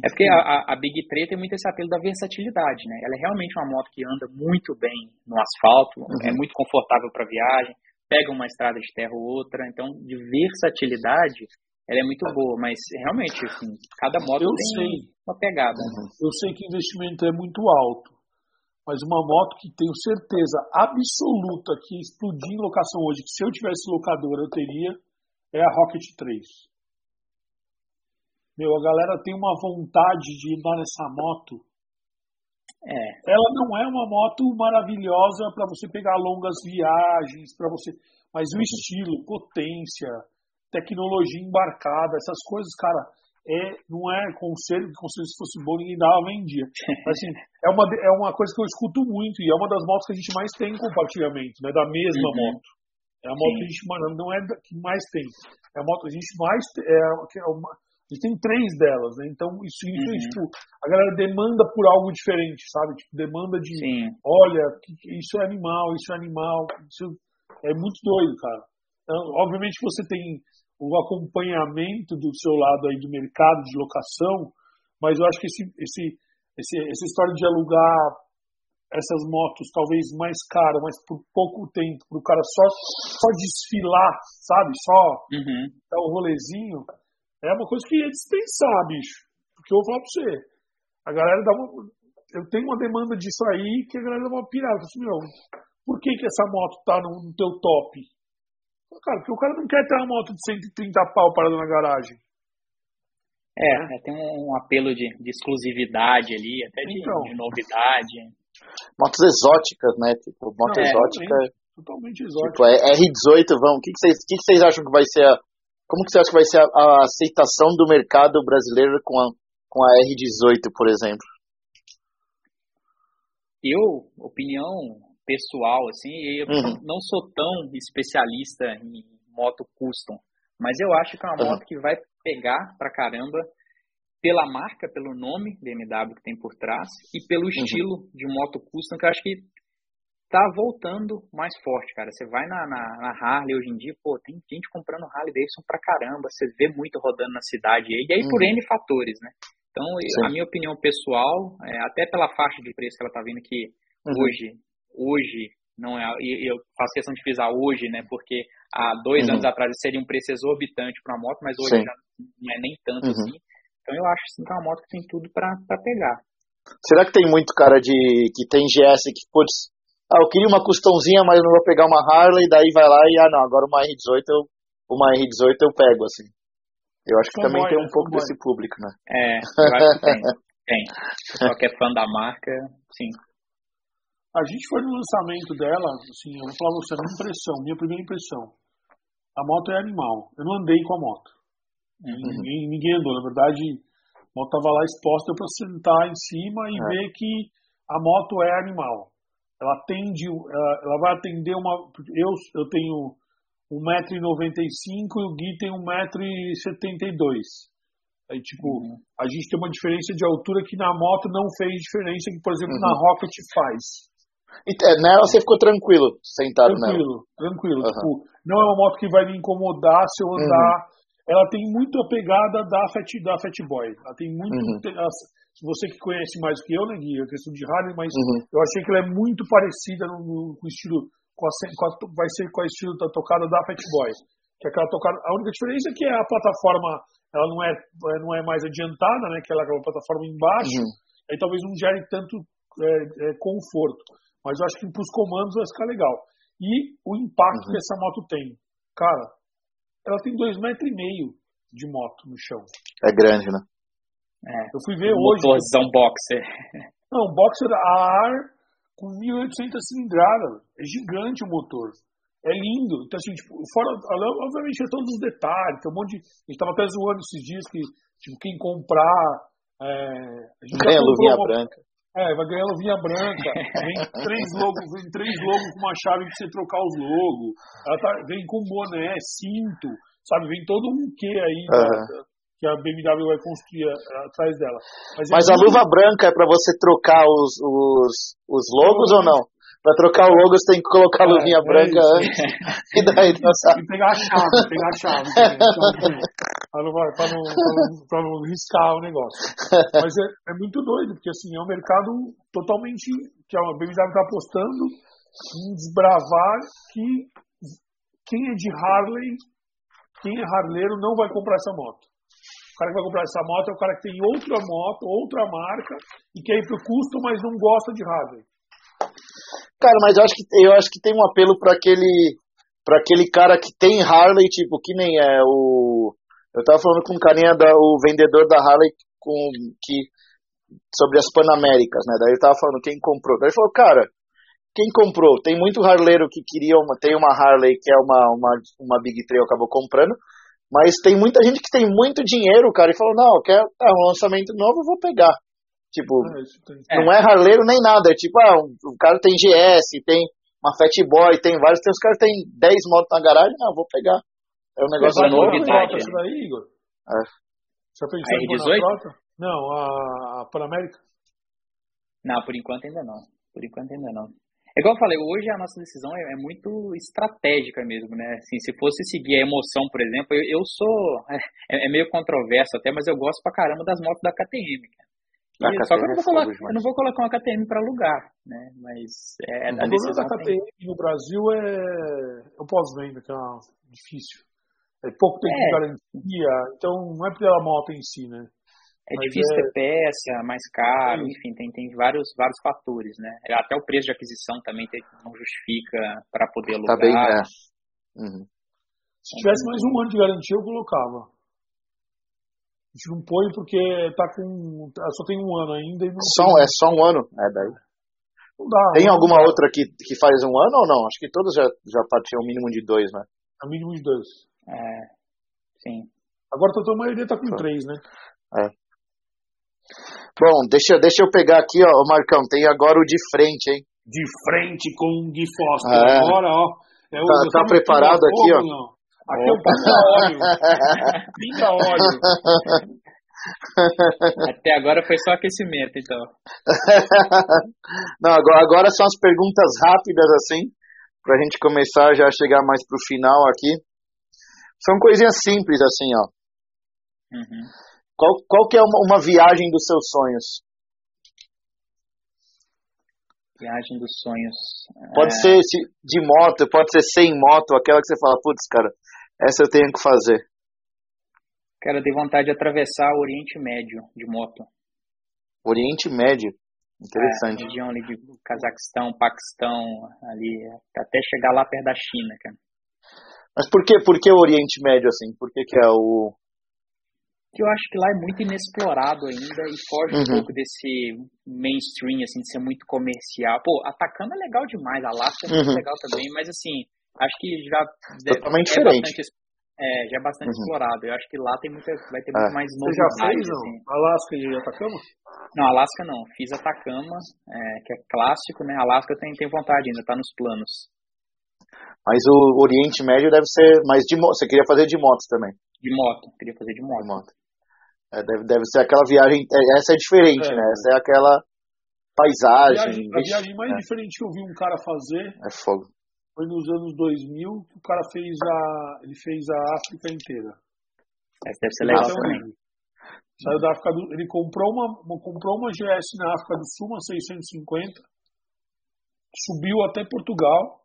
É porque a, a, Big 3 tem muito esse apelo da versatilidade, né? Ela é realmente uma moto que anda muito bem no asfalto, é uhum. é muito confortável para viagem, pega uma estrada de terra ou outra, então de versatilidade ela é muito boa, mas realmente, assim, cada moto eu tem sei. uma pegada. Uhum. Eu sei que o investimento é muito alto, mas uma moto que tenho certeza absoluta que explodir em locação hoje, que se eu tivesse locadora eu teria, é a Rocket 3. Meu, a galera tem uma vontade de andar nessa moto. É. Ela não é uma moto maravilhosa para você pegar longas viagens, para você, mas o estilo, potência, tecnologia embarcada, essas coisas, cara, é, não é conselho, que conselho se fosse bom ninguém dava, vendia. [LAUGHS] Mas, assim, é uma, é uma coisa que eu escuto muito e é uma das motos que a gente mais tem em compartilhamento, né, da mesma uhum. moto. É a moto Sim. que a gente, não é que mais tem. É a moto que a gente mais, é, é uma, e tem três delas, né? Então isso significa, uhum. tipo, a galera demanda por algo diferente, sabe? Tipo, demanda de, Sim. olha, isso é animal, isso é animal, isso é muito doido, cara. Então, obviamente você tem o acompanhamento do seu lado aí do mercado de locação, mas eu acho que esse, esse, esse essa história de alugar essas motos talvez mais caras, mas por pouco tempo, para o cara só, só desfilar, sabe? Só uhum. dar um rolezinho, é uma coisa que ia dispensar, bicho. Porque eu vou falar pra você. A galera dá uma. Eu tenho uma demanda disso aí que a galera dá uma pirada. Assim, meu, por que, que essa moto tá no, no teu top? Cara, porque o cara não quer ter uma moto de 130 pau parada na garagem. É, é. tem um apelo de, de exclusividade ali, até de, então, de novidade. Motos exóticas, né? Tipo, moto não, exótica. Totalmente, totalmente exótica. Tipo, é R18, vamos. O que, que, vocês, que, que vocês acham que vai ser a, como que você acha que vai ser a, a aceitação do mercado brasileiro com a, com a R18, por exemplo? Eu, opinião pessoal, assim, eu uhum. não sou tão especialista em moto custom, mas eu acho que é uma uhum. moto que vai pegar pra caramba pela marca, pelo nome BMW que tem por trás e pelo uhum. estilo de moto custom, que eu acho que tá voltando mais forte, cara. Você vai na, na, na, Harley hoje em dia, pô, tem gente comprando Harley Davidson pra caramba, você vê muito rodando na cidade aí, e aí uhum. por N fatores, né? Então, Sim. a minha opinião pessoal, é, até pela faixa de preço que ela tá vendo que uhum. hoje hoje não é, e eu faço questão de frisar hoje, né, porque há dois uhum. anos atrás seria um preço exorbitante para uma moto, mas hoje já não é nem tanto uhum. assim. Então eu acho assim, que é uma moto que tem tudo para pegar. Será que tem muito cara de que tem GS que, putz, ah, eu queria uma custãozinha, mas não vou pegar uma Harley, daí vai lá e, ah, não, agora uma R18 eu, uma R18 eu pego, assim. Eu acho que também tem um pouco desse público, né? É, eu acho que tem. tem. Só que é fã da marca, sim. A gente foi no lançamento dela, assim, eu vou falar você, minha impressão, minha primeira impressão. A moto é animal. Eu não andei com a moto. Uhum. Ninguém, ninguém andou. Na verdade, a moto estava lá exposta para sentar em cima e é. ver que a moto é animal. Ela atende, ela, ela vai atender uma. Eu, eu tenho 1,95m e o Gui tem 1,72m. Aí, tipo, uhum. a gente tem uma diferença de altura que na moto não fez diferença, que, por exemplo, uhum. na Rocket faz. É, nela você ficou tranquilo, sentado tranquilo, nela. Tranquilo, uhum. Tipo, não é uma moto que vai me incomodar se eu uhum. andar. Uhum. Ela tem muito a pegada da Fat, da Fat Boy. Ela tem muito. Uhum. Você que conhece mais do que eu, né, Gui? A questão de Harley, mas uhum. eu achei que ela é muito parecida no, no, com o estilo. Com a, com a, vai ser com o estilo da tocada da Fat Boy. Que é aquela tocada. A única diferença é que a plataforma ela não é, não é mais adiantada, né? Que ela é aquela plataforma embaixo. Uhum. Aí talvez não gere tanto é, é, conforto. Mas eu acho que para os comandos vai ficar legal. E o impacto uhum. que essa moto tem. Cara, ela tem dois metros e meio de moto no chão. É grande, né? É. Eu fui ver um hoje. Motorzão boxer. [LAUGHS] Não, um boxer a ar com 1.800 cilindradas. É gigante o motor. É lindo. Então, assim, tipo, fora, obviamente, é todos os detalhes. Tem um monte de. A gente estava até zoando esses dias que, tipo, quem comprar. É, a gente Ganha luvinha uma, branca. É, vai ganhar luvinha branca. Vem três [LAUGHS] logos, vem três logos com uma chave pra você trocar os logos. Ela tá, vem com boné, cinto, sabe? Vem todo um quê aí uhum. que a BMW vai construir uh, atrás dela. Mas, é Mas a luva branca é para você trocar os, os, os logos ou não? Para trocar o logo você tem que colocar a é, luvinha é, branca é antes. [LAUGHS] e daí sabe. E pegar a chave, pegar a chave. [LAUGHS] para não, pra não, pra não, riscar o negócio. Mas é, é, muito doido, porque assim, é um mercado totalmente que a BMW está apostando em desbravar que quem é de Harley, quem é harleiro não vai comprar essa moto. O cara que vai comprar essa moto é o cara que tem outra moto, outra marca, e quer ir pro custo, mas não gosta de Harley. Cara, mas eu acho que, eu acho que tem um apelo para aquele para aquele cara que tem Harley, tipo, que nem é o. Eu tava falando com um carinha, da, o vendedor da Harley com, que, sobre as Panaméricas, né? Daí ele tava falando quem comprou. Daí ele falou, cara, quem comprou? Tem muito harleiro que queria uma. Tem uma Harley que é uma, uma, uma Big Trail, acabou comprando. Mas tem muita gente que tem muito dinheiro, cara, e falou, não, quer é um lançamento novo, eu vou pegar. Tipo, é, não é harleiro nem nada. É tipo, ah, um, o cara tem GS, tem uma Fat Boy, tem vários. Tem os caras tem 10 motos na garagem, não, vou pegar. É um negócio é novidade. Isso daí, Igor? É. Você pensou em pôr na Não, a, a Panamérica. Não, por enquanto ainda não. Por enquanto ainda não. É igual eu falei, hoje a nossa decisão é, é, muito estratégica mesmo, né? Assim, se fosse seguir a emoção, por exemplo, eu, eu sou. [LAUGHS] É, é, meio controverso até, mas eu gosto pra caramba das motos da KTM, cara só que eu não, vou colocar, eu não vou colocar uma KTM para alugar, né? Mas é, o problema da KTM tem... no Brasil é o pós-venda, que é difícil. É pouco tempo é. de garantia, então não é pela moto em si, né? É Mas difícil é... ter peça, mais caro, enfim, tem, tem vários, vários fatores, né? Até o preço de aquisição também tem, não justifica para poder alugar. Tá bem, é. Uhum. Se tivesse mais um ano de garantia, eu colocava. A gente não põe porque tá com. Só tem um ano ainda e não. Só, tem... É só um ano? É daí. Não dá. Tem não alguma dá. outra que, que faz um ano ou não? Acho que todas já, já partiam o mínimo de dois, né? É o mínimo de dois. É. Sim. Agora a maioria tá com Pronto. três, né? É. Bom, deixa, deixa eu pegar aqui, ó, Marcão. Tem agora o de frente, hein? De frente com o Gui Foster. É. Agora, ó. É o, tá, tá preparado aqui, ó? Não. Aqui é o pinga-óleo. [LAUGHS] pinga-óleo. Até agora foi só aquecimento, então. Não, agora, agora são as perguntas rápidas, assim, pra gente começar já a chegar mais pro final aqui. São coisinhas simples, assim, ó. Uhum. Qual, qual que é uma, uma viagem dos seus sonhos? Viagem dos sonhos. Pode é... ser de moto, pode ser sem moto, aquela que você fala, putz, cara, essa eu tenho que fazer. Cara, eu dei vontade de atravessar o Oriente Médio de moto. Oriente Médio? Interessante. É, região ali de Cazaquistão, Paquistão, ali, até chegar lá perto da China, cara. Mas por que, por que o Oriente Médio, assim? Por que, que é o, que eu acho que lá é muito inexplorado ainda e foge uhum. um pouco desse mainstream, assim, de ser muito comercial. Pô, Atacama é legal demais, Alaska é muito uhum. legal também, mas assim, acho que já Totalmente é diferente. Bastante, é, já é bastante uhum. explorado. Eu acho que lá tem muita, vai ter muito é. mais novidades. Você já fez, assim. Alasca e Atacama? Não, Alasca não. Fiz Atacama, é, que é clássico, né? Alasca tem, tem vontade ainda, tá nos planos. Mas o Oriente Médio deve ser mais de moto. Você queria fazer de moto também? De moto, queria fazer de moto. De moto. É, deve, deve ser aquela viagem. É, essa é diferente, é. né? Essa é aquela paisagem. A viagem, a viagem mais é. diferente que eu vi um cara fazer. É fogo. Foi nos anos 2000 que o cara fez a. Ele fez a África inteira. Essa deve ser legal também. Saiu da África do, ele comprou uma, comprou uma GS na África do Sul, uma 650, subiu até Portugal,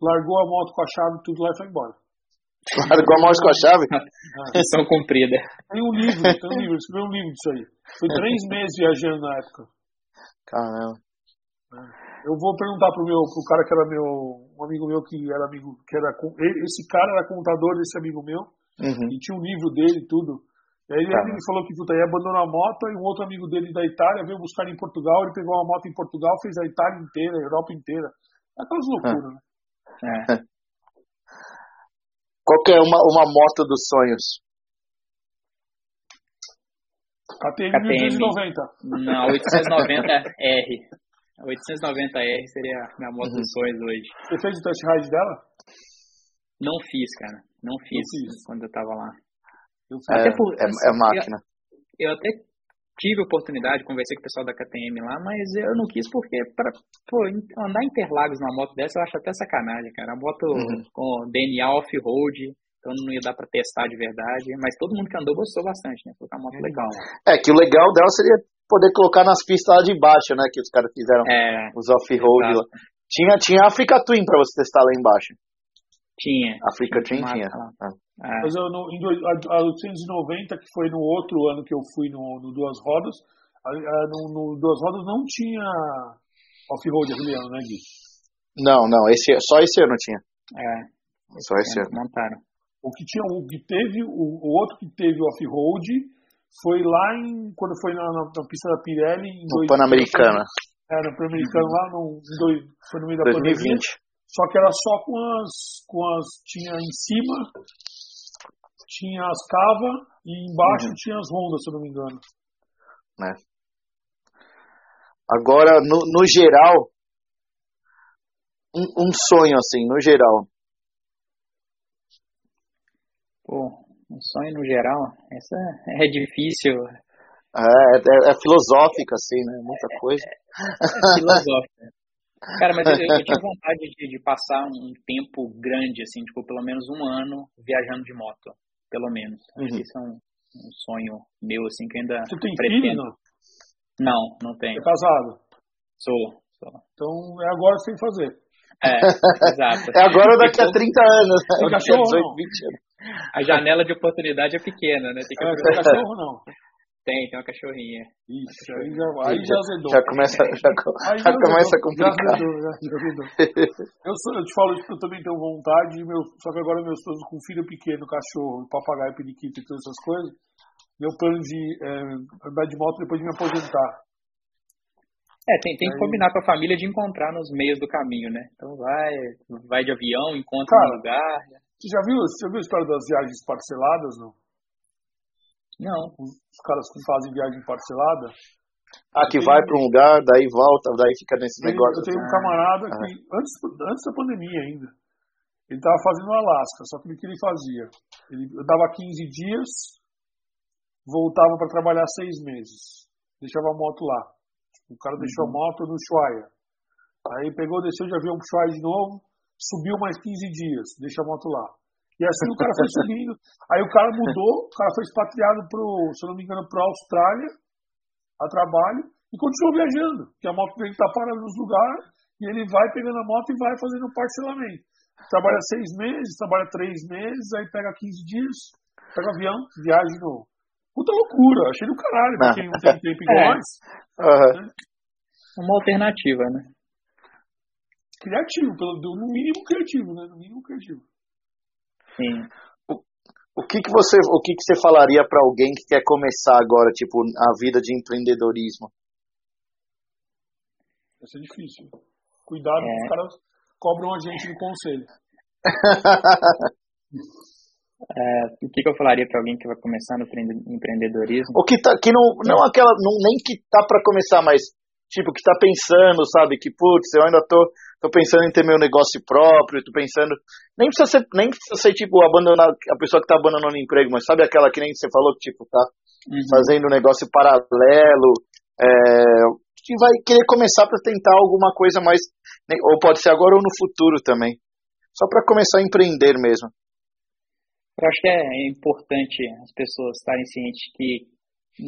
largou a moto com a chave tudo lá e foi embora. Largou a mouse com a chave? Missão cumprida. Tem um livro, tem um livro, escreveu um livro disso aí. Foi três meses viajando na época. Caramba. Eu vou perguntar pro meu, pro cara que era meu, um amigo meu que era amigo, que era esse cara era contador desse amigo meu uhum. e tinha um livro dele e tudo. E aí ele me falou que puta, ia abandonar a moto e um outro amigo dele da Itália veio buscar em Portugal, ele pegou uma moto em Portugal, fez a Itália inteira, a Europa inteira. É aquelas loucuras, né? É. [LAUGHS] Qual que é uma, uma moto dos sonhos? KTM, KTM 890. Não, 890R. [LAUGHS] 890R seria a minha moto uhum. dos sonhos hoje. Você fez o test ride dela? Não fiz, cara. Não fiz, Não fiz. quando eu tava lá. Eu é, por, é, é máquina. Eu, eu até tive oportunidade, conversei com o pessoal da KTM lá, mas eu não quis porque para andar em Interlagos numa moto dessa eu acho até sacanagem, cara. A moto uhum. com DNA off-road, então não ia dar para testar de verdade, mas todo mundo que andou gostou bastante, né? Foi uma moto legal. É, que o legal dela seria poder colocar nas pistas lá de baixo, né? Que os caras fizeram é, os off-road lá. Tinha, tinha Africa Twin para você testar lá embaixo. Tinha. Africa Twin tinha. tinha. É. Mas eu, no, em, a, a 890, que foi no outro ano que eu fui no, no Duas Rodas, a, a, no, no, Duas Rodas não tinha off-road aquele ano, né, Gui? Não, não, esse, só esse ano tinha. É. Só esse ano. Montaram. O que tinha, o que teve, o, o outro que teve off-road foi lá em, quando foi na, na, na pista da Pirelli. no Pan-Americana. É, no Pan-Americano lá, no, dois, foi no meio da 2020. pandemia. Só que era só com as, com as, tinha em cima tinha as Cava e embaixo uhum. tinha as Honda, se eu não me engano. Né? Agora, no, no geral, um, um, sonho assim, no geral. Pô, um sonho no geral, essa é difícil. É, é, é filosófica, assim, né? Muita coisa. É, é filosófica. Cara, mas eu, eu tinha vontade de, de, passar um tempo grande, assim, tipo, pelo menos um ano viajando de moto pelo menos. Uhum. isso é um, um, sonho meu, assim, que ainda Você tem pretendo. filho, não? Não, não tenho. É casado? Sou, sou. Então é agora sem fazer. É, exato. [LAUGHS] é agora ou daqui a 30 anos. Tem cachorro 18, não? A janela de oportunidade é pequena, né? Tem, que é, tem cachorro não? Tem, tem uma cachorrinha. Isso, aí já, aí já azedou. Já começa, já, já, já começa a complicar. Já azedou, já, azedou. [LAUGHS] eu, sou, eu te falo isso porque eu também tenho vontade, meu, só que agora meus filhos com filho pequeno, cachorro, papagaio, periquito e todas essas coisas, meu plano de é, andar de moto depois de me aposentar. É, tem, tem que combinar com a família de encontrar nos meios do caminho, né? Então vai, vai de avião, encontra Cara, um lugar. Você já viu, você já viu a história das viagens parceladas, não? Não. Os caras que fazem viagem parcelada. Ah, que vai para um lugar, daí volta, daí fica nesse negócio. Eu tenho um camarada ah. que, antes, antes da pandemia ainda, ele estava fazendo o Alasca, só que o que ele fazia? Ele dava 15 dias, voltava para trabalhar seis meses, deixava a moto lá. O cara uhum. deixou a moto no Ushuaia. Aí pegou, desceu de avião pro Ushuaia de novo, subiu mais 15 dias, deixa a moto lá. E assim o cara foi subindo. [LAUGHS] Aí o cara mudou, o cara foi expatriado pro, se não me engano, para a Austrália a trabalho e continua viajando, que a moto dele está parando nos lugares e ele vai pegando a moto e vai fazendo parcelamento. Trabalha seis meses, trabalha três meses, aí pega 15 dias, pega avião, viaja de novo. Puta loucura, achei do caralho, pra quem não tem tempo igual [LAUGHS] é. nós. Uhum. Né? Uma alternativa, né? Criativo, pelo, no mínimo criativo, né? No mínimo criativo. Sim. O, o que que você, o que que você falaria para alguém que quer começar agora, tipo, a vida de empreendedorismo? Vai ser difícil. Cuidado é. que os caras cobram a gente no conselho. [LAUGHS] É, o que, que, eu falaria para alguém que vai começar no empreendedorismo? O que tá, que não, não aquela, não, nem que tá para começar, mas tipo que tá pensando, sabe, que putz, eu ainda tô, tô pensando em ter meu negócio próprio, tô pensando, nem precisa ser, nem precisa ser tipo abandonar a pessoa que tá abandonando o emprego, mas sabe aquela que nem você falou que tipo tá uhum. fazendo um negócio paralelo, é, que vai querer começar para tentar alguma coisa mais, ou pode ser agora ou no futuro também, só para começar a empreender mesmo. Eu acho que é importante as pessoas estarem cientes que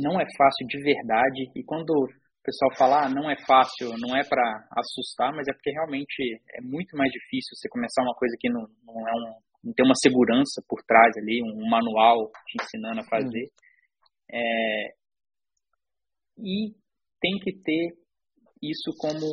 não é fácil de verdade e quando o pessoal fala ah, não é fácil, não é para assustar, mas é porque realmente é muito mais difícil você começar uma coisa que não, não é um, não tem uma segurança por trás ali, um manual te ensinando a fazer. Hum. É, e tem que ter isso como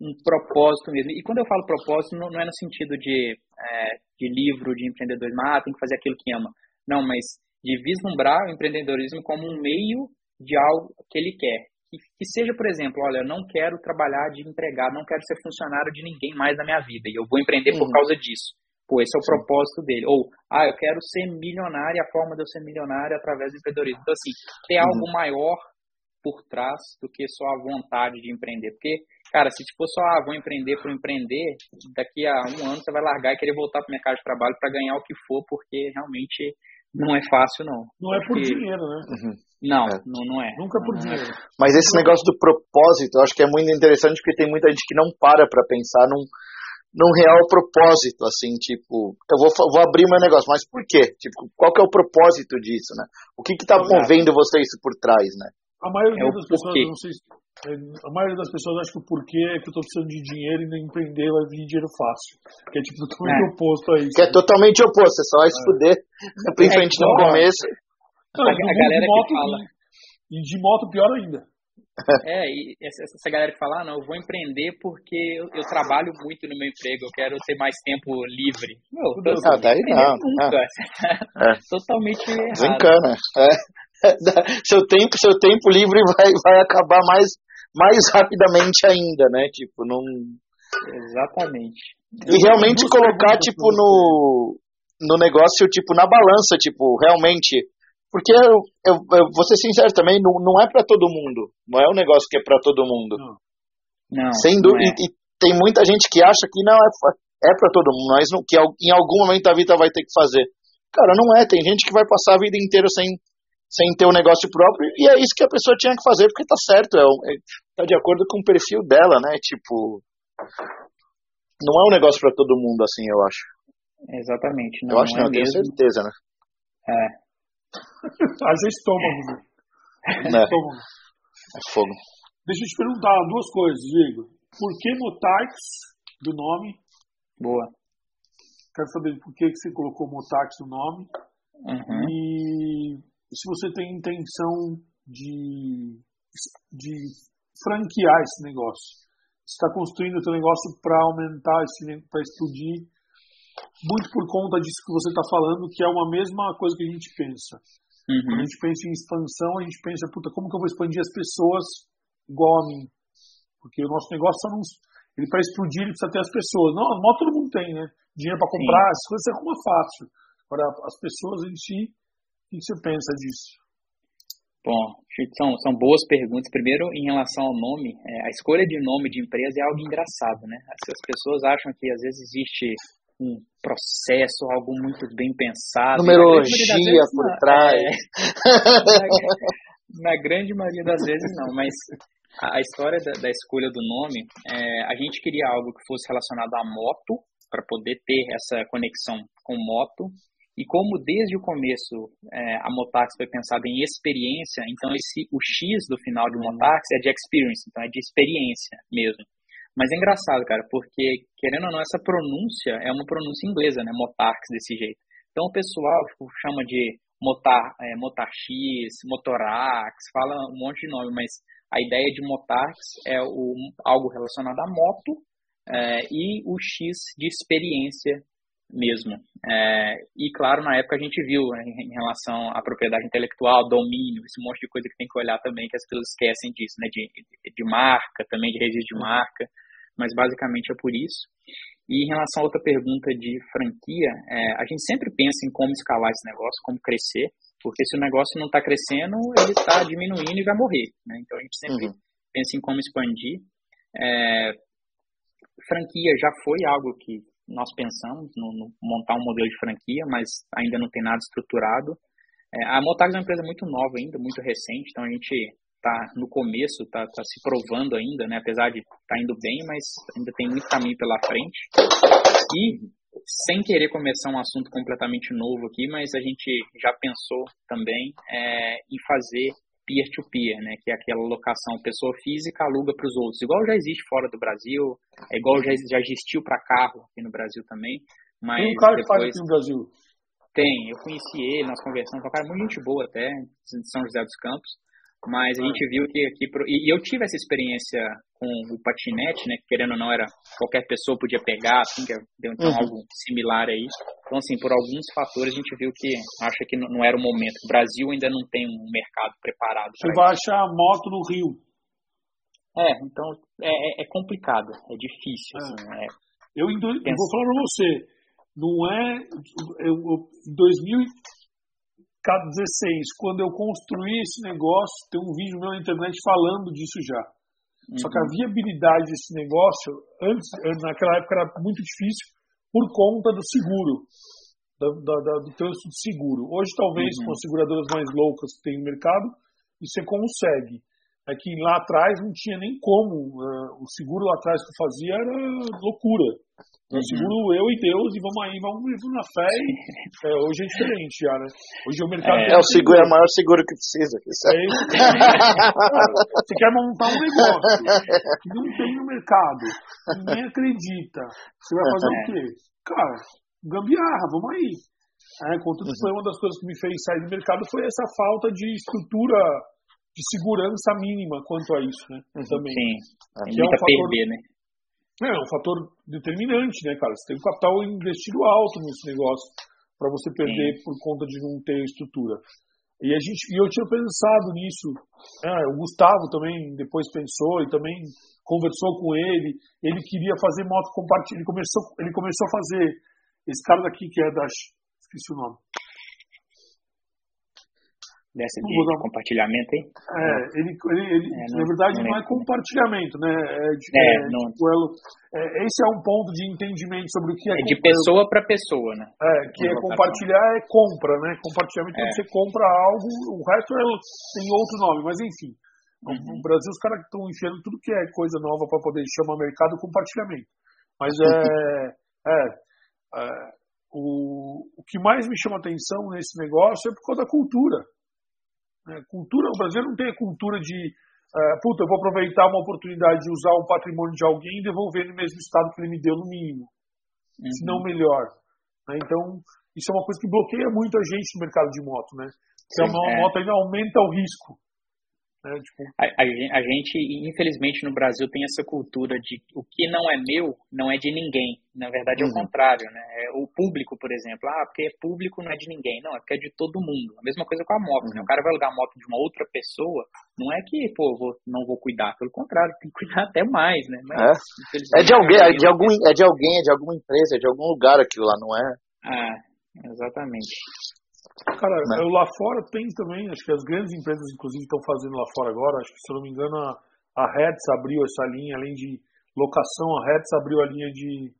um propósito mesmo. E quando eu falo propósito, não, não é no sentido de, é, de livro, de empreendedorismo, ah, tem que fazer aquilo que ama. Não, mas de vislumbrar o empreendedorismo como um meio de algo que ele quer. Que, que seja, por exemplo, olha, eu não quero trabalhar de empregado, não quero ser funcionário de ninguém mais na minha vida, e eu vou empreender uhum. por causa disso. Pô, esse é o Sim. propósito dele. Ou, ah, eu quero ser milionário, a forma de eu ser milionário é através do empreendedorismo. Então, assim, ter uhum. algo maior por trás do que só a vontade de empreender. Porque, cara, se for só, ah, vou empreender por empreender, daqui a um ano você vai largar e querer voltar para o mercado de trabalho para ganhar o que for, porque realmente não é fácil, não. Não é por porque... dinheiro, né? Uhum. Não, é. não, não é. Nunca por não é. dinheiro. É. Mas esse negócio do propósito, eu acho que é muito interessante porque tem muita gente que não para para pensar num, num real propósito, assim, tipo, eu vou, vou abrir meu negócio, mas por quê? Tipo, qual que é o propósito disso, né? O que que tá movendo vocês por trás, né? A maioria é das pessoas, não sei se, é, a maioria das pessoas acha que o porquê é que eu tô precisando de dinheiro e nem empreender vai vir dinheiro fácil. Que é tipo totalmente é. oposto a isso. Que é totalmente oposto, é só se é. fuder, [LAUGHS] principalmente no começo. Não, a, a galera moto, que fala. E, de moto pior ainda. [LAUGHS] É, e essa, essa, galera que fala, ah, não, eu vou empreender porque eu, eu, trabalho muito no meu emprego, eu quero ter mais tempo livre. Meu, ah, daí não. Nunca. [LAUGHS] É. Totalmente errado. Desencana. É. [LAUGHS] seu tempo, seu tempo livre vai, vai acabar mais, mais rapidamente ainda, né? Tipo, não. Exatamente. E realmente colocar, tipo, no, no negócio, tipo, na balança, tipo, realmente. Porque eu, eu, eu vou ser sincero também, não, não é para todo mundo. Não é um negócio que é para todo mundo. Não. não Sendo, não é. e, e, tem muita gente que acha que não é, é para todo mundo, mas não, que em algum momento a vida vai ter que fazer. Cara, não é. Tem gente que vai passar a vida inteira sem, sem ter um negócio próprio, e é isso que a pessoa tinha que fazer, porque tá certo, é, é tá de acordo com o perfil dela, né? Tipo, não é um negócio para todo mundo assim, eu acho. Exatamente. Não, eu acho não, não é tenho certeza, né? É. [LAUGHS] Haja estômago, né? É. Estômago. É fogo. Deixa eu te perguntar duas coisas, Diego. Por que Motax do nome? Boa. Quero saber por que você colocou Motax no nome. Uhum. E se você tem intenção de, de franquear esse negócio. Você está construindo o seu negócio para aumentar, para explodir, muito por conta disso que você está falando, que é uma mesma coisa que a gente pensa. Uhum. Quando a gente pensa em expansão, a gente pensa, puta, como que eu vou expandir as pessoas igual a mim? Porque o nosso negócio não, ele para explodir ele precisa ter as pessoas. Não, a moto todo mundo tem, né? Dinheiro para comprar, Sim. as coisas é como fácil. Agora, as pessoas em si que você pensa disso? Bom, são, são boas perguntas. Primeiro, em relação ao nome, é, a escolha de nome de empresa é algo engraçado, né? As, as pessoas acham que às vezes existe um processo, algo muito bem pensado. Numerologia por trás. É, na, [LAUGHS] na, grande maioria das vezes não, mas a, a história da, da, escolha do nome, é, a gente queria algo que fosse relacionado à moto, para poder ter essa conexão com moto, E como desde o começo é, a Motax foi pensada em experiência, então esse, o X do final de Motax é de experience, então é de experiência mesmo. Mas é engraçado, cara, porque, querendo ou não, essa pronúncia é uma pronúncia inglesa, né? Motarx, desse jeito. Então o pessoal chama de Motar, é, Motorax, fala um monte de nome, mas a ideia de Motarx é o, algo relacionado à moto é, e o X de experiência mesmo. É, e claro, na época a gente viu né, em relação à propriedade intelectual, domínio, esse monte de coisa que tem que olhar também, que as pessoas esquecem disso, né? De, de marca, também de registro de marca, mas basicamente é por isso. E em relação a outra pergunta de franquia, é, a gente sempre pensa em como escalar esse negócio, como crescer, porque se o negócio não está crescendo, ele está diminuindo e vai morrer. Né? Então a gente sempre uhum. pensa em como expandir. É, franquia já foi algo que nós pensamos no, no, montar um modelo de franquia, mas ainda não tem nada estruturado. É, a Motags é uma empresa muito nova ainda, muito recente, então a gente está no começo, está tá se provando ainda, né? apesar de estar tá indo bem, mas ainda tem muito caminho pela frente. E, sem querer começar um assunto completamente novo aqui, mas a gente já pensou também é, em fazer peer-to-peer, -peer, né, que é aquela locação pessoa física aluga para os outros, igual já existe fora do Brasil, é igual já, já existiu para carro aqui no Brasil também. Mas tem um cara depois... que faz aqui no Brasil. Tem, eu conheci ele, nós conversamos, um cara muito gente boa até, de São José dos Campos. Mas a gente viu que aqui. E eu tive essa experiência com o patinete, né? Que querendo ou não, era qualquer pessoa podia pegar, assim, que deu então uhum. algo similar aí. Então, assim, por alguns fatores a gente viu que acha que não era o momento. O Brasil ainda não tem um mercado preparado. Você vai isso. achar moto no Rio. É, então é, é, é complicado, é difícil. É. Assim, é, eu, eu vou falar pra você, não é. Em 2000 K16, quando eu construí esse negócio, tem um vídeo meu na internet falando disso já. Uhum. Só que a uhum. viabilidade desse negócio, antes, naquela época era muito difícil por conta do seguro, da, da, do trânsito de seguro. Hoje, talvez, uhum. com as seguradoras mais loucas que tem no mercado, você consegue. É que lá atrás não tinha nem como. Uh, o seguro lá atrás que eu fazia era loucura. Eu uhum. seguro eu e Deus e vamos aí, vamos viver na fé. E, [LAUGHS] é, hoje é diferente já, né? Hoje o mercado. É, é o seguro é o maior seguro que precisa. É isso. [LAUGHS] Você quer montar um negócio que não tem no mercado, ninguém acredita. Você vai fazer é. o quê? Cara, gambiarra, vamos aí. É, contudo, uhum. foi uma das coisas que me fez sair do mercado foi essa falta de estrutura de segurança mínima quanto a isso, né? Uhum. Também. Sim. Tem é um fator, perder, né? É, um fator determinante, né, cara? Você tem um capital investido alto nesse negócio para você perder Sim. por conta de não ter estrutura. E a gente, e eu tinha pensado nisso. É, o Gustavo também depois pensou e também conversou com ele. Ele queria fazer moto compartilhada. Ele começou, ele começou a fazer esse cara daqui que é da esqueci o nome dessa de compartilhamento aí? É, ele, ele, ele é, não, na verdade não, não é compartilhamento, né? É, de, é, é não... tipo, é, esse é um ponto de entendimento sobre o que é. É de pessoa para pessoa, né? É, que é compartilhar é compra, né? Compartilhamento quando é. você compra algo, o resto é, tem outro nome, mas enfim. Uhum. No Brasil os caras estão enfiando tudo que é coisa nova para poder chamar mercado compartilhamento. Mas é, [LAUGHS] é, é o, o que mais me chama atenção nesse negócio é por causa da cultura. Né? Cultura, o Brasil não tem a cultura de, uh, puta, eu vou aproveitar uma oportunidade de usar o patrimônio de alguém e devolver no mesmo estado que ele me deu, no mínimo, uhum. se não melhor. Né? Então, isso é uma coisa que bloqueia muito a gente no mercado de moto, né? Sim, a é. moto ainda aumenta o risco. Né? Tipo... A, a, a, gente, infelizmente, no Brasil tem essa cultura de o que não é meu não é de ninguém. Na verdade, é o uhum. contrário. Né? É o público, por exemplo, ah, porque é público não é de ninguém. Não, é porque é de todo mundo. A mesma coisa com a moto. Uhum. Né? O cara vai alugar a moto de uma outra pessoa, não é que, pô, vou, não vou cuidar. Pelo contrário, tem que cuidar até mais. Né? Mas, é. é de alguém, é de, algum, é de alguém, é de alguma empresa, é de algum lugar aquilo lá, não é? Ah, exatamente. Cara, né? lá fora tem também, acho que as grandes empresas, inclusive, estão fazendo lá fora agora. Acho que, se eu não me engano, a, a Hertz abriu essa linha, além de locação, a Hertz abriu a linha de,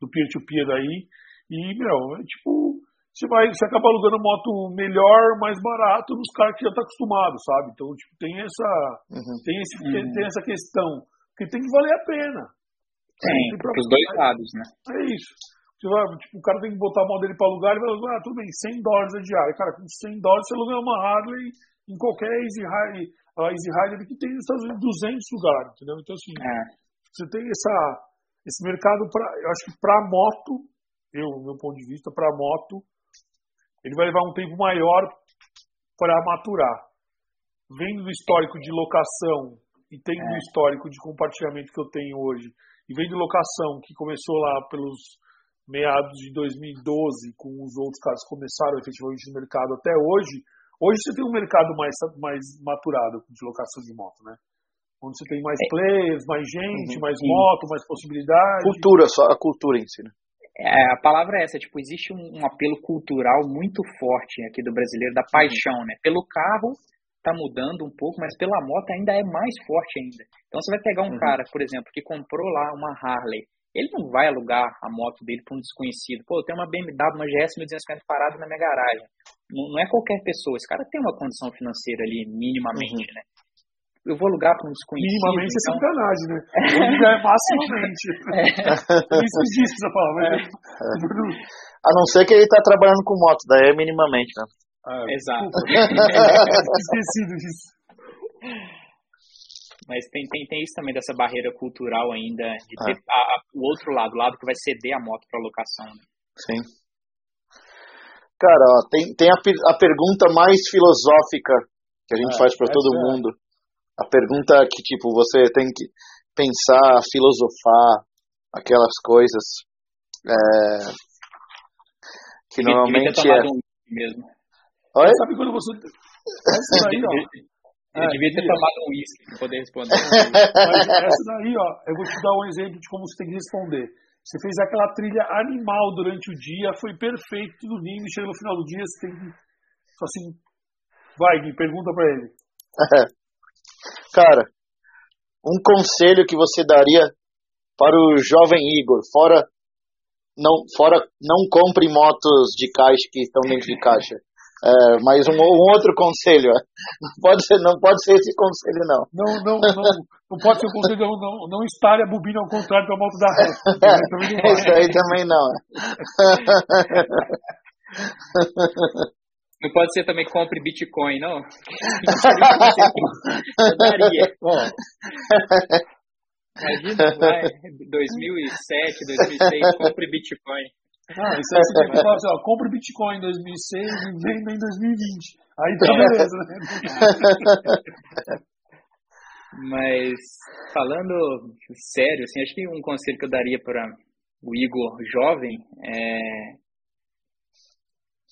do peer-to-peer daí. E, meu, é tipo, você, vai, você acaba alugando moto melhor, mais barato nos caras que já estão tá acostumados, sabe? Então, tipo, tem essa, uhum. tem, esse, uhum. tem essa questão. que tem que valer a pena. Tem, os dois lados, né? É isso. Você vai, tipo, o cara tem que botar a mão dele para alugar, ele vai ah, tudo bem, 100 dólares a diária. Cara, com 100 dólares você aluga uma Harley em qualquer Easy Rider, a Easy Rider que tem nos Estados Unidos 200 lugares, entendeu? Então, assim, é. você tem essa, esse mercado, pra, eu acho que para moto, eu, meu ponto de vista, para moto, ele vai levar um tempo maior para maturar. Vendo do histórico de locação e tendo é. o histórico de compartilhamento que eu tenho hoje, e vendo locação que começou lá pelos meados de 2012, com os outros caras que começaram efetivamente no mercado até hoje, hoje você tem um mercado mais, mais maturado de locação de moto, né? Onde você tem mais é. players, mais gente, uhum. mais moto, mais possibilidades. Cultura, só a cultura em si, né? É, a palavra é essa, tipo, existe um, um, apelo cultural muito forte aqui do brasileiro, da paixão, né? Pelo carro tá mudando um pouco, mas pela moto ainda é mais forte ainda. Então você vai pegar um uhum. cara, por exemplo, que comprou lá uma Harley, ele não vai alugar a moto dele para um desconhecido. Pô, eu tenho uma BMW, uma GS 1250 parada na minha garagem. Não, não, é qualquer pessoa. Esse cara tem uma condição financeira ali, minimamente, uhum. né? Eu vou alugar para um desconhecido. Minimamente é então... é sacanagem, né? [LAUGHS] Hoje já é maximamente. é. [LAUGHS] Isso existe essa palavra. É. A não ser que ele está trabalhando com moto, daí é minimamente, né? Ah, Exato. Esquecido disso. [LAUGHS] Mas tem, tem, tem isso também dessa barreira cultural ainda, de ter ah. a, a, o outro lado, o lado que vai ceder a moto para locação. Né? Sim. Cara, ó, tem, tem a, a pergunta mais filosófica que a gente ah, faz para todo é. mundo. A pergunta que, tipo, você tem que pensar, filosofar, aquelas coisas. É, que normalmente é. Mesmo. Oi? Sabe quando você. Essa daí, [LAUGHS] ó. Eu devia ter tomado um uísque para poder responder. [LAUGHS] Mas essa daí, ó, eu vou te dar um exemplo de como você tem que responder. Você fez aquela trilha animal durante o dia, foi perfeito, tudo lindo, chega no final do dia, você tem que. Só assim. Vai, me pergunta para ele. [LAUGHS] Cara, um conselho que você daria para o jovem Igor, fora não, fora não compre motos de caixa que estão dentro de caixa. É, mas um, um, outro conselho, é. [LAUGHS] não pode ser, não pode ser esse conselho não. Não, não, não, não pode ser o conselho não, não, não espalhe a bobina ao contrário para a moto da reta. [LAUGHS] Isso aí também não. Não pode ser também compre Bitcoin, não? [LAUGHS] Imagina, vai, 2007, 2006, compre Bitcoin. Ah, isso aí você tem que falar assim, ó, compra Bitcoin em 2006 e venda em 2020. Aí tá beleza, né? [LAUGHS] Mas, falando sério, assim, acho que um conselho que eu daria para o Igor jovem é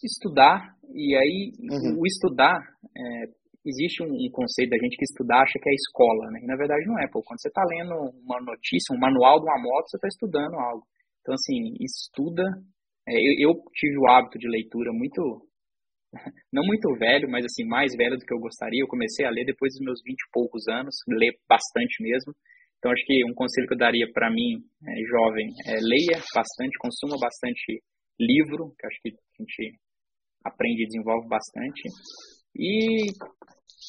estudar, e aí uhum. o estudar, é, existe um, um, conceito da gente que estudar acha que é escola, né? E na verdade não é, pô. Quando você está lendo uma notícia, um manual de uma moto, você está estudando algo. Então, assim, estuda. É, eu, eu, tive o hábito de leitura muito, [LAUGHS] não muito velho, mas assim, mais velho do que eu gostaria. Eu comecei a ler depois dos meus vinte e poucos anos, ler bastante mesmo. Então, acho que um conselho que eu daria para mim, é, jovem, é leia bastante, consuma bastante livro, que acho que a gente aprende e desenvolve bastante. E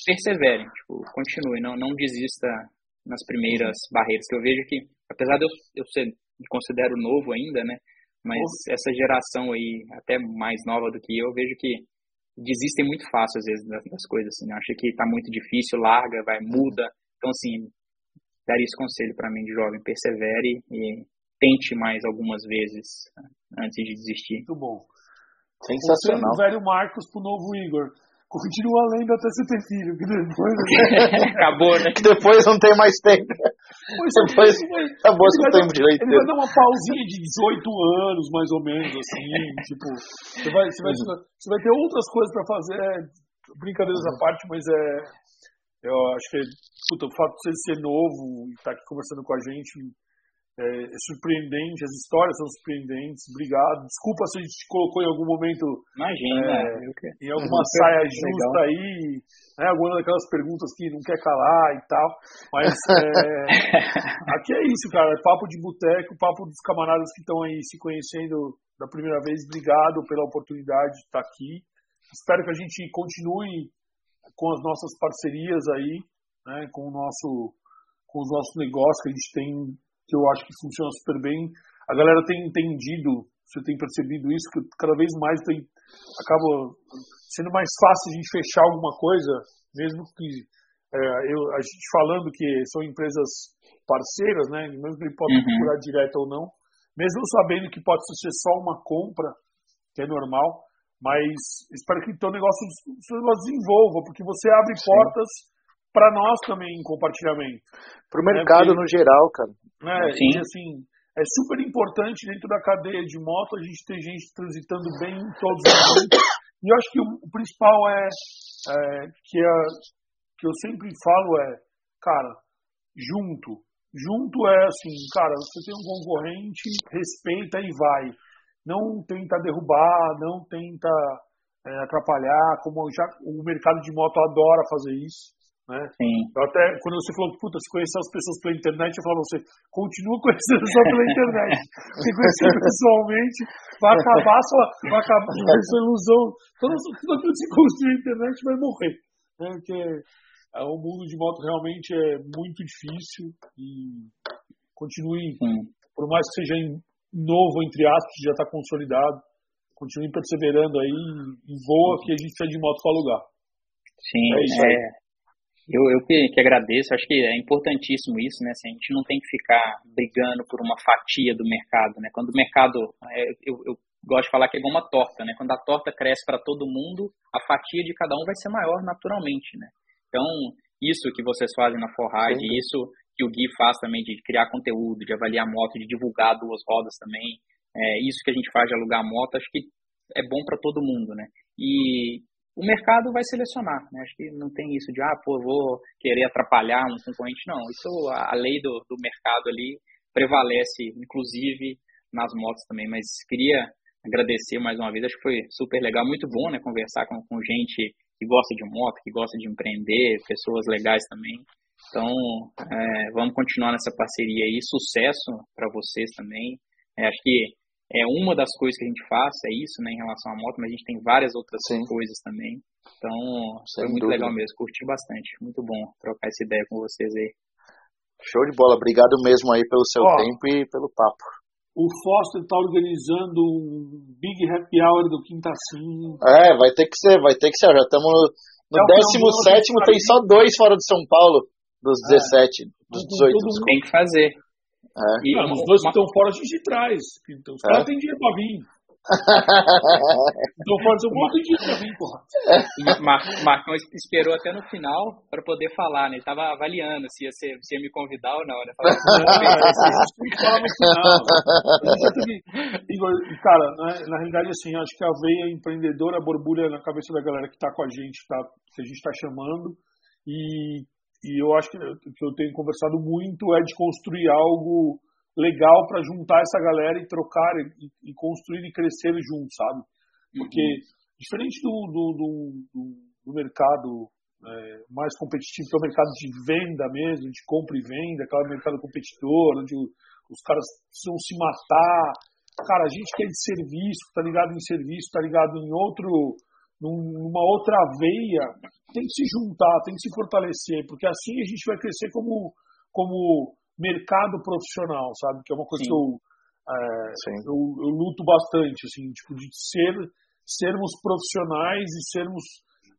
persevere, tipo, continue, não, não desista nas primeiras barreiras, que eu vejo que, apesar de eu, eu ser considero novo ainda, né? Mas Nossa. essa geração aí, até mais nova do que eu, vejo que desistem muito fácil às vezes das, das coisas, assim. Acha que tá muito difícil, larga, vai, muda. Então, assim, daria esse conselho para mim de jovem, persevere e tente mais algumas vezes antes de desistir. Muito bom. Sensacional. O velho Marcos pro novo Igor continua lendo até você ter filho, que depois... [LAUGHS] Acabou, né? Que depois não tem mais tempo. Pois depois vai, acabou seu tempo de leitura. Ele vai dar uma pausinha de 18 anos, mais ou menos, assim, [LAUGHS] tipo... Você vai, você vai, você vai ter outras coisas para fazer, é, brincadeiras à parte, mas é... Eu acho que, puta, o fato de você ser novo e estar tá aqui conversando com a gente é, é, surpreendente, as histórias são surpreendentes. Obrigado. Desculpa se a gente te colocou em algum momento. Imagina. É, em alguma uhum. saia justa legal. aí, né, alguma daquelas perguntas que não quer calar e tal. Mas [LAUGHS] é, aqui é isso, cara. É papo de boteco, papo dos camaradas que estão aí se conhecendo da primeira vez. Obrigado pela oportunidade de estar aqui. Espero que a gente continue com as nossas parcerias aí, né, com o nosso com os nossos negócios que a gente tem que eu acho que funciona super bem. A galera tem entendido você tem percebido isso, que cada vez mais tem, acaba sendo mais fácil a gente fechar alguma coisa, mesmo que é, eu, a gente falando que são empresas parceiras, né, mesmo que ele pode uhum. procurar direto ou não, mesmo sabendo que pode ser só uma compra, que é normal, mas espero que o teu negócio, seu negócio desenvolva, porque você abre Sim. portas para nós também em compartilhamento. Para o mercado né, no geral, cara. Né, Sim. E, assim, é super importante dentro da cadeia de moto a gente ter gente transitando bem em todos os momentos. E eu acho que o, o principal é, é que, a, que eu sempre falo é, cara, junto. Junto é assim, cara, você tem um concorrente, respeita e vai. Não tenta derrubar, não tenta é, atrapalhar, como já o mercado de moto adora fazer isso. Né? Sim. Eu até, quando você falou, puta, se conhecer as pessoas pela internet, eu falava você, continua conhecendo só pela internet. [LAUGHS] Porque conhecer pessoalmente vai acabar sua, vai acabar [LAUGHS] sua ilusão. Tudo, tudo aquilo que você construiu na internet vai morrer. Né? Porque é, o mundo de moto realmente é muito difícil e continue, Sim. por mais que seja novo, entre aspas, já está consolidado, continue perseverando aí e voa que a gente precisa de moto para alugar. Sim, é isso aí. É eu, eu que, que, agradeço, acho que é importantíssimo isso, né? Assim, a gente não tem que ficar brigando por uma fatia do mercado, né? Quando o mercado, é, eu, eu, gosto de falar que é igual uma torta, né? Quando a torta cresce para todo mundo, a fatia de cada um vai ser maior naturalmente, né? Então, isso que vocês fazem na Forrage, isso que o Gui faz também de criar conteúdo, de avaliar moto, de divulgar duas rodas também, é, isso que a gente faz de alugar moto, acho que é bom para todo mundo, né? E o mercado vai selecionar. Né? Acho que não tem isso de, ah, pô, vou querer atrapalhar um concorrente. Não, isso, a lei do, do mercado ali prevalece, inclusive nas motos também. Mas queria agradecer mais uma vez, acho que foi super legal, muito bom, né, conversar com, com gente que gosta de moto, que gosta de empreender, pessoas legais também. Então, é, vamos continuar nessa parceria aí, sucesso para vocês também. É, acho que é uma das coisas que a gente faz, é isso, né, em relação à moto, mas a gente tem várias outras Sim. coisas também. Então, Sem foi muito dúvida. legal mesmo, curti bastante. Muito bom trocar essa ideia com vocês aí. Show de bola, obrigado mesmo aí pelo seu Ó, tempo e pelo papo. O Foster está organizando um Big Happy Hour do Quinta Sim. É, vai ter que ser, vai ter que ser. Já estamos no, no é 17, tem só dois fora de São Paulo, dos é. 17, dos 18. Tem que fazer. É. E, não, os dois que estão fora a gente traz. Então, os é. caras têm dinheiro pra vir. [LAUGHS] então fora Paulo tem dinheiro pra vir, porra. Mar Marcão esperou até no final para poder falar, né? Ele tava avaliando se ia, ser, se ia me convidar ou não, né? Falei, não, cara, né, na realidade, assim, acho que a veia empreendedora borbulha na cabeça da galera que tá com a gente, tá, que a gente tá chamando. E e eu acho que que eu tenho conversado muito é de construir algo legal para juntar essa galera e trocar e, e, construir e crescer juntos, sabe? Porque uhum. diferente do, do, do, do mercado é, mais competitivo, que é o mercado de venda mesmo, de compra e venda, aquele mercado competidor, onde os caras precisam se matar. Cara, a gente que é de serviço, tá ligado em serviço, tá ligado em outro numa outra veia, tem que se juntar, tem que se fortalecer, porque assim a gente vai crescer como, como mercado profissional, sabe? Que é uma coisa Sim. que eu, é, eu, eu, luto bastante, assim, tipo, de ser, sermos profissionais e sermos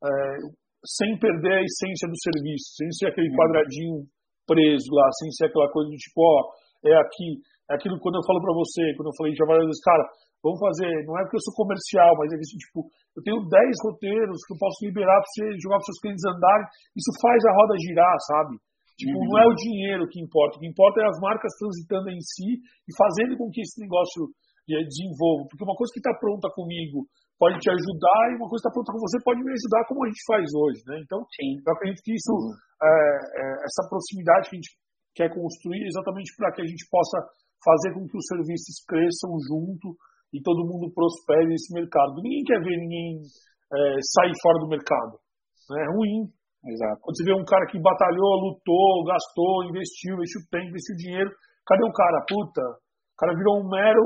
é, sem perder a essência do serviço, sem ser aquele quadradinho preso lá, sem ser aquela coisa de tipo, ó, é aqui, é aquilo quando eu falo para você, quando eu falei já várias vezes, cara, vamos fazer, não é porque eu sou comercial, mas é que tipo, eu tenho 10 roteiros que eu posso liberar para você jogar para seus clientes andarem, isso faz a roda girar, sabe? Tipo, uhum. não é o dinheiro que importa, o que importa é as marcas transitando em si e fazendo com que esse negócio eh, desenvolva, porque uma coisa que está pronta comigo pode te ajudar e uma coisa que está pronta com você pode me ajudar como a gente faz hoje, né? Então, Sim. eu acredito que isso, uhum. é, é, essa proximidade que a gente quer construir é exatamente para que a gente possa fazer com que os serviços cresçam junto, e todo mundo prospere nesse mercado. Ninguém quer ver ninguém é, sair fora do mercado. Né? É ruim. Exato. Quando você vê um cara que batalhou, lutou, gastou, investiu, investiu tempo, investiu dinheiro, cadê o cara? Puta, o cara virou um mero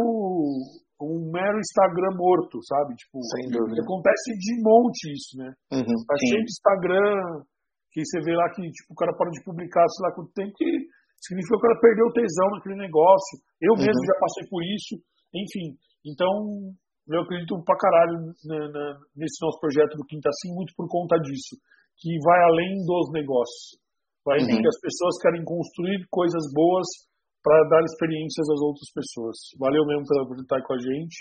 um mero Instagram morto, sabe? Tipo, acontece de monte isso, né? Uhum, tá cheio de Instagram, que você vê lá que tipo, o cara para de publicar, sei lá quanto tempo, que significa que o cara perdeu o tesão naquele negócio. Eu mesmo uhum. já passei por isso Enfim, então eu acredito pra caralho nesse nosso projeto do Quinta Sim, muito por conta disso, que vai além dos negócios. Vai uhum. que as pessoas querem construir coisas boas para dar experiências às outras pessoas. Valeu mesmo por estar com a gente.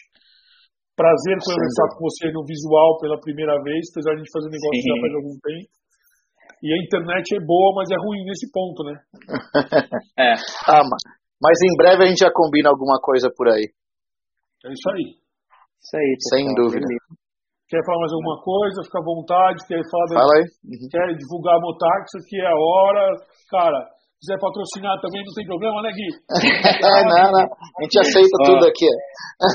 Prazer conversar com você no visual pela primeira vez, apesar de a gente fazer negócio Sim. já faz algum tempo. E a internet é boa, mas é ruim nesse ponto, né? [LAUGHS] é. Ah, mas em breve a gente já combina alguma coisa por aí. É isso aí. Isso aí, pessoal. Sem dúvida. Quer falar mais alguma coisa? Fica à vontade. Quer falar Fala aí. Uhum. Quer divulgar a Motax? Aqui é a hora. Cara, quiser patrocinar também, não tem problema, né, Gui? [LAUGHS] não, não. A gente aceita tudo aqui.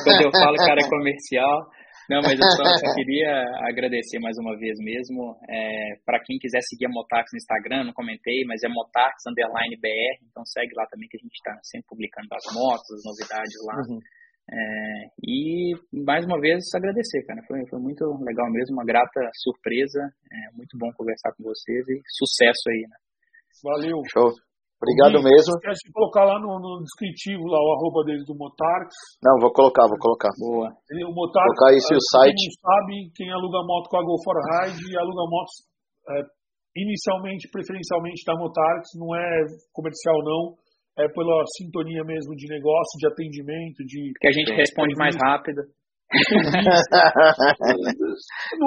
Quando eu falo cara [LAUGHS] comercial, não, mas eu só, só queria agradecer mais uma vez mesmo. É, para quem quiser seguir a Motax no Instagram, não comentei, mas é Motax Underline BR, então segue lá também que a gente está sempre publicando as motos, as novidades lá. Uhum. É, e mais uma vez agradecer, cara. Foi, foi muito legal mesmo, uma grata surpresa. É muito bom conversar com vocês e sucesso aí, né? Valeu. Show. Obrigado mesmo. Esquece de colocar lá no, no, descritivo lá o arroba dele do Motarx. Não, vou colocar, vou colocar. Boa. Ele, o Motarx, colocar esse o site. Quem não sabe, quem aluga moto com a Go for Ride aluga motos é, inicialmente, preferencialmente da Motarx, não é comercial não, é pela sintonia mesmo de negócio, de atendimento, de... Que a gente responde mais rápido [LAUGHS] não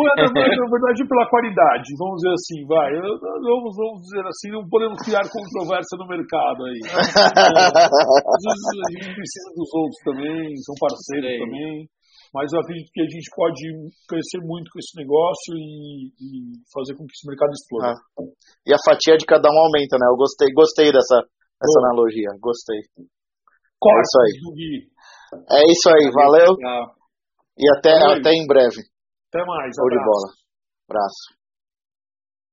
é, na verdade, pela qualidade, vamos dizer assim, vai. Vamos, vamos dizer assim, não podemos criar controvérsia no mercado aí. [LAUGHS] Às vezes a gente precisa dos outros também, são parceiros Sei. também. Mas eu acredito que a gente pode crescer muito com esse negócio e, e fazer com que esse mercado exploda. Ah. E a fatia de cada um aumenta, né? Eu gostei, gostei dessa, dessa analogia, gostei. Corta, é isso aí. É isso aí, valeu. E até, até em breve. Até mais. Show de bola. Abraço.